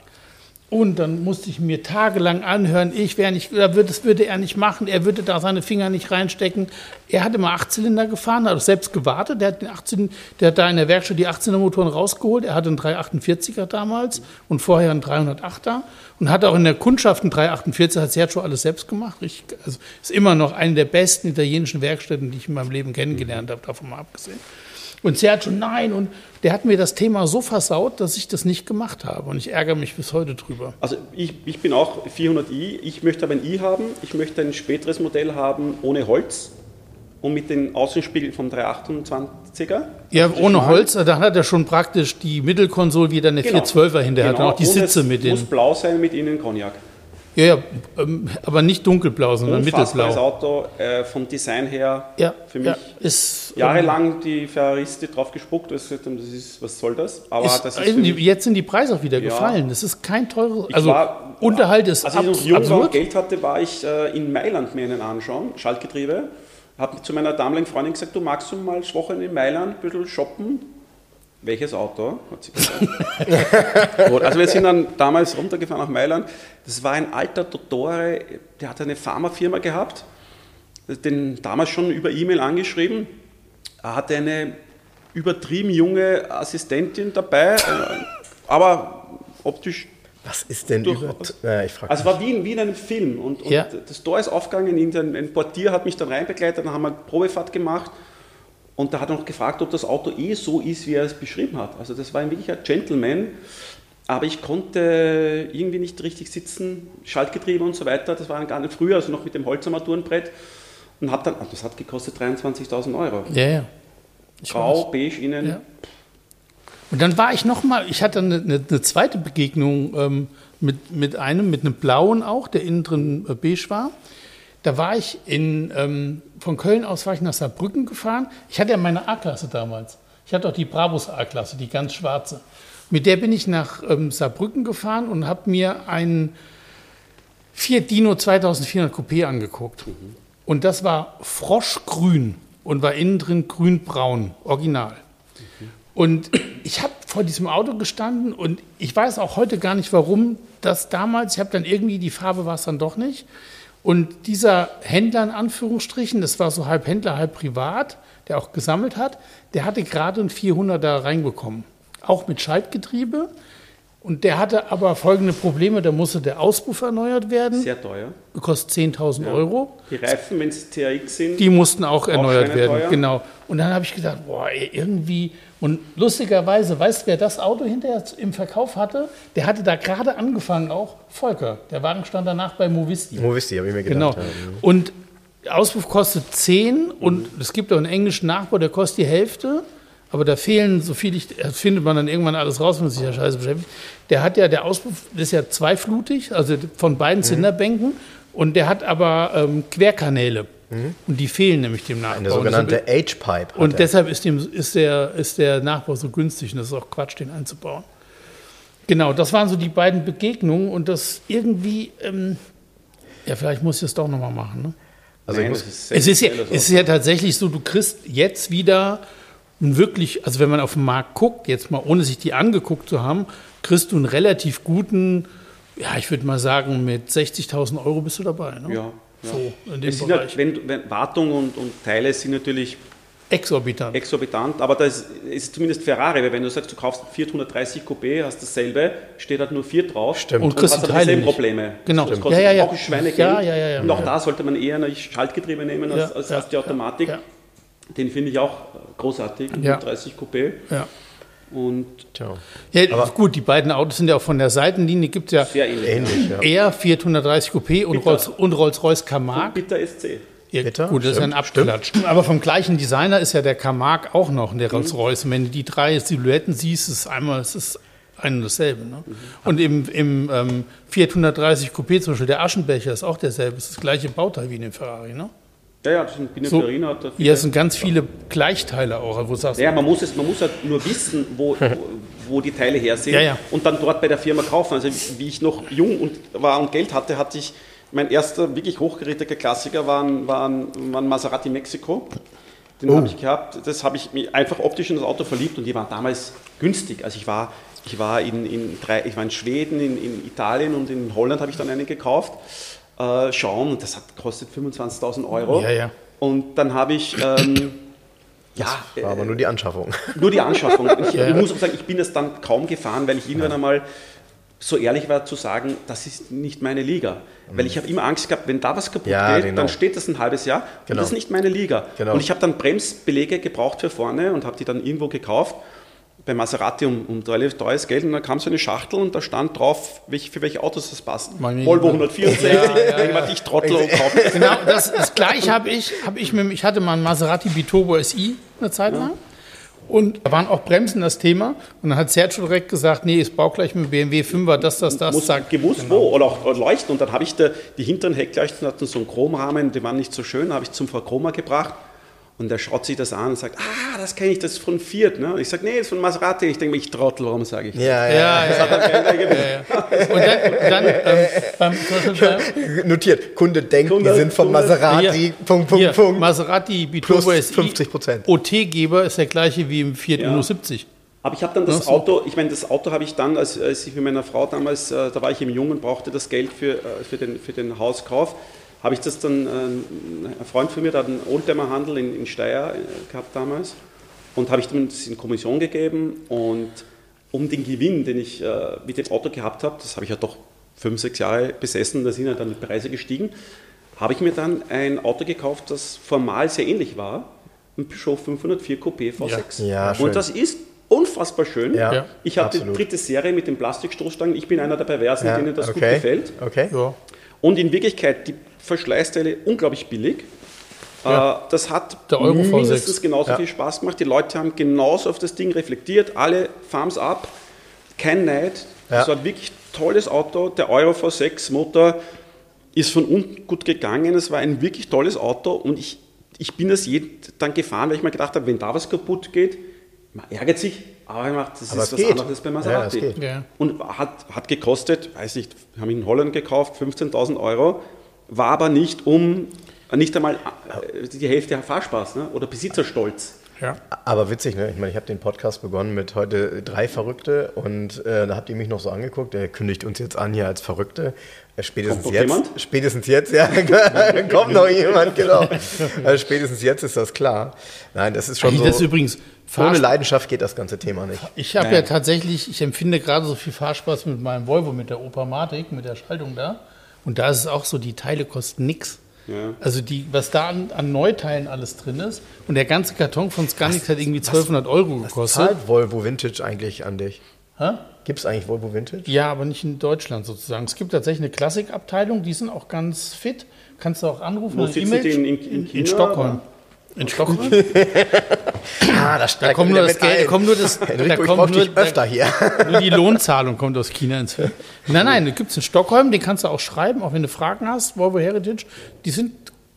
Und dann musste ich mir tagelang anhören, ich wäre nicht, das würde er nicht machen, er würde da seine Finger nicht reinstecken. Er hat immer Achtzylinder gefahren, hat auch selbst gewartet, der hat, den 18, der hat da in der Werkstatt die 18er Motoren rausgeholt, er hatte einen 348er damals und vorher einen 308er und hat auch in der Kundschaft einen 348, hat Sergio alles selbst gemacht. Ich, also ist immer noch eine der besten italienischen Werkstätten, die ich in meinem Leben kennengelernt habe, davon mal abgesehen. Und Sergio, nein, und der hat mir das Thema so versaut, dass ich das nicht gemacht habe. Und ich ärgere mich bis heute drüber. Also ich, ich bin auch 400i, ich möchte aber ein i haben, ich möchte ein späteres Modell haben ohne Holz und mit den Außenspiegeln vom 328er. Ja, Also ohne. Holz, da hat er schon praktisch die Mittelkonsole wieder eine Genau. 412er hinter. Hat Genau, auch die und Sitze es mit muss den. blau sein mit innen Cognac. Ja, ja, ähm, aber nicht dunkelblau, sondern Unfassbares mittelblau. Auto, äh, vom Design her Ja, für mich ja, ist, ähm, jahrelang die Ferrariste drauf gespuckt, das ist, was soll das? Aber Ist, das ist mich, jetzt sind die Preise auch wieder Ja. gefallen. Das ist kein teures. Ich Also war- Unterhalt ist als ich noch jung war und absurd. Geld hatte, war ich äh, in Mailand mir einen anschauen, Schaltgetriebe. Habe zu meiner damaligen Freundin gesagt, du magst du mal das Wochenende in Mailand ein bisschen shoppen? Welches Auto? Hat sie gesagt. Also wir sind dann damals runtergefahren nach Mailand. Das war ein alter Dottore, der hat eine Pharmafirma gehabt, den damals schon über E-Mail angeschrieben. Er hatte eine übertrieben junge Assistentin dabei, aber optisch Was ist denn Durch- über. Ich frage also es war wie in, wie in einem Film und, und Ja. das Tor ist aufgegangen, ein, ein Portier hat mich dann reinbegleitet, dann haben wir eine Probefahrt gemacht und da hat er noch gefragt, ob das Auto eh so ist, wie er es beschrieben hat. Also das war ein wirklicher Gentleman, aber ich konnte irgendwie nicht richtig sitzen, Schaltgetriebe und so weiter, das war gar nicht früher, also noch mit dem Holzarmaturenbrett und habe dann, ah, das hat gekostet 23.000 Euro. Ja, ja. Ich Grau, beige innen, Ja. Und dann war ich noch mal, ich hatte eine, eine, eine zweite Begegnung ähm, mit, mit einem, mit einem blauen auch, der innen drin äh, beige war. Da war ich in, ähm, von Köln aus war ich nach Saarbrücken gefahren. Ich hatte ja meine A-Klasse damals. Ich hatte auch die Brabus A-Klasse, die ganz schwarze. Mit der bin ich nach ähm, Saarbrücken gefahren und habe mir einen Fiat Dino 2400 Coupé angeguckt. Und das war froschgrün und war innen drin grünbraun, original. Und ich habe vor diesem Auto gestanden und ich weiß auch heute gar nicht, warum das damals, ich habe dann irgendwie, die Farbe war es dann doch nicht. Und dieser Händler in Anführungsstrichen, das war so halb Händler, halb privat, der auch gesammelt hat, der hatte gerade einen 400er reinbekommen. Auch mit Schaltgetriebe. Und der hatte aber folgende Probleme, da musste der Auspuff erneuert werden, sehr teuer. kostet 10.000 Euro. Die Reifen, wenn es TRX sind, Die mussten auch erneuert werden, schweineteuer. genau. Und dann habe ich gedacht, boah, irgendwie. Und lustigerweise, weißt du, wer das Auto hinterher im Verkauf hatte? Der hatte da gerade angefangen auch, Volker. Der Wagen stand danach bei Movisti. Movisti, habe ich mir Genau. gedacht. ja. Und der Auspuff kostet 10 und es gibt auch einen englischen Nachbau, der kostet die Hälfte. Aber da fehlen, so viel ich, das findet man dann irgendwann alles raus, wenn man sich ja scheiße beschäftigt. Der hat ja, der Auspuff ist ja zweiflutig, also von beiden Zylinderbänken. Und der hat aber ähm, Querkanäle. Und die fehlen nämlich dem Nachbau. Eine Und sogenannte deshalb- H-Pipe. und deshalb ist, dem, ist, der, ist der Nachbau so günstig und das ist auch Quatsch, den einzubauen. Genau, das waren so die beiden Begegnungen und das irgendwie, ähm, ja, vielleicht muss ich das doch nochmal machen. Ne? Also ich Nein, muss, ist Es ist, ja, es ist ja tatsächlich so, du kriegst jetzt wieder einen wirklich, also wenn man auf den Markt guckt, jetzt mal ohne sich die angeguckt zu haben, kriegst du einen relativ guten, ja, ich würde mal sagen, mit 60.000 Euro bist du dabei. Ne? Ja, ja. So, in dem Es sind Bereich. halt, wenn, wenn Wartung und, und Teile sind natürlich Exorbitant. exorbitant, aber das ist zumindest Ferrari, weil wenn du sagst, du kaufst 430 Coupé, hast dasselbe, steht halt nur 4 drauf Stimmt. Und und hast Teile dieselben nicht. Probleme. Genau. Das Ja, kostet ja, ja. auch ein Schweinegeld. Ja, ja, ja, ja. Und auch da sollte man eher ein Schaltgetriebe nehmen als, Ja, als, ja, als die Automatik. ja, Den finde ich auch großartig, Ja. 30 Coupé. Ja. Und tja, Ja, gut, die beiden Autos sind ja auch von der Seitenlinie, gibt es ja sehr ähnlich. ähnlich, ja. eher Fiat 130 Coupé und, Bitter. Rolls, und Rolls-Royce Camargue. Bitter SC. Ja, Bitter, gut, das ist ja ein stimmt, Abklatsch. Aber vom gleichen Designer ist ja der Camargue auch noch, der Rolls-Royce. Und wenn du die drei Silhouetten siehst, ist einmal, es ist ein und dasselbe. Ne? Und im, im ähm, Fiat 130 Coupé zum Beispiel, der Aschenbecher ist auch derselbe, ist das gleiche Bauteil wie in dem Ferrari. Ne? Ja, ja, das sind So, Pininfarina. hat viele- hier sind ganz viele Gleichteile auch, wo du sagst, Ja, man muss, es, man muss halt nur wissen, wo, wo, die Teile her sind Ja, ja. und dann dort bei der Firma kaufen. Also wie ich noch jung und war und Geld hatte, hatte ich mein erster wirklich hochgerätiger Klassiker war ein, Maserati Mexico. Den Oh. habe ich gehabt. Das habe ich mich einfach optisch in das Auto verliebt und die waren damals günstig. Also ich war, ich war in, in, drei, ich war in Schweden, in, in Italien und in Holland habe ich dann einen gekauft. Äh, schauen, und das hat kostet 25.000 Euro. Ja, ja. Und dann habe ich ähm, ja, War aber nur die Anschaffung. nur die Anschaffung. Ich, Ja. ich muss auch sagen, ich bin das dann kaum gefahren, weil ich irgendwann einmal so ehrlich war zu sagen, das ist nicht meine Liga. Weil ich habe immer Angst gehabt, wenn da was kaputt Ja, geht, genau. dann steht das ein halbes Jahr und Genau. das ist nicht meine Liga. Genau. Und ich habe dann Bremsbelege gebraucht für vorne und habe die dann irgendwo gekauft bei Maserati um, um relativ teures Geld und dann kam so eine Schachtel und da stand drauf, welch, für welche Autos das passt. Meine Volvo Liebe. 164, Ja, ja, ja. ich Trottel und kaufe das. Genau, das, das gleiche habe ich, habe ich mit, ich hatte mal einen Maserati Biturbo SI eine Zeit lang. Und da waren auch Bremsen das Thema. Und dann hat Sergio direkt gesagt, nee, ich baue gleich mit BMW 5er, das, das, das. muss zack. gewusst wo oder auch leuchten. Und dann habe ich da, die hinteren Heckleuchten hatten so einen Chromrahmen, die waren nicht so schön, habe ich zum Frau Chroma gebracht. Und der schaut sich das an und sagt, ah, das kenne ich, das ist von Fiat. Ne? Und ich sage, nee, das ist von Maserati. Ich denke mir, ich Trottel, warum sage ich das? Ja, ja. Ja, Das. Und dann, und dann ähm, beim, Notiert. Kunde denkt, Kunde- die sind von Kunde- Maserati. Hier, Punkt, Punkt, hier, Punkt. Maserati Biturbo Plus SI. 50%. OT-Geber ist der gleiche wie im Fiat Ja. Uno 70. Aber ich habe dann das so. Auto, ich meine, das Auto habe ich dann, als, als ich mit meiner Frau damals, äh, da war ich im Jungen, brauchte das Geld für, äh, für, den, für den Hauskauf, habe ich das dann, äh, ein Freund von mir, der hat einen Oldtimer-Handel in, in Steyr äh, gehabt damals und habe ich ihm das in Kommission gegeben und um den Gewinn, den ich äh, mit dem Auto gehabt habe, das habe ich ja doch fünf, sechs Jahre besessen, da sind ja dann die Preise gestiegen, habe ich mir dann ein Auto gekauft, das formal sehr ähnlich war, ein Peugeot 504 Coupé V6. Ja, schön. und das ist unfassbar schön. Ja, Ja. Ich habe die dritte Serie mit den Plastikstoßstangen. Ich bin einer der Perversen, Ja, denen das gut okay. gefällt. Okay. Und in Wirklichkeit die Verschleißteile unglaublich billig. Ja. Äh, Das hat Der Euro V6. mindestens genauso Ja. viel Spaß gemacht. Die Leute haben genauso auf das Ding reflektiert. Alle Thumbs up. Kein Neid. Ja. Das war ein wirklich tolles Auto. Der Euro V6 Motor ist von unten gut gegangen. Es war ein wirklich tolles Auto und ich, ich bin das je dann gefahren, weil ich mir gedacht habe, wenn da was kaputt geht, man ärgert sich, aber man macht, das Aber ist es was geht. anderes als bei Ja, Maserati. geht. Ja. Und hat, hat gekostet, weiß nicht, haben ihn in Holland gekauft, 15.000 Euro, war aber nicht um, nicht einmal äh, die Hälfte Fahrspaß ne? oder Besitzerstolz. Ja. Aber witzig, ne? Ich meine, ich habe den Podcast begonnen mit heute drei Verrückte und äh, da habt ihr mich noch so angeguckt. Er kündigt uns jetzt an hier als Verrückte. Äh, spätestens Kommt noch jetzt. jemand? Spätestens jetzt, ja. kommt noch jemand, genau. Also spätestens jetzt ist das klar. Nein, das ist schon Ey, so. das ist übrigens ohne Leidenschaft geht das ganze Thema nicht. Ich habe ja tatsächlich, ich empfinde gerade so viel Fahrspaß mit meinem Volvo, mit der Opamatic, mit der Schaltung da. Und da ist es auch so, die Teile kosten nix. Ja. Also die, was da an, an Neuteilen alles drin ist. Und der ganze Karton von Scanic hat irgendwie 1200 Euro gekostet. Zahlt Volvo Vintage eigentlich an dich? Gibt es eigentlich Volvo Vintage? Ja, aber nicht in Deutschland sozusagen. Es gibt tatsächlich eine Klassikabteilung, die sind auch ganz fit. Kannst du auch anrufen. Wo sitzen E-Mail die in- in- in, in Stockholm. In Stockholm? Ah, da, Da kommt nur das Geld, da kommt nur das, da Enrico, ich kommt nur, öfter hier. nur die Lohnzahlung kommt aus China ins Film. Nein, nein, da gibt es in Stockholm, den kannst du auch schreiben, auch wenn du Fragen hast, Volvo Heritage. Die sind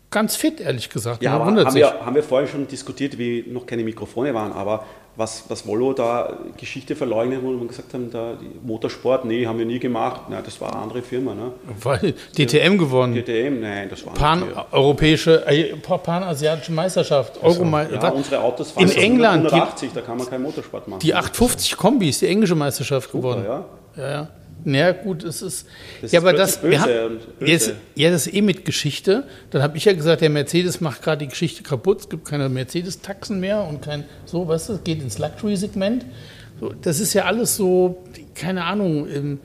ganz fit, ehrlich gesagt. Ja, aber haben sich. wir, haben wir vorher schon diskutiert, wie noch keine Mikrofone waren, aber was, was Volvo da Geschichte verleugnet, wo wir gesagt haben, da die Motorsport, nee, haben wir nie gemacht. Na, das war eine andere Firma. Ne? Weil DTM gewonnen. GTM, nein, das war. Pan-europäische, äh, Pan-asiatische Meisterschaft. Eurome Ja, unsere Autos fahren in England, die, 180, da kann man keinen Motorsport machen. die 850 Kombis, die englische Meisterschaft Super, gewonnen. ja. Ja, ja. Naja, gut, es ist. Das ja, ist aber das. wir böse haben, und böse. Jetzt, ja, das ist eh mit Geschichte. Dann habe ich ja gesagt, der Mercedes macht gerade die Geschichte kaputt. Es gibt keine Mercedes-Taxen mehr und kein. So, weißt du, es geht ins Luxury-Segment. So, das ist ja alles so, keine Ahnung. Ähm,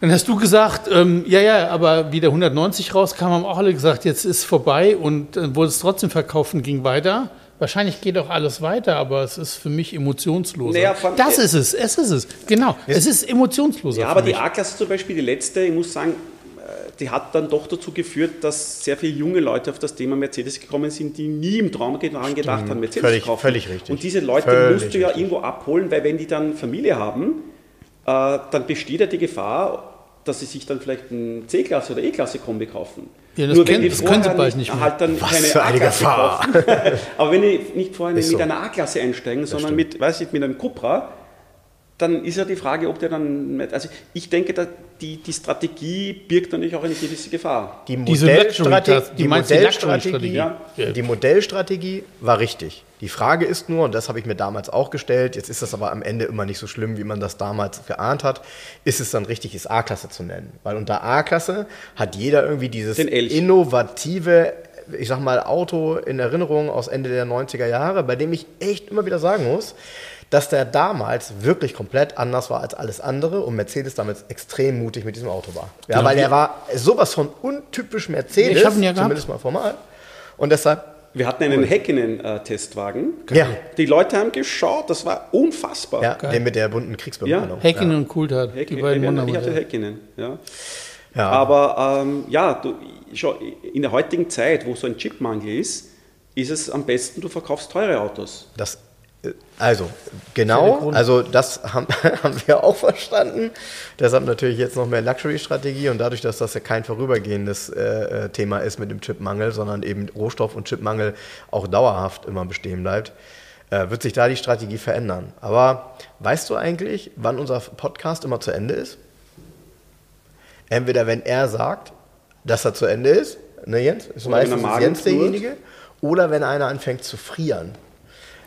dann hast du gesagt, ähm, ja, ja, aber wie der 190 rauskam, haben auch alle gesagt, jetzt ist vorbei und äh, wurde es trotzdem verkauft und ging weiter. Wahrscheinlich geht auch alles weiter, aber es ist für mich emotionsloser. Naja, von- das ist es, es ist es. Genau, es ist emotionsloser. Ja, aber die. A-Klasse zum Beispiel, die letzte, ich muss sagen, äh, die hat dann doch dazu geführt, dass sehr viele junge Leute auf das Thema Mercedes gekommen sind, die nie im Traum daran gedacht haben, Mercedes Völlig- zu kaufen. völlig richtig. Und diese Leute Völlig musst du ja richtig. irgendwo abholen, weil wenn die dann Familie haben, äh, dann besteht ja die Gefahr, dass sie sich dann vielleicht ein C-Klasse oder E-Klasse-Kombi kaufen. Ja, das Nur können- wenn das können sie bald nicht mehr. Halt dann Was keine A-Klasse kaufen. Aber wenn die nicht vorher mit so. einer A-Klasse einsteigen, sondern stimmt. mit, weiß ich, mit einem Cupra, dann ist ja die Frage, ob der dann, mit- also ich denke, da die, die Strategie birgt natürlich auch eine gewisse Gefahr. Die Modellstrategie, die Modellstrategie, ja. die Modellstrategie war richtig. Die Frage ist nur, und das habe ich mir damals auch gestellt, jetzt ist das aber am Ende immer nicht so schlimm, wie man das damals geahnt hat, ist es dann richtig, es A-Klasse zu nennen. Weil unter A-Klasse hat jeder irgendwie dieses innovative, ich sag mal, Auto in Erinnerung aus Ende der 90er Jahre, bei dem ich echt immer wieder sagen muss, dass der damals wirklich komplett anders war als alles andere und Mercedes damit extrem mutig mit diesem Auto war. Ja, Genau. weil er war sowas von untypisch Mercedes, Ich hab ihn ja gehabt. zumindest mal formal. Und deshalb, Wir hatten einen Häkkinen-Testwagen. ja, Die Leute haben geschaut, das war unfassbar. ja den mit der bunten Kriegsbemalung. Häkkinen und Coulthard, die Häkkinen, beiden ich hatte. Häkkinen, ja. Ja. Aber ähm, ja, du, schau, in der heutigen Zeit, wo so ein Chipmangel ist, ist es am besten, du verkaufst teure Autos. Das, äh, also, genau, also das haben, haben wir auch verstanden. Deshalb natürlich jetzt noch mehr Luxury-Strategie und dadurch, dass das ja kein vorübergehendes äh, äh, Thema ist mit dem Chipmangel, sondern eben Rohstoff- und Chipmangel auch dauerhaft immer bestehen bleibt, äh, wird sich da die Strategie verändern. Aber weißt du eigentlich, wann unser Podcast immer zu Ende ist? Entweder wenn er sagt, dass er zu Ende ist, ne Jens? Ist meistens Jens derjenige. Oder wenn einer anfängt zu frieren.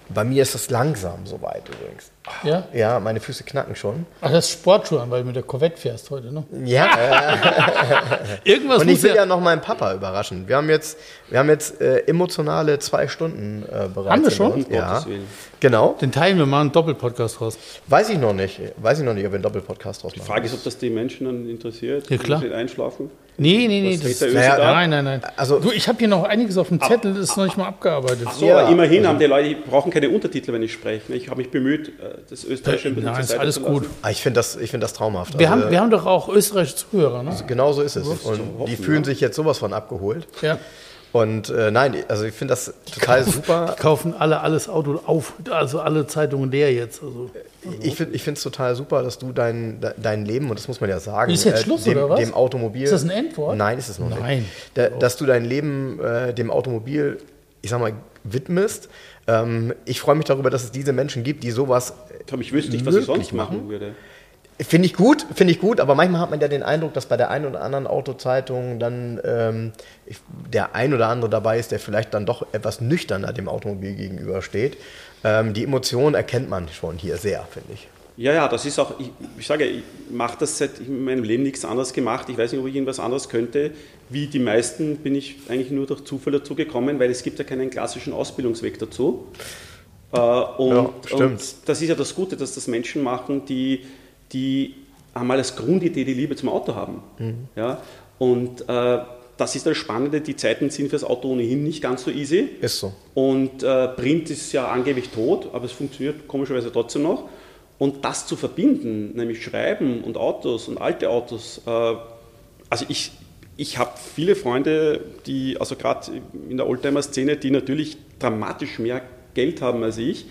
Bei mir ist das langsam soweit übrigens. Ja? Ja, meine Füße knacken schon. Ach, das ist Sportschuhe, weil du mit der Corvette fährst heute, ne? Ja, Irgendwas und ich will ja, ja noch meinen Papa überraschen. Wir haben jetzt, wir haben jetzt äh, emotionale zwei Stunden äh, bereits. Haben wir schon? Ja, genau. Den teilen wir mal einen Doppelpodcast raus. Weiß ich noch nicht. Weiß ich noch nicht, ob wir einen Doppelpodcast draus Die machen. Frage ist, ob das die Menschen dann interessiert. Ja, klar. Sie einschlafen. Nee, nee, nee. Das, der naja, da? nein, nein, nein. Also- du, ich habe hier noch einiges auf dem Zettel, das ist noch nicht mal abgearbeitet. So, Ja, aber immerhin also- haben die Leute, die brauchen keine Untertitel, wenn ich spreche. Ich habe mich bemüht, äh, das Österreichische bisschen Nein, ist alles gut. Ah, ich finde das, ich find das traumhaft. Wir, Also, haben, wir haben doch auch österreichische Zuhörer, ne? Genau so ist es. Und hoffen, die fühlen ja. sich jetzt sowas von abgeholt. Ja. Und äh, nein, also ich finde das total super. Die kaufen alle alles Auto auf, also alle Zeitungen leer jetzt. Also. Ich finde es total super, dass du dein, de- dein Leben, und das muss man ja sagen, Ist jetzt Schluss, dem, oder was? dem Automobil. Ist das ein Endwort? Nein, ist es noch Nein. nicht. Da, dass du dein Leben äh, dem Automobil, ich sag mal, widmest. Ähm, ich freue mich darüber, dass es diese Menschen gibt, die sowas Ich wüsste nicht, was ich sonst machen würde. Finde ich gut, finde ich gut, aber manchmal hat man ja den Eindruck, dass bei der einen oder anderen Autozeitung dann ähm, der ein oder andere dabei ist, der vielleicht dann doch etwas nüchterner dem Automobil gegenübersteht. Ähm, die Emotionen erkennt man schon hier sehr, finde ich. Ja, ja, das ist auch, ich, ich sage, ich mache das seit in meinem Leben nichts anderes gemacht. Ich weiß nicht, ob ich irgendwas anderes könnte. Wie die meisten bin ich eigentlich nur durch Zufall dazu gekommen, weil es gibt ja keinen klassischen Ausbildungsweg dazu. Äh, und, Ja, stimmt. und das ist ja das Gute, dass das Menschen machen, die, die einmal als Grundidee die Liebe zum Auto haben. Mhm. Ja? Und äh, das ist das Spannende, die Zeiten sind fürs Auto ohnehin nicht ganz so easy. Ist so. Und äh, Print ist ja angeblich tot, aber es funktioniert komischerweise trotzdem noch. Und das zu verbinden, nämlich Schreiben und Autos und alte Autos, äh, also ich, ich habe viele Freunde, die, also gerade in der Oldtimer-Szene, die natürlich dramatisch mehr Geld haben als ich,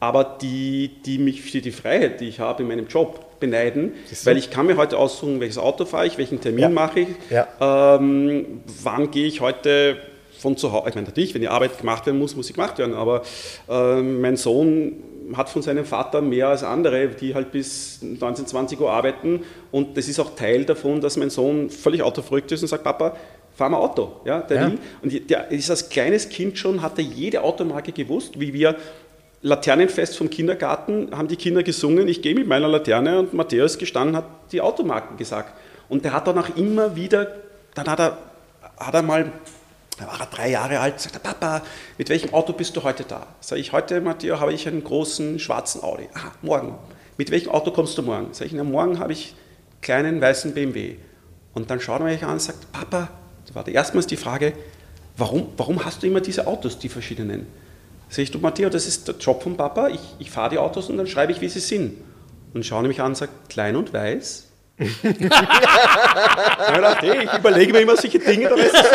aber die, die mich für die Freiheit, die ich habe in meinem Job, beneiden, weil ich kann mir heute aussuchen, welches Auto fahre ich, welchen Termin Ja. mache ich, Ja. ähm, wann gehe ich heute von zu Hause, ich meine natürlich, wenn die Arbeit gemacht werden muss, muss sie gemacht werden, aber ähm, mein Sohn hat von seinem Vater mehr als andere, die halt bis 19, 20 Uhr arbeiten und das ist auch Teil davon, dass mein Sohn völlig autoverrückt ist und sagt, Papa, fahr mal Auto. Ja, der Ja. will. Und der ist als kleines Kind schon, hat er jede Automarke gewusst, wie wir Laternenfest vom Kindergarten haben die Kinder gesungen, ich gehe mit meiner Laterne und Matthäus gestanden hat die Automarken gesagt. Und der hat dann auch immer wieder, dann hat er, hat er mal, da war er drei Jahre alt, sagt er, Papa, mit welchem Auto bist du heute da? Sag ich, heute, Matteo, habe ich einen großen schwarzen Audi. Ah, morgen. Mit welchem Auto kommst du morgen? Sag ich, na, morgen habe ich einen kleinen weißen BMW. Und dann schaut er mich an und sagt, Papa, das war erstmals die Frage, warum, warum hast du immer diese Autos, die verschiedenen? Sag ich, du Matteo, das ist der Job von Papa, ich, ich fahre die Autos und dann schreibe ich, wie sie sind. Und schaue mich an und sagt, klein und weiß. Ja, dachte, ich überlege mir immer solche Dinge, dann ist es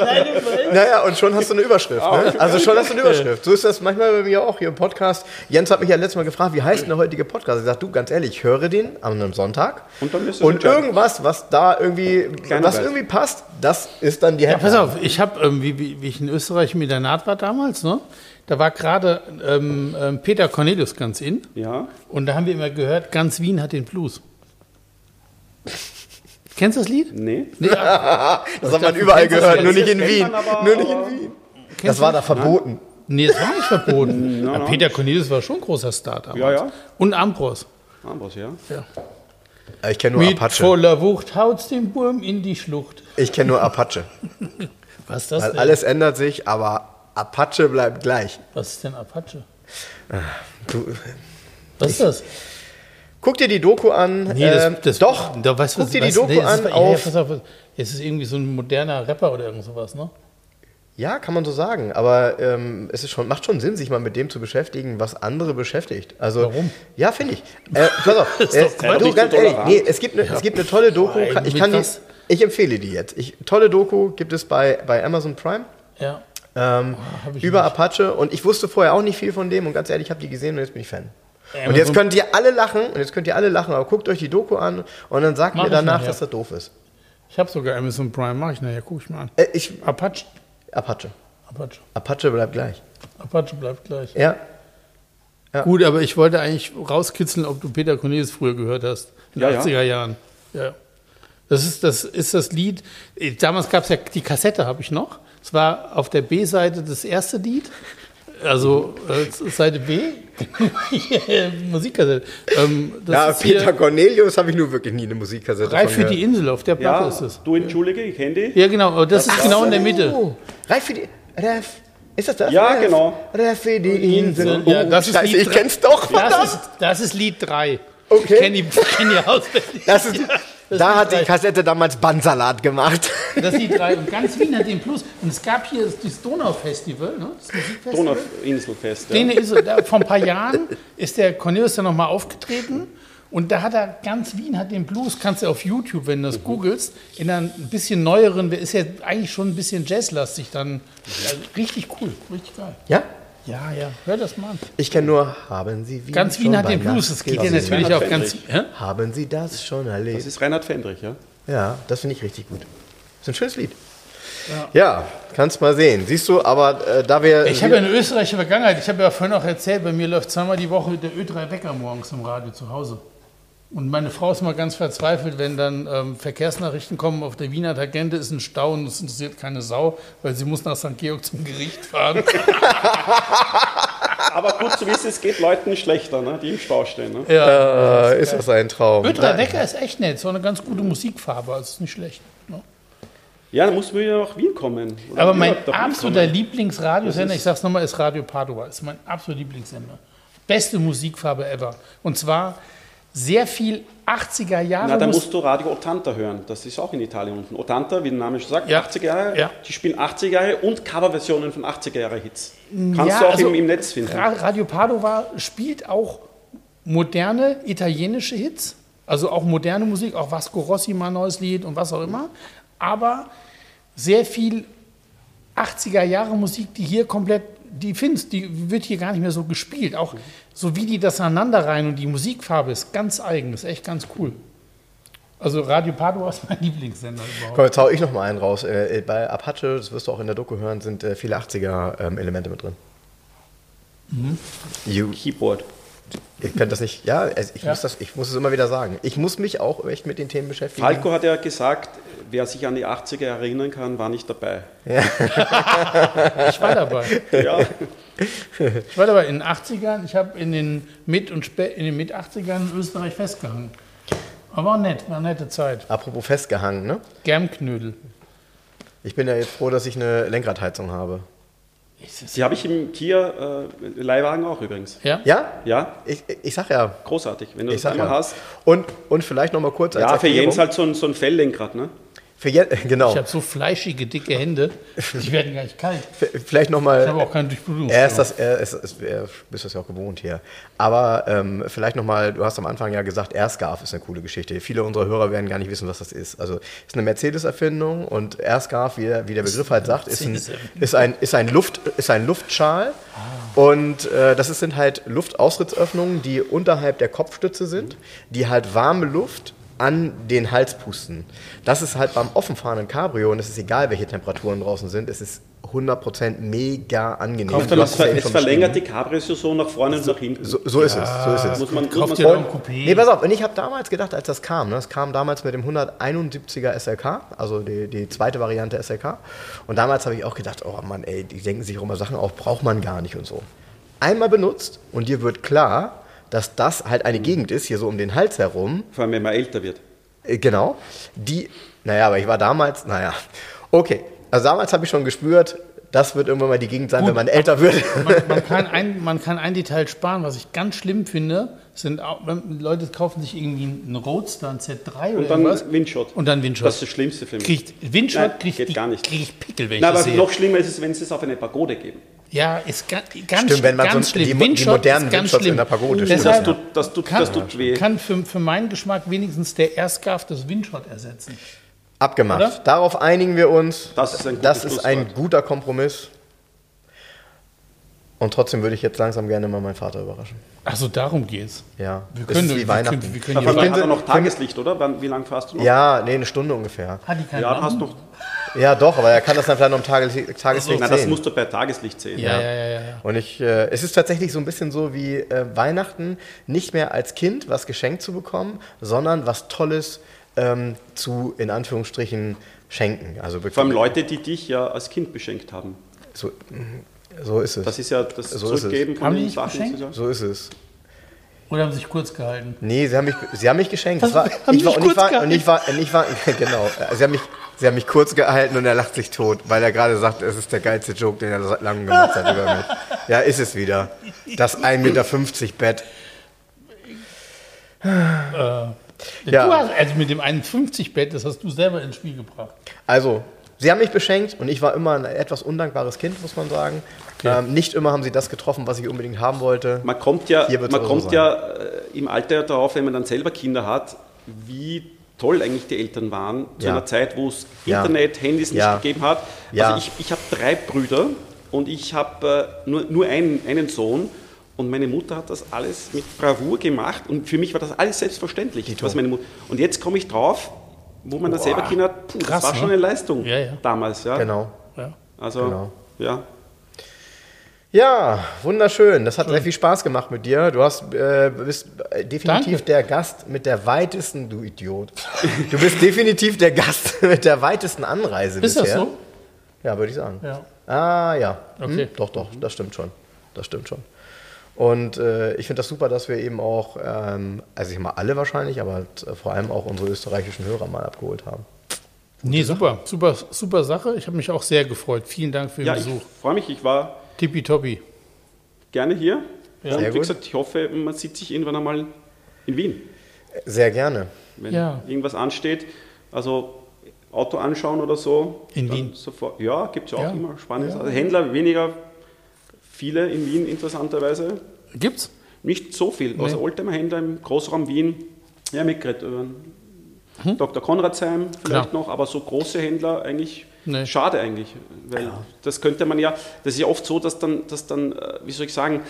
einfach. Naja, und schon hast du eine Überschrift. Ne? Also schon hast du eine Überschrift. So ist das manchmal bei mir auch hier im Podcast. Jens hat mich ja letztes Mal gefragt, wie heißt denn der heutige Podcast? Ich sag, du, ganz ehrlich, ich höre den an einem Sonntag. Und dann ist Und irgendwas, was da irgendwie, was irgendwie passt, das ist dann die Ja, Headline. pass auf, ich habe, ähm, wie, wie, wie ich in Österreich mit der Naht war damals, ne? Da war gerade ähm, ähm, Peter Cornelius ganz in. Ja. Und da haben wir immer gehört, ganz Wien hat den Blues. Kennst du das Lied? Nee. Nee, ah, Das hat man überall gehört, nur nicht in Wien. Nur nicht in Wien. Das war da verboten. nee, das war nicht verboten. Ja, Ja, ja. Peter Cornelius war schon ein großer Star damals. Ja, ja. Und Ambros. Ambros, ja. Äh, Ich kenne nur Mit Apache. voller Wucht haut's den Wurm in die Schlucht. Ich kenne nur Apache. Was ist das Weil denn? alles ändert sich, aber Apache bleibt gleich. Was ist denn Apache? Du, Was ist das? guck dir die Doku an. Nee, das, ähm, das, doch, Da weißt du, guck was- dir die weißt- Doku nee, an ist, ja, ja, auf... pass auf, es ist irgendwie so ein moderner Rapper oder irgend sowas, ne? Ja, kann man so sagen, aber ähm, es ist schon, macht schon Sinn, sich mal mit dem zu beschäftigen, was andere beschäftigt. Also, Warum? Ja, finde ich. Äh, pass auf, Ist äh, doch du, ganz ehrlich, nee, es gibt, eine, es gibt eine tolle Doku, ich kann die, ich empfehle die jetzt. Ich, tolle Doku gibt es bei, bei Amazon Prime. Ja. Ähm, ich über nicht. Apache und ich wusste vorher auch nicht viel von dem und ganz ehrlich, ich habe die gesehen und jetzt bin ich Fan. Ja, und jetzt so- könnt ihr alle lachen und jetzt könnt ihr alle lachen, aber guckt euch die Doku an und dann sagt mir danach, nachher. dass das doof ist. Ich habe sogar Amazon Prime, mache ich nachher, guck ich mal an. Äh, ich, Apache. Apache. Apache. Apache bleibt gleich. Apache bleibt gleich. Ja. Gut, aber ich wollte eigentlich rauskitzeln, ob du Peter Cornelius früher gehört hast. In Ja, den ja. 80er Jahren. Ja. Das ist das, ist das Lied. eh, Damals gab es ja die Kassette, habe ich noch. Es war auf der B-Seite das erste Lied. Also äh, Seite B, Musikkassette. Ähm, das Ja, ist Peter Cornelius habe ich nur wirklich nie eine Musikkassette Reif für die. Insel, auf der Platte Ja, ist es. du entschuldige, ich kenne die. Ja, genau, aber das ist genau in der Mitte. Oh, Reif für die... Ref. Ist das das? Ja, Ref, genau. Ref für die Insel. Ja, Oh, das ist Scheiße, Lied ich drei. kenn's doch, Das verdammt. ist, das ist Lied 3. Okay. Ich kenne die, kenn die auswendig. Das ist, das da hat die. Kassette damals Bandsalat gemacht. Das ist Lied 3. Und ganz Wien hat den Plus. Und es gab hier das Donau-Festival, ne? das Musikfestival. Donauinselfest. Ja. ist, da, vor ein paar Jahren ist der Cornelius dann nochmal aufgetreten. Und da hat er ganz Wien hat den Blues, kannst du auf YouTube, wenn du das googelst, in einer ein bisschen neueren, der ist ja eigentlich schon ein bisschen jazzlastig dann. Also richtig cool, richtig geil. Ja? Ja, ja, hör das mal an. Ich kenne nur, haben Sie Wien Ganz Wien hat den Blues, das geht ja natürlich auf ganz. Hä? Haben Sie das schon erlebt? Das ist Reinhard Fendrich, ja. Ja, das finde ich richtig gut. Das ist ein schönes Lied. Ja, kannst mal sehen. Siehst du, aber äh, da wir. Ich habe ja eine österreichische Vergangenheit. Ich habe ja vorhin auch erzählt, bei mir läuft zweimal die Woche der Ö3 Wecker morgens im Radio zu Hause. Und meine Frau ist mal ganz verzweifelt, wenn dann ähm, Verkehrsnachrichten kommen, auf der Wiener Tangente ist ein Stau und es interessiert keine Sau, weil sie muss nach St. Georg zum Gericht fahren. Aber gut zu wissen, es geht Leuten nicht schlechter, ne, die im Stau stehen. Ne? ja. äh, ist das ein Traum? Ö3 Wecker ist echt nett, so eine ganz gute Musikfarbe, also ist nicht schlecht. Ne? Ja, dann muss man ja nach Wien kommen. Oder Aber mein absoluter. Lieblingsradiosender, ich sag's nochmal, ist Radio Padua. Ist mein absoluter Lieblingssender. Beste Musikfarbe ever. Und zwar sehr viel 80er Jahre. Na, Mus- musst du Radio Ottanta hören. Das ist auch in Italien unten. Ottanta, wie der Name schon sagt, Ja. 80er Jahre. Ja. Die spielen 80er Jahre und Coverversionen von 80er Jahre Hits. Kannst Ja, du auch also im, im Netz finden. Ra- Radio Padova spielt auch moderne italienische Hits, also auch moderne Musik, auch Vasco Rossi mal neues Lied und was auch immer, aber sehr viel 80er Jahre Musik, die hier komplett, die findest, die wird hier gar nicht mehr so gespielt, auch so wie die das aneinander rein und die Musikfarbe ist ganz eigen, ist echt ganz cool. Also Radio Padua ist mein Lieblingssender überhaupt. Komm, jetzt hau ich noch mal einen raus. Äh, bei Apache, das wirst du auch in der Doku hören, sind äh, viele 80er-Elemente mit drin. Mhm. You, Keyboard. Ich kann das nicht, ja, ich, Ja. Muss das, ich muss es immer wieder sagen. Ich muss mich auch echt mit den Themen beschäftigen. Falco hat ja gesagt, wer sich an die 80er erinnern kann, war nicht dabei. Ich war dabei. Ja, Ich war dabei in den 80ern, ich habe in den Mit- und Spä in den Mit-80ern in Österreich festgehangen. Aber war nett, war eine nette Zeit. Apropos festgehangen, ne? Germknödel. Ich bin ja jetzt froh, dass ich eine Lenkradheizung habe. Die habe ich im Kia äh, Leihwagen auch übrigens. Ja? Ja? Ja, Ich, ich sag ja. großartig, wenn du Ich das einmal ja. hast. Und, und vielleicht noch mal kurz als Ja, für Erklärung. Jens halt so ein, so ein Felllenkrad, ne? Für je, genau. Ich habe so fleischige, dicke Hände, die werden gar nicht kalt. Vielleicht nochmal. Ich habe auch keine Durchblutung. Er ist das, er ist, ist, er bist das ja auch gewohnt hier. Aber ähm, vielleicht nochmal, du hast am Anfang ja gesagt, Airscarf ist eine coole Geschichte. Viele unserer Hörer werden gar nicht wissen, was das ist. Also ist eine Mercedes-Erfindung und Airscarf, wie, wie der Begriff halt sagt, ist ein, ist ein, ist ein, Luft, ist ein Luftschal. Und äh, das sind halt Luftausrittsöffnungen, die unterhalb der Kopfstütze sind, die halt warme Luft an den Hals pusten. Das ist halt beim offenfahrenden Cabrio und es ist egal, welche Temperaturen draußen sind, es ist 100% mega angenehm. Kauft Du dann es ja eben es verlängert die Cabrios-Saison nach vorne und nach hinten. So, so ist es, so ist es. muss man, muss Kauft man so- Coupé. Nee, pass auf, und ich habe damals gedacht, als das kam, ne, das kam damals mit dem 171er SLK, also die, die zweite Variante SLK. Und damals habe ich auch gedacht, oh Mann, ey, die denken sich auch immer Sachen auf, braucht man gar nicht und so. Einmal benutzt und dir wird klar, dass das halt eine Gegend ist, hier so um den Hals herum, Vor allem, wenn man älter wird. äh, Genau. Die, naja, aber ich war damals, naja, okay. Also damals habe ich schon gespürt, das wird irgendwann mal die Gegend sein, Gut, wenn man älter wird. Man, man, kann ein, man kann ein Detail sparen, was ich ganz schlimm finde, sind auch, Leute kaufen sich irgendwie einen Roadster, einen Z3 oder Und dann irgendwas. Windshot. Und dann Windshot. Das ist das Schlimmste für mich. Kriegt, Windshot Nein, kriegt, geht die, gar nicht. krieg ich Pickel, wenn ich Na, das aber sehe. noch schlimmer ist es, wenn sie es auf eine Pagode geben. Ja, ist ga, ganz, Stimmt, wenn man ganz so die- schlimm. die Windshot modernen Windshots in der Pagode Das stehen. Deshalb tut, das tut, kann, das tut weh. kann für, für meinen Geschmack wenigstens der Airscarf das Windshot ersetzen. Abgemacht. Oder? Darauf einigen wir uns. Das ist ein das ist ein guter Kompromiss. Und trotzdem würde ich jetzt langsam gerne mal meinen Vater überraschen. Achso, darum geht's. Ja, Wir das können, ist wie wir Weihnachten. können, wir können hat finde- er noch Tageslicht, oder? Wann- Wie lange fährst du noch? Ja, nee, eine Stunde ungefähr. Hat die keine Ja, hast noch. Ja, doch, aber er kann das dann vielleicht noch im Tageslicht, Tageslicht Na, das sehen. musst du bei Tageslicht sehen. Ja, ja, ja, ja. ja. Und ich, äh, es ist tatsächlich so ein bisschen so wie äh, Weihnachten, nicht mehr als Kind was geschenkt zu bekommen, sondern was Tolles ähm, zu, in Anführungsstrichen, schenken. Also Vor allem Leute, die dich ja als Kind beschenkt haben. so, so ist es. Das ist ja das So ist es. Zurückgeben von Haben den Sachen. so. ist es. Oder haben sie sich kurz gehalten? Nee, sie haben mich, sie haben mich geschenkt. Das war, Haben ich war, und, ich kurz war, und ich war, und ich war, genau. Sie haben mich, sie haben mich kurz gehalten und er lacht sich tot, weil er gerade sagt, es ist der geilste Joke, den er seit langem gemacht hat über mich. Ja, ist es wieder. Das 1,50 Meter Bett. Ja. Du hast, also mit dem 51-Bett, das hast du selber ins Spiel gebracht. Also, sie haben mich beschenkt und ich war immer ein etwas undankbares Kind, muss man sagen. Ähm, nicht immer haben sie das getroffen, was ich unbedingt haben wollte. Man kommt ja, man aber so kommt sein. ja äh, im Alter darauf, wenn man dann selber Kinder hat, wie toll eigentlich die Eltern waren zu Ja. einer Zeit, wo es Ja. Internet, Handys nicht Ja. gegeben hat. Ja. Also ich, ich habe drei Brüder und ich habe äh, nur, nur einen, einen Sohn und meine Mutter hat das alles mit Bravour gemacht und für mich war das alles selbstverständlich. Was meine Mut und jetzt komme ich drauf, wo man dann selber Kinder hat, puh, Krass, das war ne? schon eine Leistung Ja, ja. damals. Ja. Genau. Ja. Also, Genau. ja. Ja, wunderschön. Das hat sehr viel Spaß gemacht mit dir. Du hast, äh, bist äh, definitiv Danke. der Gast mit der weitesten, du Idiot. Du bist definitiv der Gast mit der weitesten Anreise Ist das bisher. so? Ja, würde ich sagen. Ja. Ah, ja. Okay. Hm, doch, doch, das stimmt schon. Das stimmt schon. Und äh, ich finde das super, dass wir eben auch, ähm, also ich mal alle wahrscheinlich, aber t- vor allem auch unsere österreichischen Hörer mal abgeholt haben. Nee, super, super, super Sache. Ich habe mich auch sehr gefreut. Vielen Dank für den ja, ich Besuch. freue mich. Ich war Tippitoppi. gerne hier. Ja. Und Sehr wie gut. gesagt, ich hoffe, man sieht sich irgendwann einmal in Wien, Sehr gerne. wenn Ja. irgendwas ansteht. Also Auto anschauen oder so. In Wien? Sofort. Ja, gibt es ja auch Ja. immer spannende Ja. Sachen. Händler weniger, viele in Wien interessanterweise. Gibt's? Nicht so viel. Also Oldtimer-Händler im Großraum Wien, ja, mitgeredet über einen Dr. Konradsheim vielleicht Hm? Klar. noch, aber so große Händler eigentlich Nee. schade eigentlich. Weil das könnte man ja, das ist ja oft so, dass dann, dass dann äh, wie soll ich sagen,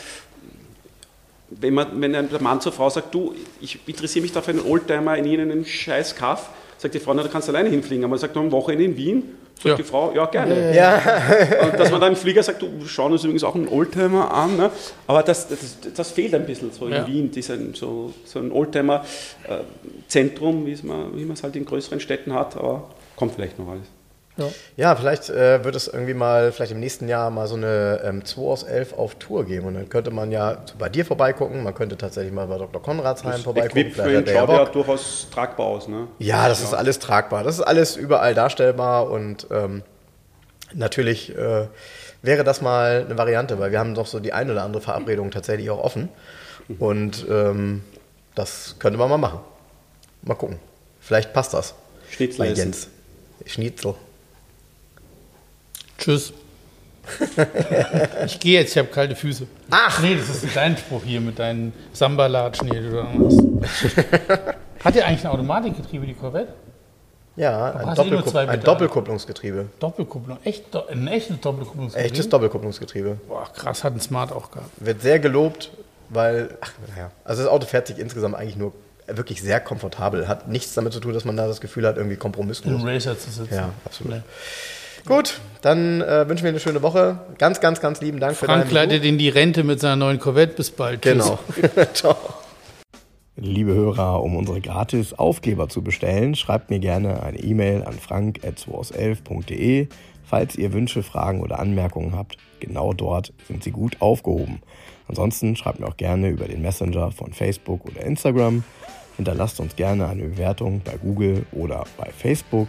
wenn, man, wenn ein- der Mann zur Frau sagt, du, ich interessiere mich da für einen Oldtimer in irgendeinen scheiß Kaff, sagt die Frau, na, du kannst alleine hinfliegen. Aber man sagt, am Wochenende in Wien, sagt Ja. die Frau, ja, gerne. Ja, Und dass man dann im Flieger sagt, du, wir schauen uns übrigens auch einen Oldtimer an. Ne? Aber das, das, das fehlt ein bisschen so Ja. in Wien, dieser, so, so ein Oldtimer-Zentrum, man wie man es halt in größeren Städten hat. Aber kommt vielleicht noch alles. Ja. ja vielleicht äh, wird es irgendwie mal, vielleicht im nächsten Jahr mal so eine ähm, 2 aus 11 auf Tour geben. Und dann könnte man ja bei dir vorbeigucken, man könnte tatsächlich mal bei Dr. Konradsheim vorbeigucken. Equipment hat der ja schaut ja durchaus tragbar aus. Ne? Ja, das ist alles tragbar. Das ist alles überall darstellbar und ähm, natürlich äh, wäre das mal eine Variante, weil wir haben doch so die ein oder andere Verabredung tatsächlich auch offen. Und ähm, das könnte man mal machen. Mal gucken. Vielleicht passt das. Schnitzel Bei. Jens. Schnitzel. Tschüss. ich gehe jetzt, ich habe kalte Füße. Ach! Nee, das ist dein Spruch hier mit deinen Samba-Latschen hier, die du. Hat der eigentlich ein Automatikgetriebe, die Corvette? Ja, ein, eh Doppelkupp ein? Doppelkupplungsgetriebe. Doppelkupplung. Echt, do- ein echtes Doppelkupplungsgetriebe? Echtes Doppelkupplungsgetriebe. Boah, krass, hat ein Smart auch gehabt. Wird sehr gelobt, weil, ach, naja. Also das Auto fährt sich insgesamt eigentlich nur wirklich sehr komfortabel. Hat nichts damit zu tun, dass man da das Gefühl hat, irgendwie kompromisslos. einem Racer zu sitzen. Ja, absolut. Nee. Gut, dann äh, wünschen wir eine schöne Woche. Ganz, ganz, ganz lieben Dank für Frank deinen leitet in die Rente mit seiner neuen Corvette. Bis bald. Genau. Ciao. Liebe Hörer, um unsere gratis Aufkleber zu bestellen, schreibt mir gerne eine E-Mail an frank.211.de. Falls ihr Wünsche, Fragen oder Anmerkungen habt, genau dort sind sie gut aufgehoben. Ansonsten schreibt mir auch gerne über den Messenger von Facebook oder Instagram. Hinterlasst uns gerne eine Bewertung bei Google oder bei Facebook.